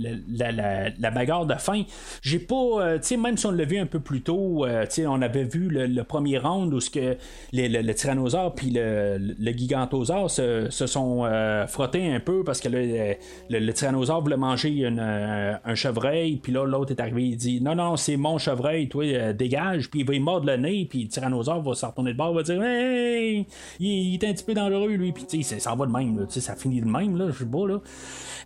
la, la, bagarre de fin. J'ai pas. euh, tu sais, même si on l'a vu un peu plus tôt, euh, on avait vu le, premier round où ce que le, le tyrannosaure puis le, le gigantosaure se, se sont euh, frottés un peu parce que euh, le, le tyrannosaure voulait manger une, euh, un chevreuil, puis là, l'autre est arrivé, il dit Non, non, c'est mon chevreuil, toi, euh, dégage, puis il va y mordre le nez, puis le tyrannosaure va se retourner de bord, va dire Hey, il, est un petit peu dangereux, lui, puis tu sais, ça va de même, là, ça finit de même, là, je sais pas, là.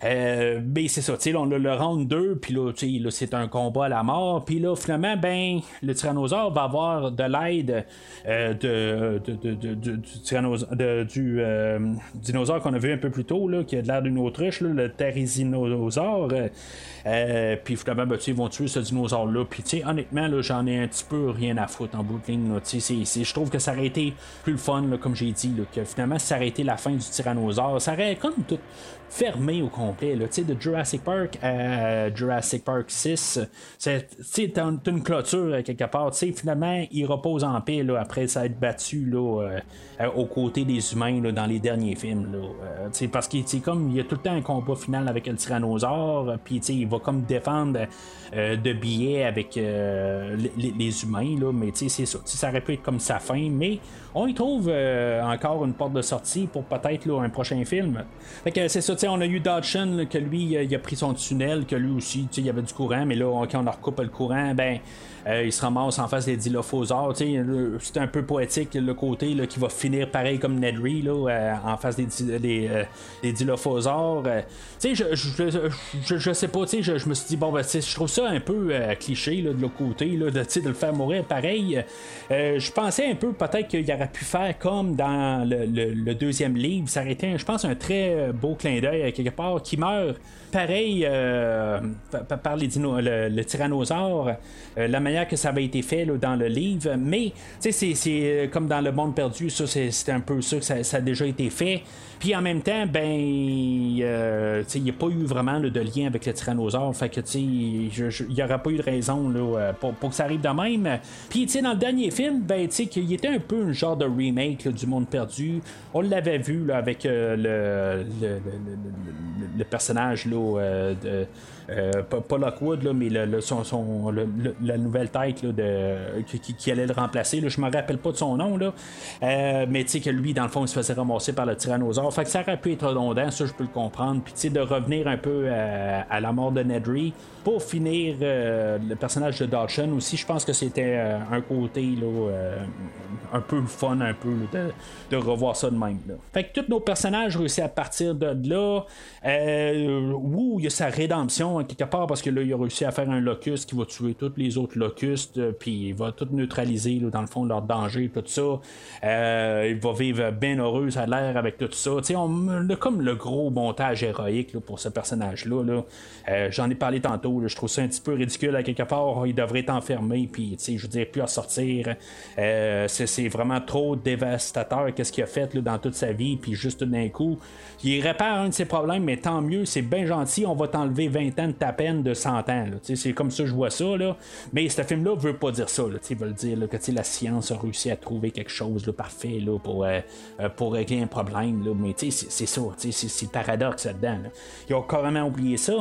Euh, ben c'est ça, tu sais, on a le round 2, puis là, tu sais, là, c'est un combat à la mort, puis là, finalement, ben, le tyrannosaure va avoir de l'aide euh, de, de, de- de- du du euh, dinosaure qu'on a vu un peu plus tôt, là, qui a de l'air d'une autruche, là, le therizinosaure. Euh, euh, puis finalement, ben, ils vont tuer ce dinosaure-là. Puis, honnêtement, j'en ai un petit peu rien à foutre en bout de ligne. je trouve que ça aurait été plus le fun, là, comme j'ai dit, que finalement, ça aurait été la fin du tyrannosaure, ça aurait comme tout fermé au complet. Là. De Jurassic Park à Jurassic Park 6, c'est une, clôture euh, quelque part. Finalement, il repose en paix là, après ça être battu là, euh, euh, aux côtés des humains là, dans les derniers films. Là. Euh, parce qu'il comme il y a tout le temps un combat final avec le tyrannosaure, puis il va comme défendre euh, de billets avec les, les humains, là, mais c'est ça. Ça aurait pu être comme sa fin, mais on y trouve euh, encore une porte de sortie pour peut-être un prochain film. Fait que c'est ça, on a eu Dodson, que lui, il a, pris son tunnel, que lui aussi, il y avait du courant, mais là, quand on leur coupe le courant, ben. Euh, il se ramasse en face des dilophosaures. C'est un peu poétique le côté là, qui va finir pareil comme Nedry là, euh, en face des, euh, des dilophosaures. Je, je, je, je sais pas, je, me suis dit, bon, ben, je trouve ça un peu cliché là, de l'autre côté, là, de, de le faire mourir pareil. Je pensais un peu peut-être qu'il aurait pu faire comme dans le, le- le deuxième livre. Ça aurait été, je pense, un très beau clin d'œil quelque part qui meurt pareil euh, pa- pa- par les le, tyrannosaure, euh, la manière que ça avait été fait dans le livre. Mais c'est- euh, comme dans le monde perdu, ça c'est c'est un peu ça que ça, ça a déjà été fait. Puis en même temps, ben, euh, il n'y a pas eu vraiment de lien avec le tyrannosaure. Fait que, il n'y aurait pas eu de raison là, euh, pour, que ça arrive de même. Puis, dans le dernier film, ben, qu'il était un peu un genre de remake du monde perdu. On l'avait vu avec euh, le- le- le- le personnage là, euh, de. Euh, pas, Lockwood, là, mais le, son, la nouvelle tête là, de, qui, allait le remplacer. Là, je me rappelle pas de son nom, là. Euh, mais tu sais que lui, dans le fond, il se faisait ramasser par le tyrannosaure. Fait que ça aurait pu être redondant, ça je peux le comprendre. Puis tu sais, de revenir un peu à, la mort de Nedry pour finir euh, le personnage de Dodson aussi, je pense que c'était un côté là, un peu fun, un peu de, revoir ça de même. Là. Fait que tous nos personnages réussissent à partir de là. Wu, il y a sa rédemption quelque part parce que là, il a réussi à faire un locus qui va tuer tous les autres locustes, euh, puis il va tout neutraliser là, dans le fond leur danger, tout ça. Euh, il va vivre bien heureux, ça a l'air avec tout ça. Tu sais, on a comme le gros montage héroïque là, pour ce personnage-là. Là. Euh, J'en ai parlé tantôt, je trouve ça un petit peu ridicule à quelque part. Il devrait être enfermé, puis tu sais, je veux dire, plus à sortir. C'est vraiment trop dévastateur qu'est-ce qu'il a fait dans toute sa vie, puis juste d'un coup, il répare un de ses problèmes, mais tant mieux, c'est bien gentil, on va t'enlever 20 ans ta peine de 100 ans. là. C'est comme ça que je vois ça. Là. Mais ce film-là veut pas dire ça. Là. Veut dire là, que la science a réussi à trouver quelque chose de parfait là, pour, euh, euh, pour régler un problème. Là. Mais c'est ça, c'est le paradoxe là-dedans. là. Ils ont carrément oublié ça.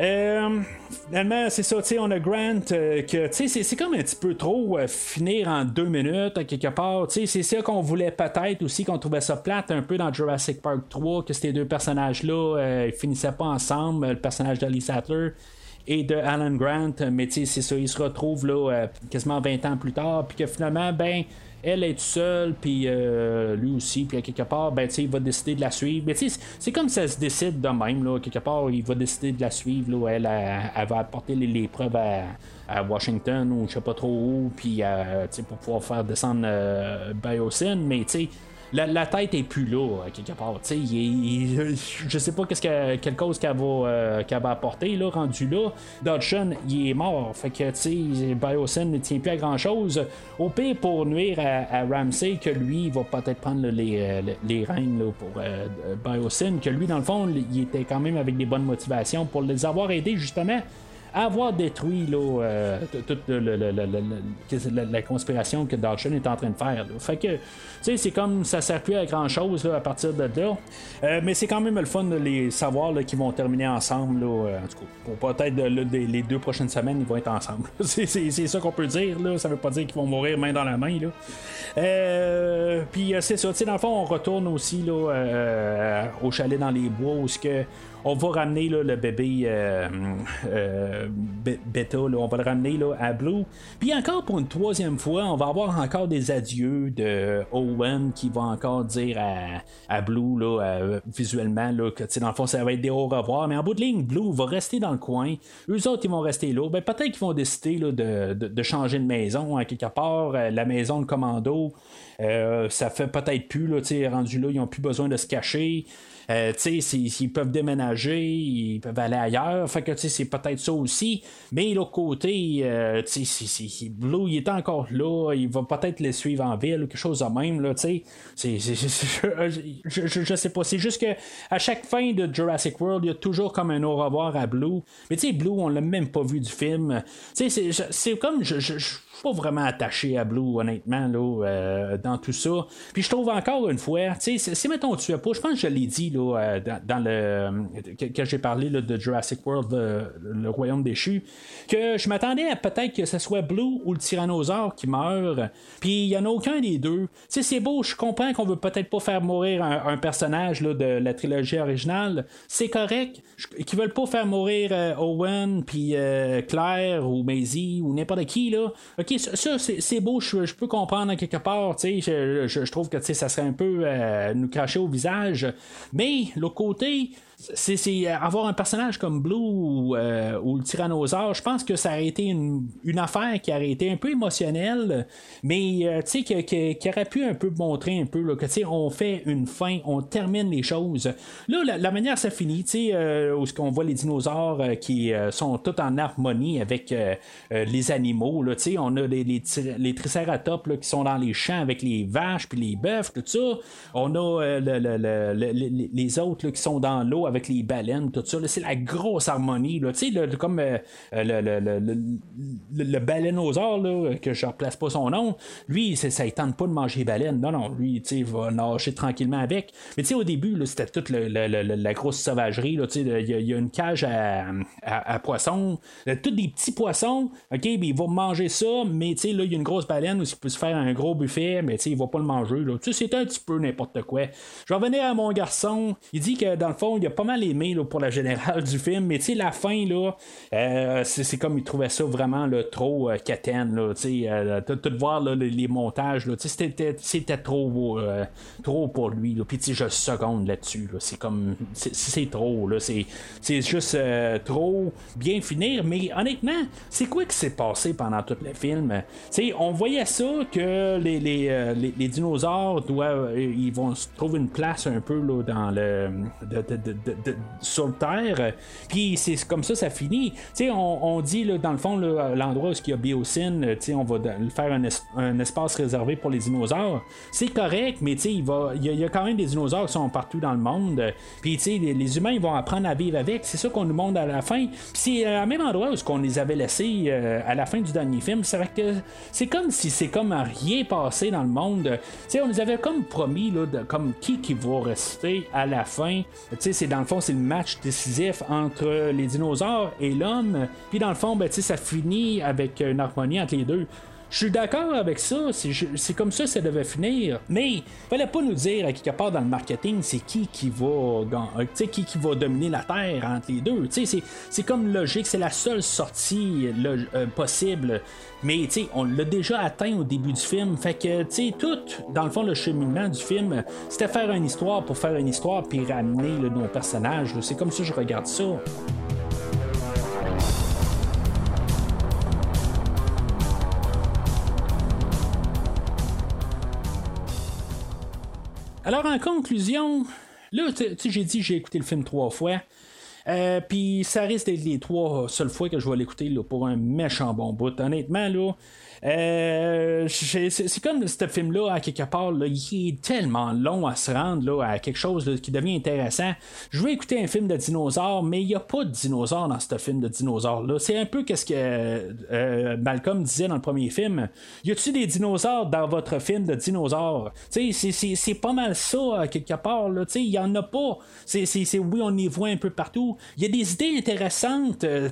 Euh, finalement, c'est ça, tu sais, on a Grant euh, que, tu sais, c'est- comme un petit peu trop euh, finir en deux minutes, quelque part. Tu sais, c'est ça qu'on voulait peut-être aussi, qu'on trouvait ça plate un peu dans Jurassic Park 3, que ces deux personnages-là, ils finissaient pas ensemble, le personnage d'Alice Sattler et de Alan Grant, mais tu sais, c'est ça, ils se retrouvent là, quasiment 20 ans plus tard, puis que finalement, ben, elle est seule, puis euh, lui aussi, puis quelque part, ben, il va décider de la suivre. Mais c'est comme ça se décide de même, là, quelque part, il va décider de la suivre, là, elle, elle, va apporter les, preuves à, Washington ou je sais pas trop où, puis euh, pour pouvoir faire descendre euh, Biosyn, mais tu sais, la, tête est plus là, à quelque part. Tu sais, il est- je sais pas quelle cause qu'elle va, euh, qu'elle va apporter, là, rendu là. Dodson, il est mort. Fait que, tu Biosyn ne tient plus à grand chose. Au pire, pour nuire à, Ramsey, que lui, il va peut-être prendre là, les, euh, les règnes là, pour euh, Biosyn, que lui, dans le fond, il était quand même avec des bonnes motivations pour les avoir aidés, justement avoir détruit euh, toute la, conspiration que Dodson est en train de faire. là. Fait que, tu sais, c'est comme ça sert plus à grand chose à partir de là. Euh, mais c'est quand même le fun de les savoir qu'ils vont terminer ensemble. Euh, en tout cas, peut-être les deux prochaines semaines, ils vont être ensemble. c'est, ça qu'on peut dire. Là. Ça veut pas dire qu'ils vont mourir main dans la main. Là. Euh, Puis c'est ça. Dans le fond, on retourne aussi au chalet dans les bois où ce que on va ramener le bébé euh, euh, on va le ramener à Blue. Puis encore pour une troisième fois, on va avoir encore des adieux de Owen qui va encore dire à, Blue là, visuellement là, que dans le fond ça va être des au revoir. Mais en bout de ligne, Blue va rester dans le coin. Eux autres, ils vont rester là. Ben, peut-être qu'ils vont décider de, changer de maison à quelque part. Euh, la maison de commando, euh, ça fait peut-être plus, là, rendu là, ils n'ont plus besoin de se cacher. Euh, tu peuvent déménager, ils peuvent aller ailleurs. Fait que, c'est peut-être ça aussi. Mais l'autre côté, euh, tu sais, Blue, il est encore là. Il va peut-être les suivre en ville ou quelque chose de même, là, tu sais. C'est- Je, je, je sais pas. C'est juste que à chaque fin de Jurassic World, il y a toujours comme un au revoir à Blue. Mais tu sais, Blue, on l'a même pas vu du film. Tu sais, c'est- c'est comme. Je, je suis pas vraiment attaché à Blue, honnêtement, là, euh, dans tout ça. Puis je trouve encore une fois, tu sais, si mettons tu as pas, je pense que je l'ai dit là, euh, dans, le que, j'ai parlé de Jurassic World, le, royaume déchu, que je m'attendais à peut-être que ce soit Blue ou le tyrannosaure qui meurt. Puis il y en a aucun des deux. Tu sais, c'est beau, je comprends qu'on veut peut-être pas faire mourir un, personnage là, de la trilogie originale. C'est correct. Qu'ils veulent pas faire mourir euh, Owen, puis Claire ou Maisie ou n'importe qui là. Ok, ça, ça, c'est beau, je, peux comprendre à quelque part. Tu sais, je, je- je trouve que ça serait un peu euh, nous cracher au visage. Mais l'autre côté, c'est euh, avoir un personnage comme Blue ou, euh, ou le tyrannosaure, je pense que ça aurait été une, affaire qui aurait été un peu émotionnelle, mais euh, tu sais, qui aurait pu un peu montrer un peu là, que tu on fait une fin, on termine les choses. Là, la, manière ça finit, tu où ce qu'on voit les dinosaures qui sont tous en harmonie avec les animaux, tu sais, on a les, les, tri- les tricératops là, qui sont dans les champs avec les vaches puis les bœufs, tout ça. On a le- le- le- le- le- les autres qui sont dans l'eau avec les baleines, tout ça. C'est la grosse harmonie. Là. Comme euh, le, le, le, le, le- là, que je ne replace pas son nom, lui, ça ne tente pas de manger les baleines. Non, non, lui, il va nager tranquillement avec. Mais au début, c'était toute la grosse sauvagerie. Il y, a- une cage à, à- à poissons. Euh, Tous des petits poissons. OK, ben, il va manger ça, mais là, il y a une grosse baleine où il peut se faire un gros buffet, mais il va pas le manger. c'est un petit peu n'importe quoi. Je vais revenir à mon garçon. Il dit que dans le fond, il a pas mal aimé là, pour la générale du film, mais tu sais, la fin, là, euh, c'est comme il trouvait ça vraiment là, trop euh, catène, là, tu sais, euh, tout, tout voir les, les montages, c'était trop, euh, trop pour lui, puis je seconde là-dessus, là. c'est comme, c'est- trop, c'est juste euh, trop bien finir, mais honnêtement, c'est quoi qui s'est passé pendant tout le film? Tu sais, on voyait ça que les, les, euh, les- dinosaures doivent, euh, ils vont se trouver une place un peu là, dans le de- sur Terre, puis c'est comme ça ça finit. On, on dit là, dans le fond l'endroit où il y a Biocine, euh, on va faire un, un espace réservé pour les dinosaures. C'est correct, mais il y, a- y a quand même des dinosaures qui sont partout dans le monde. Puis les, les humains ils vont apprendre à vivre avec. C'est ça qu'on nous montre à la fin. C'est à même endroit où qu'on les avait laissés euh, à la fin du dernier film. C'est vrai que c'est comme si c'est comme rien passé dans le monde. Sais, on nous avait comme promis là, de- comme qui qui va rester à la fin. C'est dans le fond c'est le match décisif entre les dinosaures et l'homme. Puis dans le fond, ben, ça finit avec une harmonie entre les deux. Je suis d'accord avec ça, c'est comme ça que ça devait finir. Mais fallait pas nous dire à quelque part dans le marketing c'est qui qui va euh, qui, qui va dominer la terre entre les deux. C'est comme logique, c'est la seule sortie euh, possible. Mais on l'a déjà atteint au début du film. Fait que tout, dans le fond, le cheminement du film, c'était faire une histoire pour faire une histoire puis ramener nos personnages. C'est comme ça que je regarde ça. Alors, en conclusion, là, tu sais, j'ai dit j'ai écouté le film trois fois. Euh, puis ça risque d'être les trois seules fois que je vais l'écouter pour un méchant bon bout. Honnêtement, là, euh, c'est comme ce film-là, à quelque part, là, il est tellement long à se rendre là, à quelque chose qui devient intéressant. Je veux écouter un film de dinosaures, mais il n'y a pas de dinosaures dans ce film de dinosaures-là. C'est un peu ce que euh, Malcolm disait dans le premier film. Y a-tu des dinosaures dans votre film de dinosaures? C'est pas mal ça, à quelque part. Il y en a pas. C'est oui, on y voit un peu partout. Il y a des idées intéressantes, euh,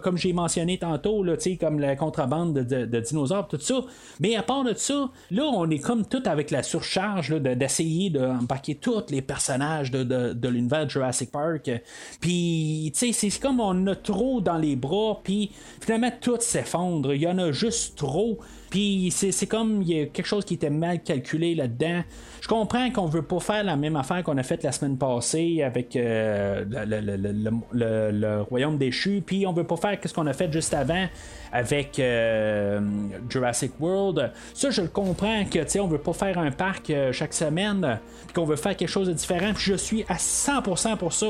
comme j'ai mentionné tantôt, comme la contrebande de, de, de dinosaures tout ça. Mais à part de ça, là, on est comme tout avec la surcharge d'essayer d'embarquer tous les personnages de, de, l'univers Jurassic Park. Puis, tu sais, c'est comme on a trop dans les bras, puis finalement, tout s'effondre. Il y en a juste trop. Puis c'est comme il y a quelque chose qui était mal calculé là-dedans. Je comprends qu'on veut pas faire la même affaire qu'on a faite la semaine passée avec euh, le, Royaume déchu, puis on veut pas faire ce qu'on a fait juste avant avec euh, Jurassic World. Ça, je le comprends que on veut pas faire un parc euh, chaque semaine, qu'on veut faire quelque chose de différent. Puis je suis à 100% pour ça.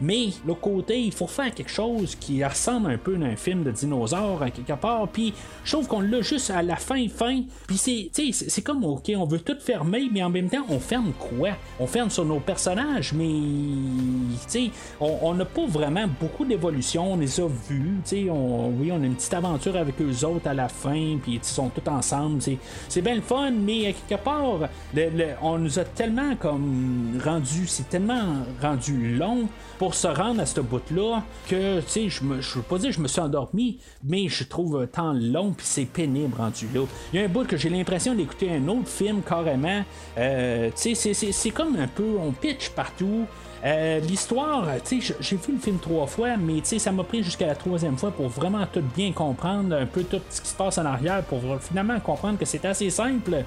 Mais l'autre côté, il faut faire quelque chose qui ressemble un peu à un film de dinosaures à quelque part. Puis je trouve qu'on l'a juste à la fin, fin. Puis c'est, c'est comme ok, on veut tout fermer, mais en même temps, on ferme quoi? On ferme sur nos personnages, mais on n'a pas vraiment beaucoup d'évolution. On les a vus. On, oui, on a une petite aventure avec eux autres à la fin, puis ils sont tous ensemble. C'est bien le fun, mais à quelque part, on nous a tellement comme rendu, c'est tellement rendu long se rendre à ce bout-là que, tu sais, je ne veux pas dire que je me suis endormi, mais je trouve temps long puis c'est pénible rendu là. Il y a un bout que j'ai l'impression d'écouter un autre film carrément. Euh, tu sais, c'est comme un peu, on pitch partout. Euh, l'histoire, j'ai vu le film trois fois, mais ça m'a pris jusqu'à la troisième fois pour vraiment tout bien comprendre, un peu tout ce qui se passe en arrière, pour finalement comprendre que c'est assez simple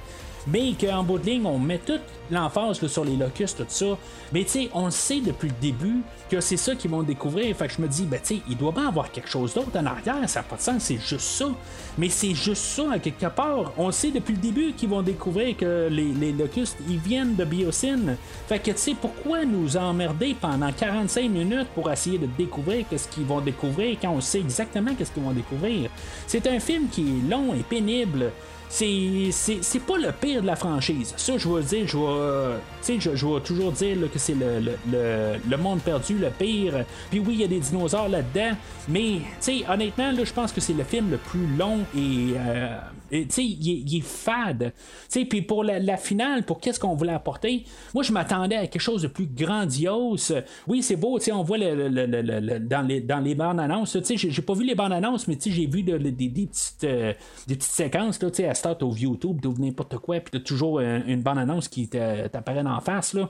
mais qu'en bout de ligne, on met toute l'emphase sur les locustes, tout ça. Mais tu sais, on le sait depuis le début que c'est ça qu'ils vont découvrir. Fait que je me dis, ben tu sais, il doit bien avoir quelque chose d'autre en arrière, ça n'a pas de sens, c'est juste ça. Mais c'est juste ça, à quelque part. On sait depuis le début qu'ils vont découvrir que les, locustes, ils viennent de Biosyn. Fait que tu sais, pourquoi nous emmerder pendant 45 minutes pour essayer de découvrir qu'est-ce qu'ils vont découvrir quand on sait exactement qu'est-ce qu'ils vont découvrir? C'est un film qui est long et pénible c'est pas le pire de la franchise. Ça, je vais dire, je vais, je, je vais toujours dire que c'est le, le, le, monde perdu, le pire. Puis oui, il y a des dinosaures là-dedans, mais honnêtement, là, je pense que c'est le film le plus long et euh, tu sais, il, est fade. Puis pour la, finale, pour qu'est-ce qu'on voulait apporter, moi, je m'attendais à quelque chose de plus grandiose. Oui, c'est beau, on voit le, dans, les, dans les bandes annonces. J'ai pas vu les bandes annonces, mais j'ai vu des, petites, euh, des petites séquences là, à start au YouTube, ou n'importe quoi, puis t'as toujours une, bande annonce qui t'apparaît en face. Là.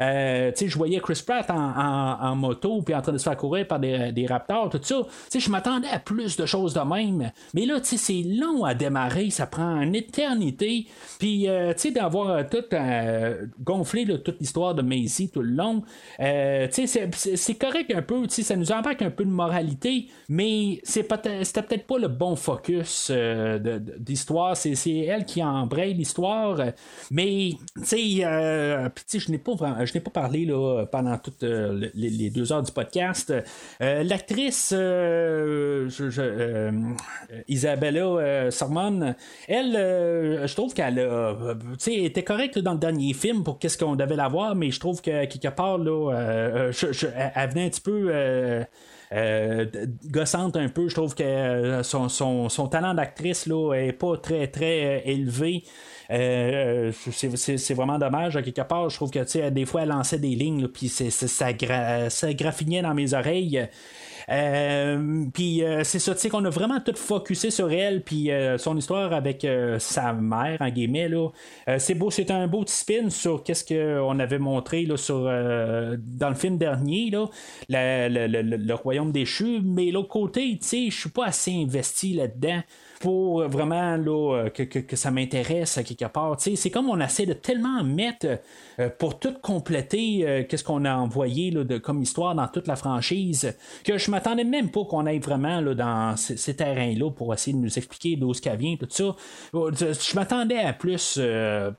Euh, je voyais Chris Pratt en, moto, puis en train de se faire courir par des, des raptors, tout ça. Je m'attendais à plus de choses de même. Mais là, c'est long à démarrer ça prend une éternité. Puis, euh, tu sais, d'avoir euh, tout euh, gonflé toute l'histoire de Macy tout le long, tu sais, c'est correct un peu, tu sais, ça nous embarque un peu de moralité, mais c'était peut-être pas le bon focus d'histoire. C'est elle qui embraye l'histoire, mais, tu sais, je n'ai pas, pas parlé là, pendant toutes les, deux heures du podcast. L'actrice Isabella Sarmon, elle, euh, je trouve qu'elle a, était correcte dans le dernier film pour qu'est-ce qu'on devait la voir, mais je trouve que quelque part, là, euh, elle venait un petit peu. Euh, gossante un peu. Je trouve que son, talent d'actrice là est pas très très élevé. c'est vraiment dommage. À quelque part, je trouve que des fois elle lançait des lignes, puis ça, ça graffinait dans mes oreilles. Euh, puis euh, c'est ça, tu sais, qu'on a vraiment tout focusé sur elle, puis euh, son histoire avec sa mère, en guillemets, là. c'est beau, c'est un beau spin sur qu'est-ce qu'on avait montré là, sur, dans le film dernier, là, le, royaume déchu, mais l'autre côté, tu sais, je suis pas assez investi là-dedans pour vraiment là, que, que, ça m'intéresse à quelque part. C'est comme on essaie de tellement mettre pour tout compléter qu'est-ce qu'on a envoyé là, de, comme histoire dans toute la franchise que je m'attendais même pas qu'on aille vraiment là, dans ces, terrains-là pour essayer de nous expliquer d'où ce vient, tout ça. Je m'attendais à plus, de,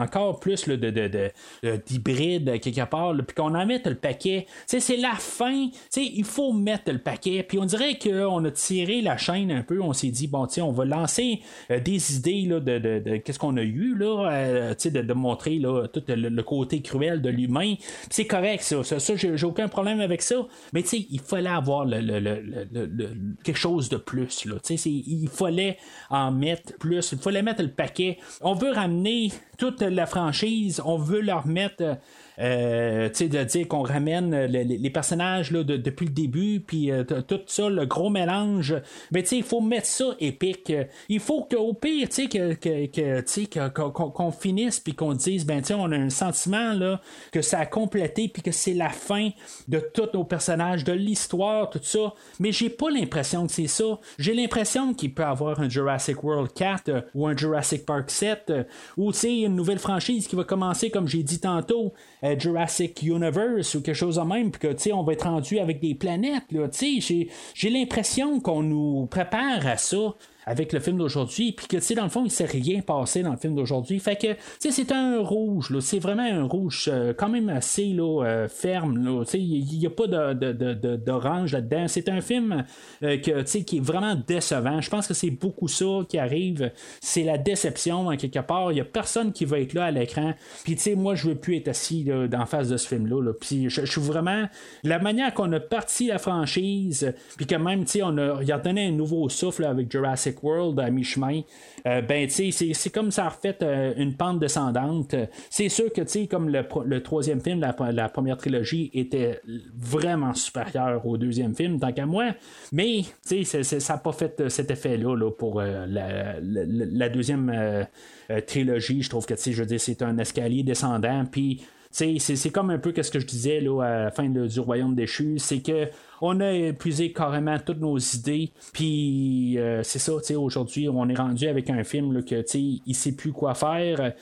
encore plus d'hybride quelque part, puis qu'on en mette le paquet. c'est la fin, il faut mettre le paquet. Puis on dirait qu'on a tiré la chaîne un peu, on s'est dit, bon, on va lancer des idées là, de, qu'est-ce qu'on a eu, là, de, montrer là, tout le, côté cruel de l'humain. C'est correct, ça. ça, j'ai aucun problème avec ça. Mais il fallait avoir quelque chose de plus. Là, il fallait en mettre plus. Il fallait mettre le paquet. On veut ramener toute la franchise. On veut leur mettre euh, de dire qu'on ramène les, personnages là, depuis le début, puis euh, tout ça, le gros mélange. Mais il faut mettre ça épique. Il faut qu'au pire, que, que, qu'on, finisse, puis qu'on dise, ben, on a un sentiment là, que ça a complété, puis que c'est la fin de tous nos personnages, de l'histoire, tout ça. Mais j'ai pas l'impression que c'est ça. J'ai l'impression qu'il peut avoir un Jurassic World 4 euh, ou un Jurassic Park 7 ou une nouvelle franchise qui va commencer, comme j'ai dit tantôt. Euh, Jurassic Universe ou quelque chose de même, puis que, tu sais, on va être rendu avec des planètes, là, tu sais, j'ai l'impression qu'on nous prépare à ça avec le film d'aujourd'hui, puis que, tu sais, dans le fond, il s'est rien passé dans le film d'aujourd'hui. Fait que, tu sais, c'est un rouge, là. C'est vraiment un rouge euh, quand même assez, là, euh, ferme, là. Tu sais, il n'y a pas d'orange de, de, là-dedans. C'est un film euh, que, tu sais, qui est vraiment décevant. Je pense que c'est beaucoup ça qui arrive. C'est la déception, en quelque part. Il n'y a personne qui va être là à l'écran. Puis, tu sais, moi, je veux plus être assis, là, dans face de ce film-là, là. Puis, je, suis vraiment... La manière qu'on a parti la franchise, puis que même, tu sais, on a, il a donné un nouveau souffle avec Jurassic World à mi-chemin, euh, ben, tu sais, c'est comme ça a refait euh, une pente descendante. C'est sûr que, tu sais, comme le, troisième film, la, première trilogie, était vraiment supérieur au deuxième film, tant qu'à moi, mais, tu sais, ça n'a pas fait euh, cet effet-là là, pour la, deuxième trilogie. Je trouve que, tu sais, je veux dire, c'est un escalier descendant, puis c'est comme un peu ce que je disais là, à la fin du Royaume déchu, c'est que on a épuisé carrément toutes nos idées. Puis euh, c'est ça, aujourd'hui, on est rendu avec un film là, que il sait plus quoi faire.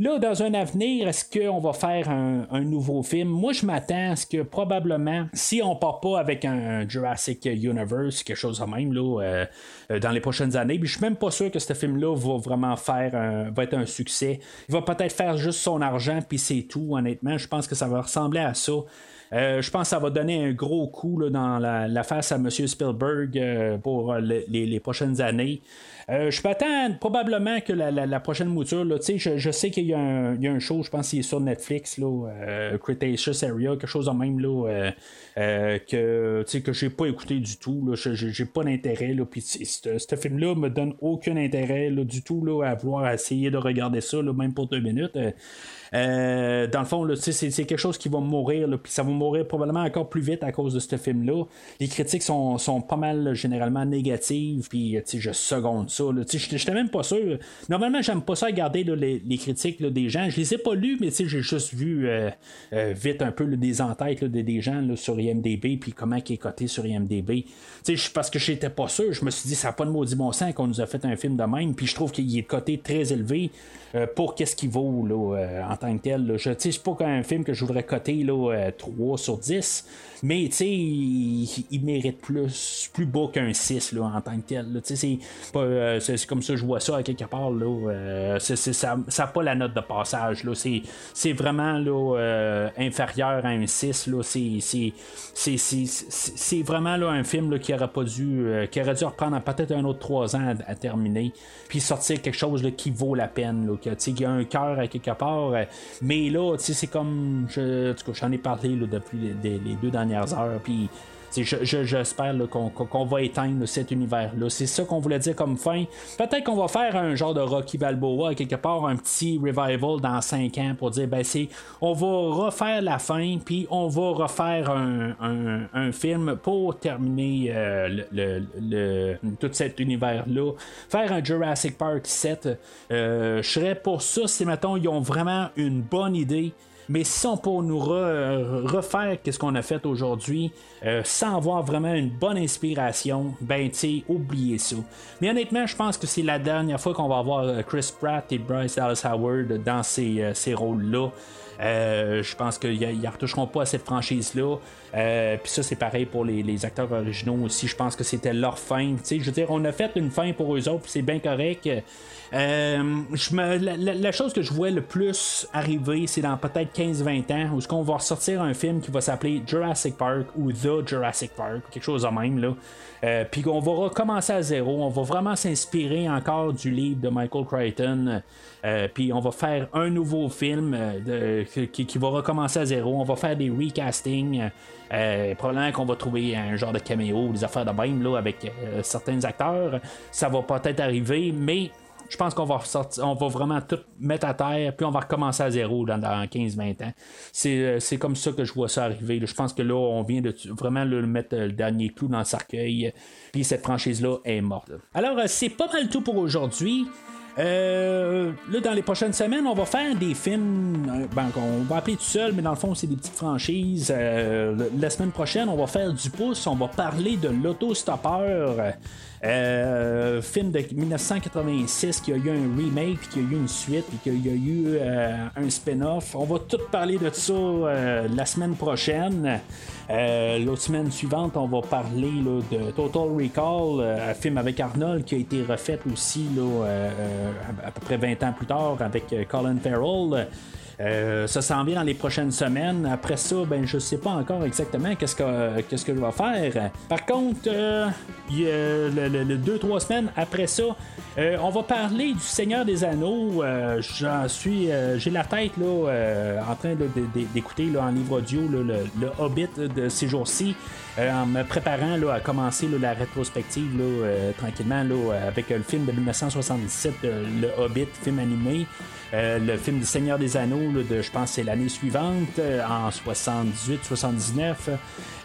Là, dans un avenir, est-ce qu'on va faire un, nouveau film? Moi, je m'attends à ce que probablement, si on part pas avec un, Jurassic Universe, quelque chose de même, là, euh, euh, dans les prochaines années, puis je suis même pas sûr que ce film-là va vraiment faire va être un succès. Il va peut-être faire juste son argent, puis c'est tout, honnêtement. Je pense que ça va ressembler à ça. Euh, je pense que ça va donner un gros coup dans la, face à M. Spielberg euh, pour euh, les, prochaines années. je m'attends probablement que la, prochaine mouture, je, je, sais qu'il y, a un show, je pense qu'il est sur Netflix, là, Cretaceous Area, quelque chose de même là, que, que j'ai pas écouté du tout. Je j'ai pas d'intérêt. Puis ce film-là me donne aucun intérêt du tout là, à vouloir essayer de regarder ça, même pour deux minutes. Euh, dans le fond, c'est, quelque chose qui va mourir, puis ça va mourir probablement encore plus vite à cause de ce film-là. Les critiques sont, pas mal généralement négatives, puis je seconde ça. Je n'étais même pas sûr. Normalement, j'aime pas ça regarder les, critiques des gens. Je les ai pas lus, mais j'ai juste vu euh, euh, vite un peu des entêtes des gens sur IMDB, puis comment il est coté sur IMDB. Parce que j'étais pas sûr, je me suis dit, ça n'a pas de maudit bon sens qu'on nous a fait un film de même, puis je trouve qu'il est coté très élevé. Euh, pour qu'est-ce qu'il vaut là, euh, en tant que tel. Je sais pas qu'un film que je voudrais coter là, 3 euh, sur 10. Mais tu sais, il, mérite plus, plus beau qu'un 6 là, en tant que tel. Euh, c'est, comme ça que je vois ça à quelque part. Là, euh, ça n'a pas la note de passage. Là, c'est, vraiment là, inférieur à un 6. Là, c'est, c'est, vraiment là, un film là, qui aurait pas dû qui aurait dû reprendre peut-être un autre 3 ans à, terminer. Puis sortir quelque chose là, qui vaut la peine. Là, qui, a un cœur à quelque part. Mais là, c'est comme. Je, j'en ai parlé là, depuis les, les deux dernières heures. Puis j'espère qu'on va éteindre cet univers-là. C'est ça qu'on voulait dire comme fin. Peut-être qu'on va faire un genre de Rocky Balboa, quelque part, un petit revival dans 5 ans pour dire, ben c'est, on va refaire la fin, puis on va refaire un, film pour terminer euh, le, tout cet univers-là. Faire un Jurassic Park 7. Euh, je serais pour ça si, mettons, ils ont vraiment une bonne idée mais on pour nous refaire ce qu'on a fait aujourd'hui, euh, sans avoir vraiment une bonne inspiration, ben tu oubliez ça. Mais honnêtement, je pense que c'est la dernière fois qu'on va avoir euh, Chris Pratt et Bryce Dallas Howard dans ces, euh, ces rôles-là. Je pense qu'ils ne retoucheront pas à cette franchise-là. Euh, puis ça, c'est pareil pour les, acteurs originaux aussi. Je pense que c'était leur fin. je veux dire, on a fait une fin pour eux autres, c'est bien correct. Euh, la, chose que je vois le plus arriver, c'est dans peut-être 15-20 ans, où ce qu'on va ressortir un film qui va s'appeler Jurassic Park ou The Jurassic Park, quelque chose de même là. Euh, puis qu'on va recommencer à zéro, on va vraiment s'inspirer encore du livre de Michael Crichton, puis on va faire un nouveau film qui, va recommencer à zéro, on va faire des recastings, probablement qu'on va trouver un genre de caméo, des affaires de même là, avec certains acteurs, ça va peut-être arriver, mais je pense qu'on va on va vraiment tout mettre à terre, puis on va recommencer à zéro dans, 15-20 ans. Euh, c'est, comme ça que je vois ça arriver. Je pense que là, on vient de vraiment le mettre le dernier clou dans le cercueil, puis cette franchise-là est morte. Alors, euh, c'est pas mal tout pour aujourd'hui. Euh, là, dans les prochaines semaines, on va faire des films ben, qu'on va appeler tout seul, mais dans le fond, c'est des petites franchises. la semaine prochaine, on va faire du pouce, on va parler de l'autostoppeur. Euh, film de 1986 qui a eu un remake, qui a eu une suite, puis qu'il a eu euh, un spin-off. On va tout parler de ça euh, la semaine prochaine. L'autre semaine suivante, on va parler de Total Recall, un film avec Arnold qui a été refait aussi à peu près 20 ans plus tard avec Colin Farrell. Euh, ça s'en vient dans les prochaines semaines. Après ça, ben je sais pas encore exactement qu'est-ce que qu'est-ce que je vais faire. Par contre, euh, le, deux trois semaines après ça, euh, on va parler du Seigneur des Anneaux. J'en suis, j'ai la tête là en train d'écouter en livre audio le, Hobbit de ces jours-ci. En me préparant là, à commencer la rétrospective tranquillement avec le film de 1977, Le Hobbit, film animé. Euh, le film du Seigneur des Anneaux, de, je pense c'est l'année suivante, euh, en 78-79.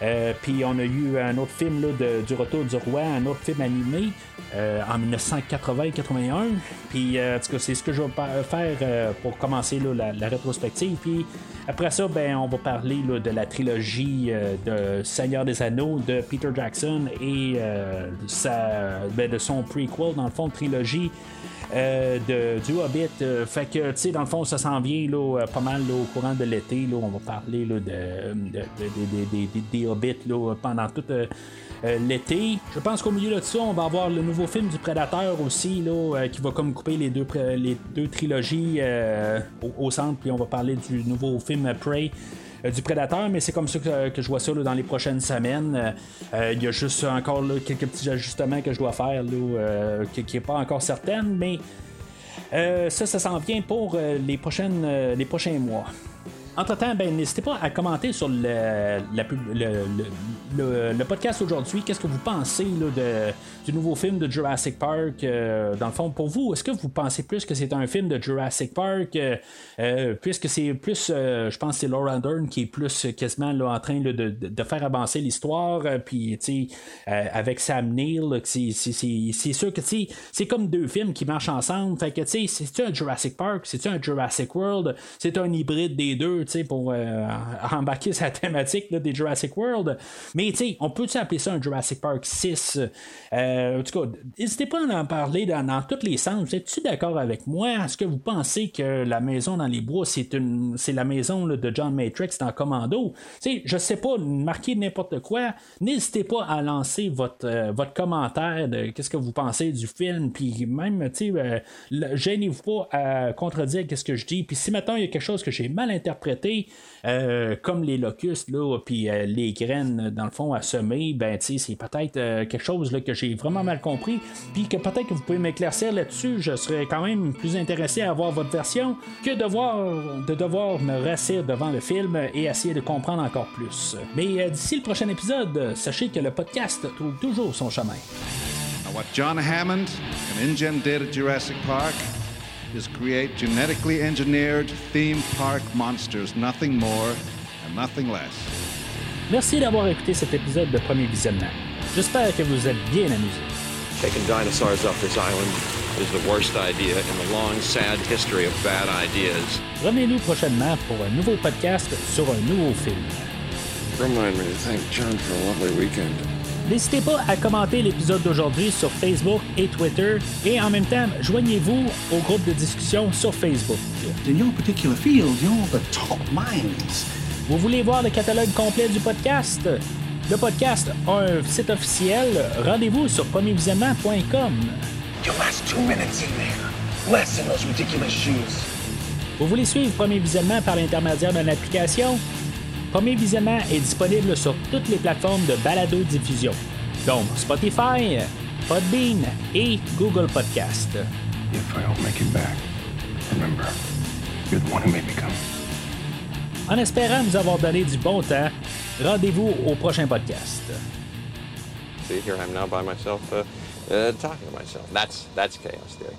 Euh, puis on a eu un autre film de, du Retour du Roi, un autre film animé en 1980-81. Puis c'est ce que je vais faire pour commencer la, rétrospective. Puis après ça, ben, on va parler de la trilogie de Seigneur des Anneaux de Peter Jackson et sa, ben, de son prequel, dans le fond, trilogie euh, de, du Hobbit. Euh, fait que, tu sais, dans le fond, ça s'en vient là, euh, pas mal au courant de l'été. on va parler là, de, des Hobbits pendant tout l'été. Je pense qu'au milieu de ça, on va avoir le nouveau film du Prédateur aussi, là, qui va comme couper les deux, les deux trilogies au, centre. Puis on va parler du nouveau film Prey. Euh, du Prédateur, mais c'est comme ça que, je vois ça dans les prochaines semaines. Euh, euh, il y a juste encore quelques petits ajustements que je dois faire qui n'est pas encore certaine, mais ça, ça s'en vient pour les, prochaines, les prochains mois. Entre-temps, ben, n'hésitez pas à commenter sur le, le, podcast aujourd'hui. Qu'est-ce que vous pensez de, du nouveau film de Jurassic Park? Euh, dans le fond, pour vous, est-ce que vous pensez plus que c'est un film de Jurassic Park? Euh, euh, puisque c'est plus, je pense que c'est Laura Dern qui est plus quasiment là, en train de, faire avancer l'histoire. Puis, tu avec Sam Neill, c'est sûr que c'est comme deux films qui marchent ensemble. Fait que, tu sais, c'est-tu un Jurassic Park? C'est-tu un Jurassic World? C'est un hybride des deux? Pour euh, embarquer sa thématique des Jurassic World. Mais on peut-tu appeler ça un Jurassic Park 6? Euh, en tout cas, n'hésitez pas à en parler dans, tous les sens. Vous êtes-tu d'accord avec moi? Est-ce que vous pensez que la maison dans les bois, c'est une c'est la maison de John Matrix dans Commando? sais, je sais pas, marquez n'importe quoi. N'hésitez pas à lancer votre, euh, votre commentaire de qu'est-ce que vous pensez du film. Puis même, gênez-vous pas à contredire qu'est-ce que je dis. Puis si maintenant il y a quelque chose que j'ai mal interprété, euh, comme les locustes, là, puis euh, les graines, dans le fond, à semer, ben, c'est peut-être euh, quelque chose que j'ai vraiment mal compris, puis que peut-être que vous pouvez m'éclaircir là-dessus. Je serais quand même plus intéressé à avoir votre version que de, voir, de devoir me rasser devant le film et essayer de comprendre encore plus. Mais d'ici le prochain épisode, sachez que le podcast trouve toujours son chemin. what John Hammond and InGen did at Jurassic Park is create genetically engineered theme park monsters, nothing more and nothing less. Merci d'avoir écouté cet épisode de Premier Visionnement. J'espère que vous êtes bien amusés. Taking dinosaurs off this island is the worst idea in the long, sad history of bad ideas. Revenez-nous prochainement pour un nouveau podcast sur un nouveau film. Remind me to thank John for a lovely weekend. N'hésitez pas à commenter l'épisode d'aujourd'hui sur Facebook et Twitter et en même temps, joignez-vous au groupe de discussion sur Facebook. In your particular field, you're the top minds. Vous voulez voir le catalogue complet du podcast? Le podcast a un site officiel. Rendez-vous sur premiervisionnement.com. Your last two minutes in there. Less in those ridiculous shoes. Vous voulez suivre Premier Visionnement par l'intermédiaire d'une application? Premier Visionnement est disponible sur toutes les plateformes de balado-diffusion, donc Spotify, Podbean et Google Podcast. If I don't make it back, remember, you're the one who made me come. En espérant vous avoir donné du bon temps, rendez-vous au prochain podcast. See, here I am now by myself, uh, uh, talking to myself. That's that's chaos theory.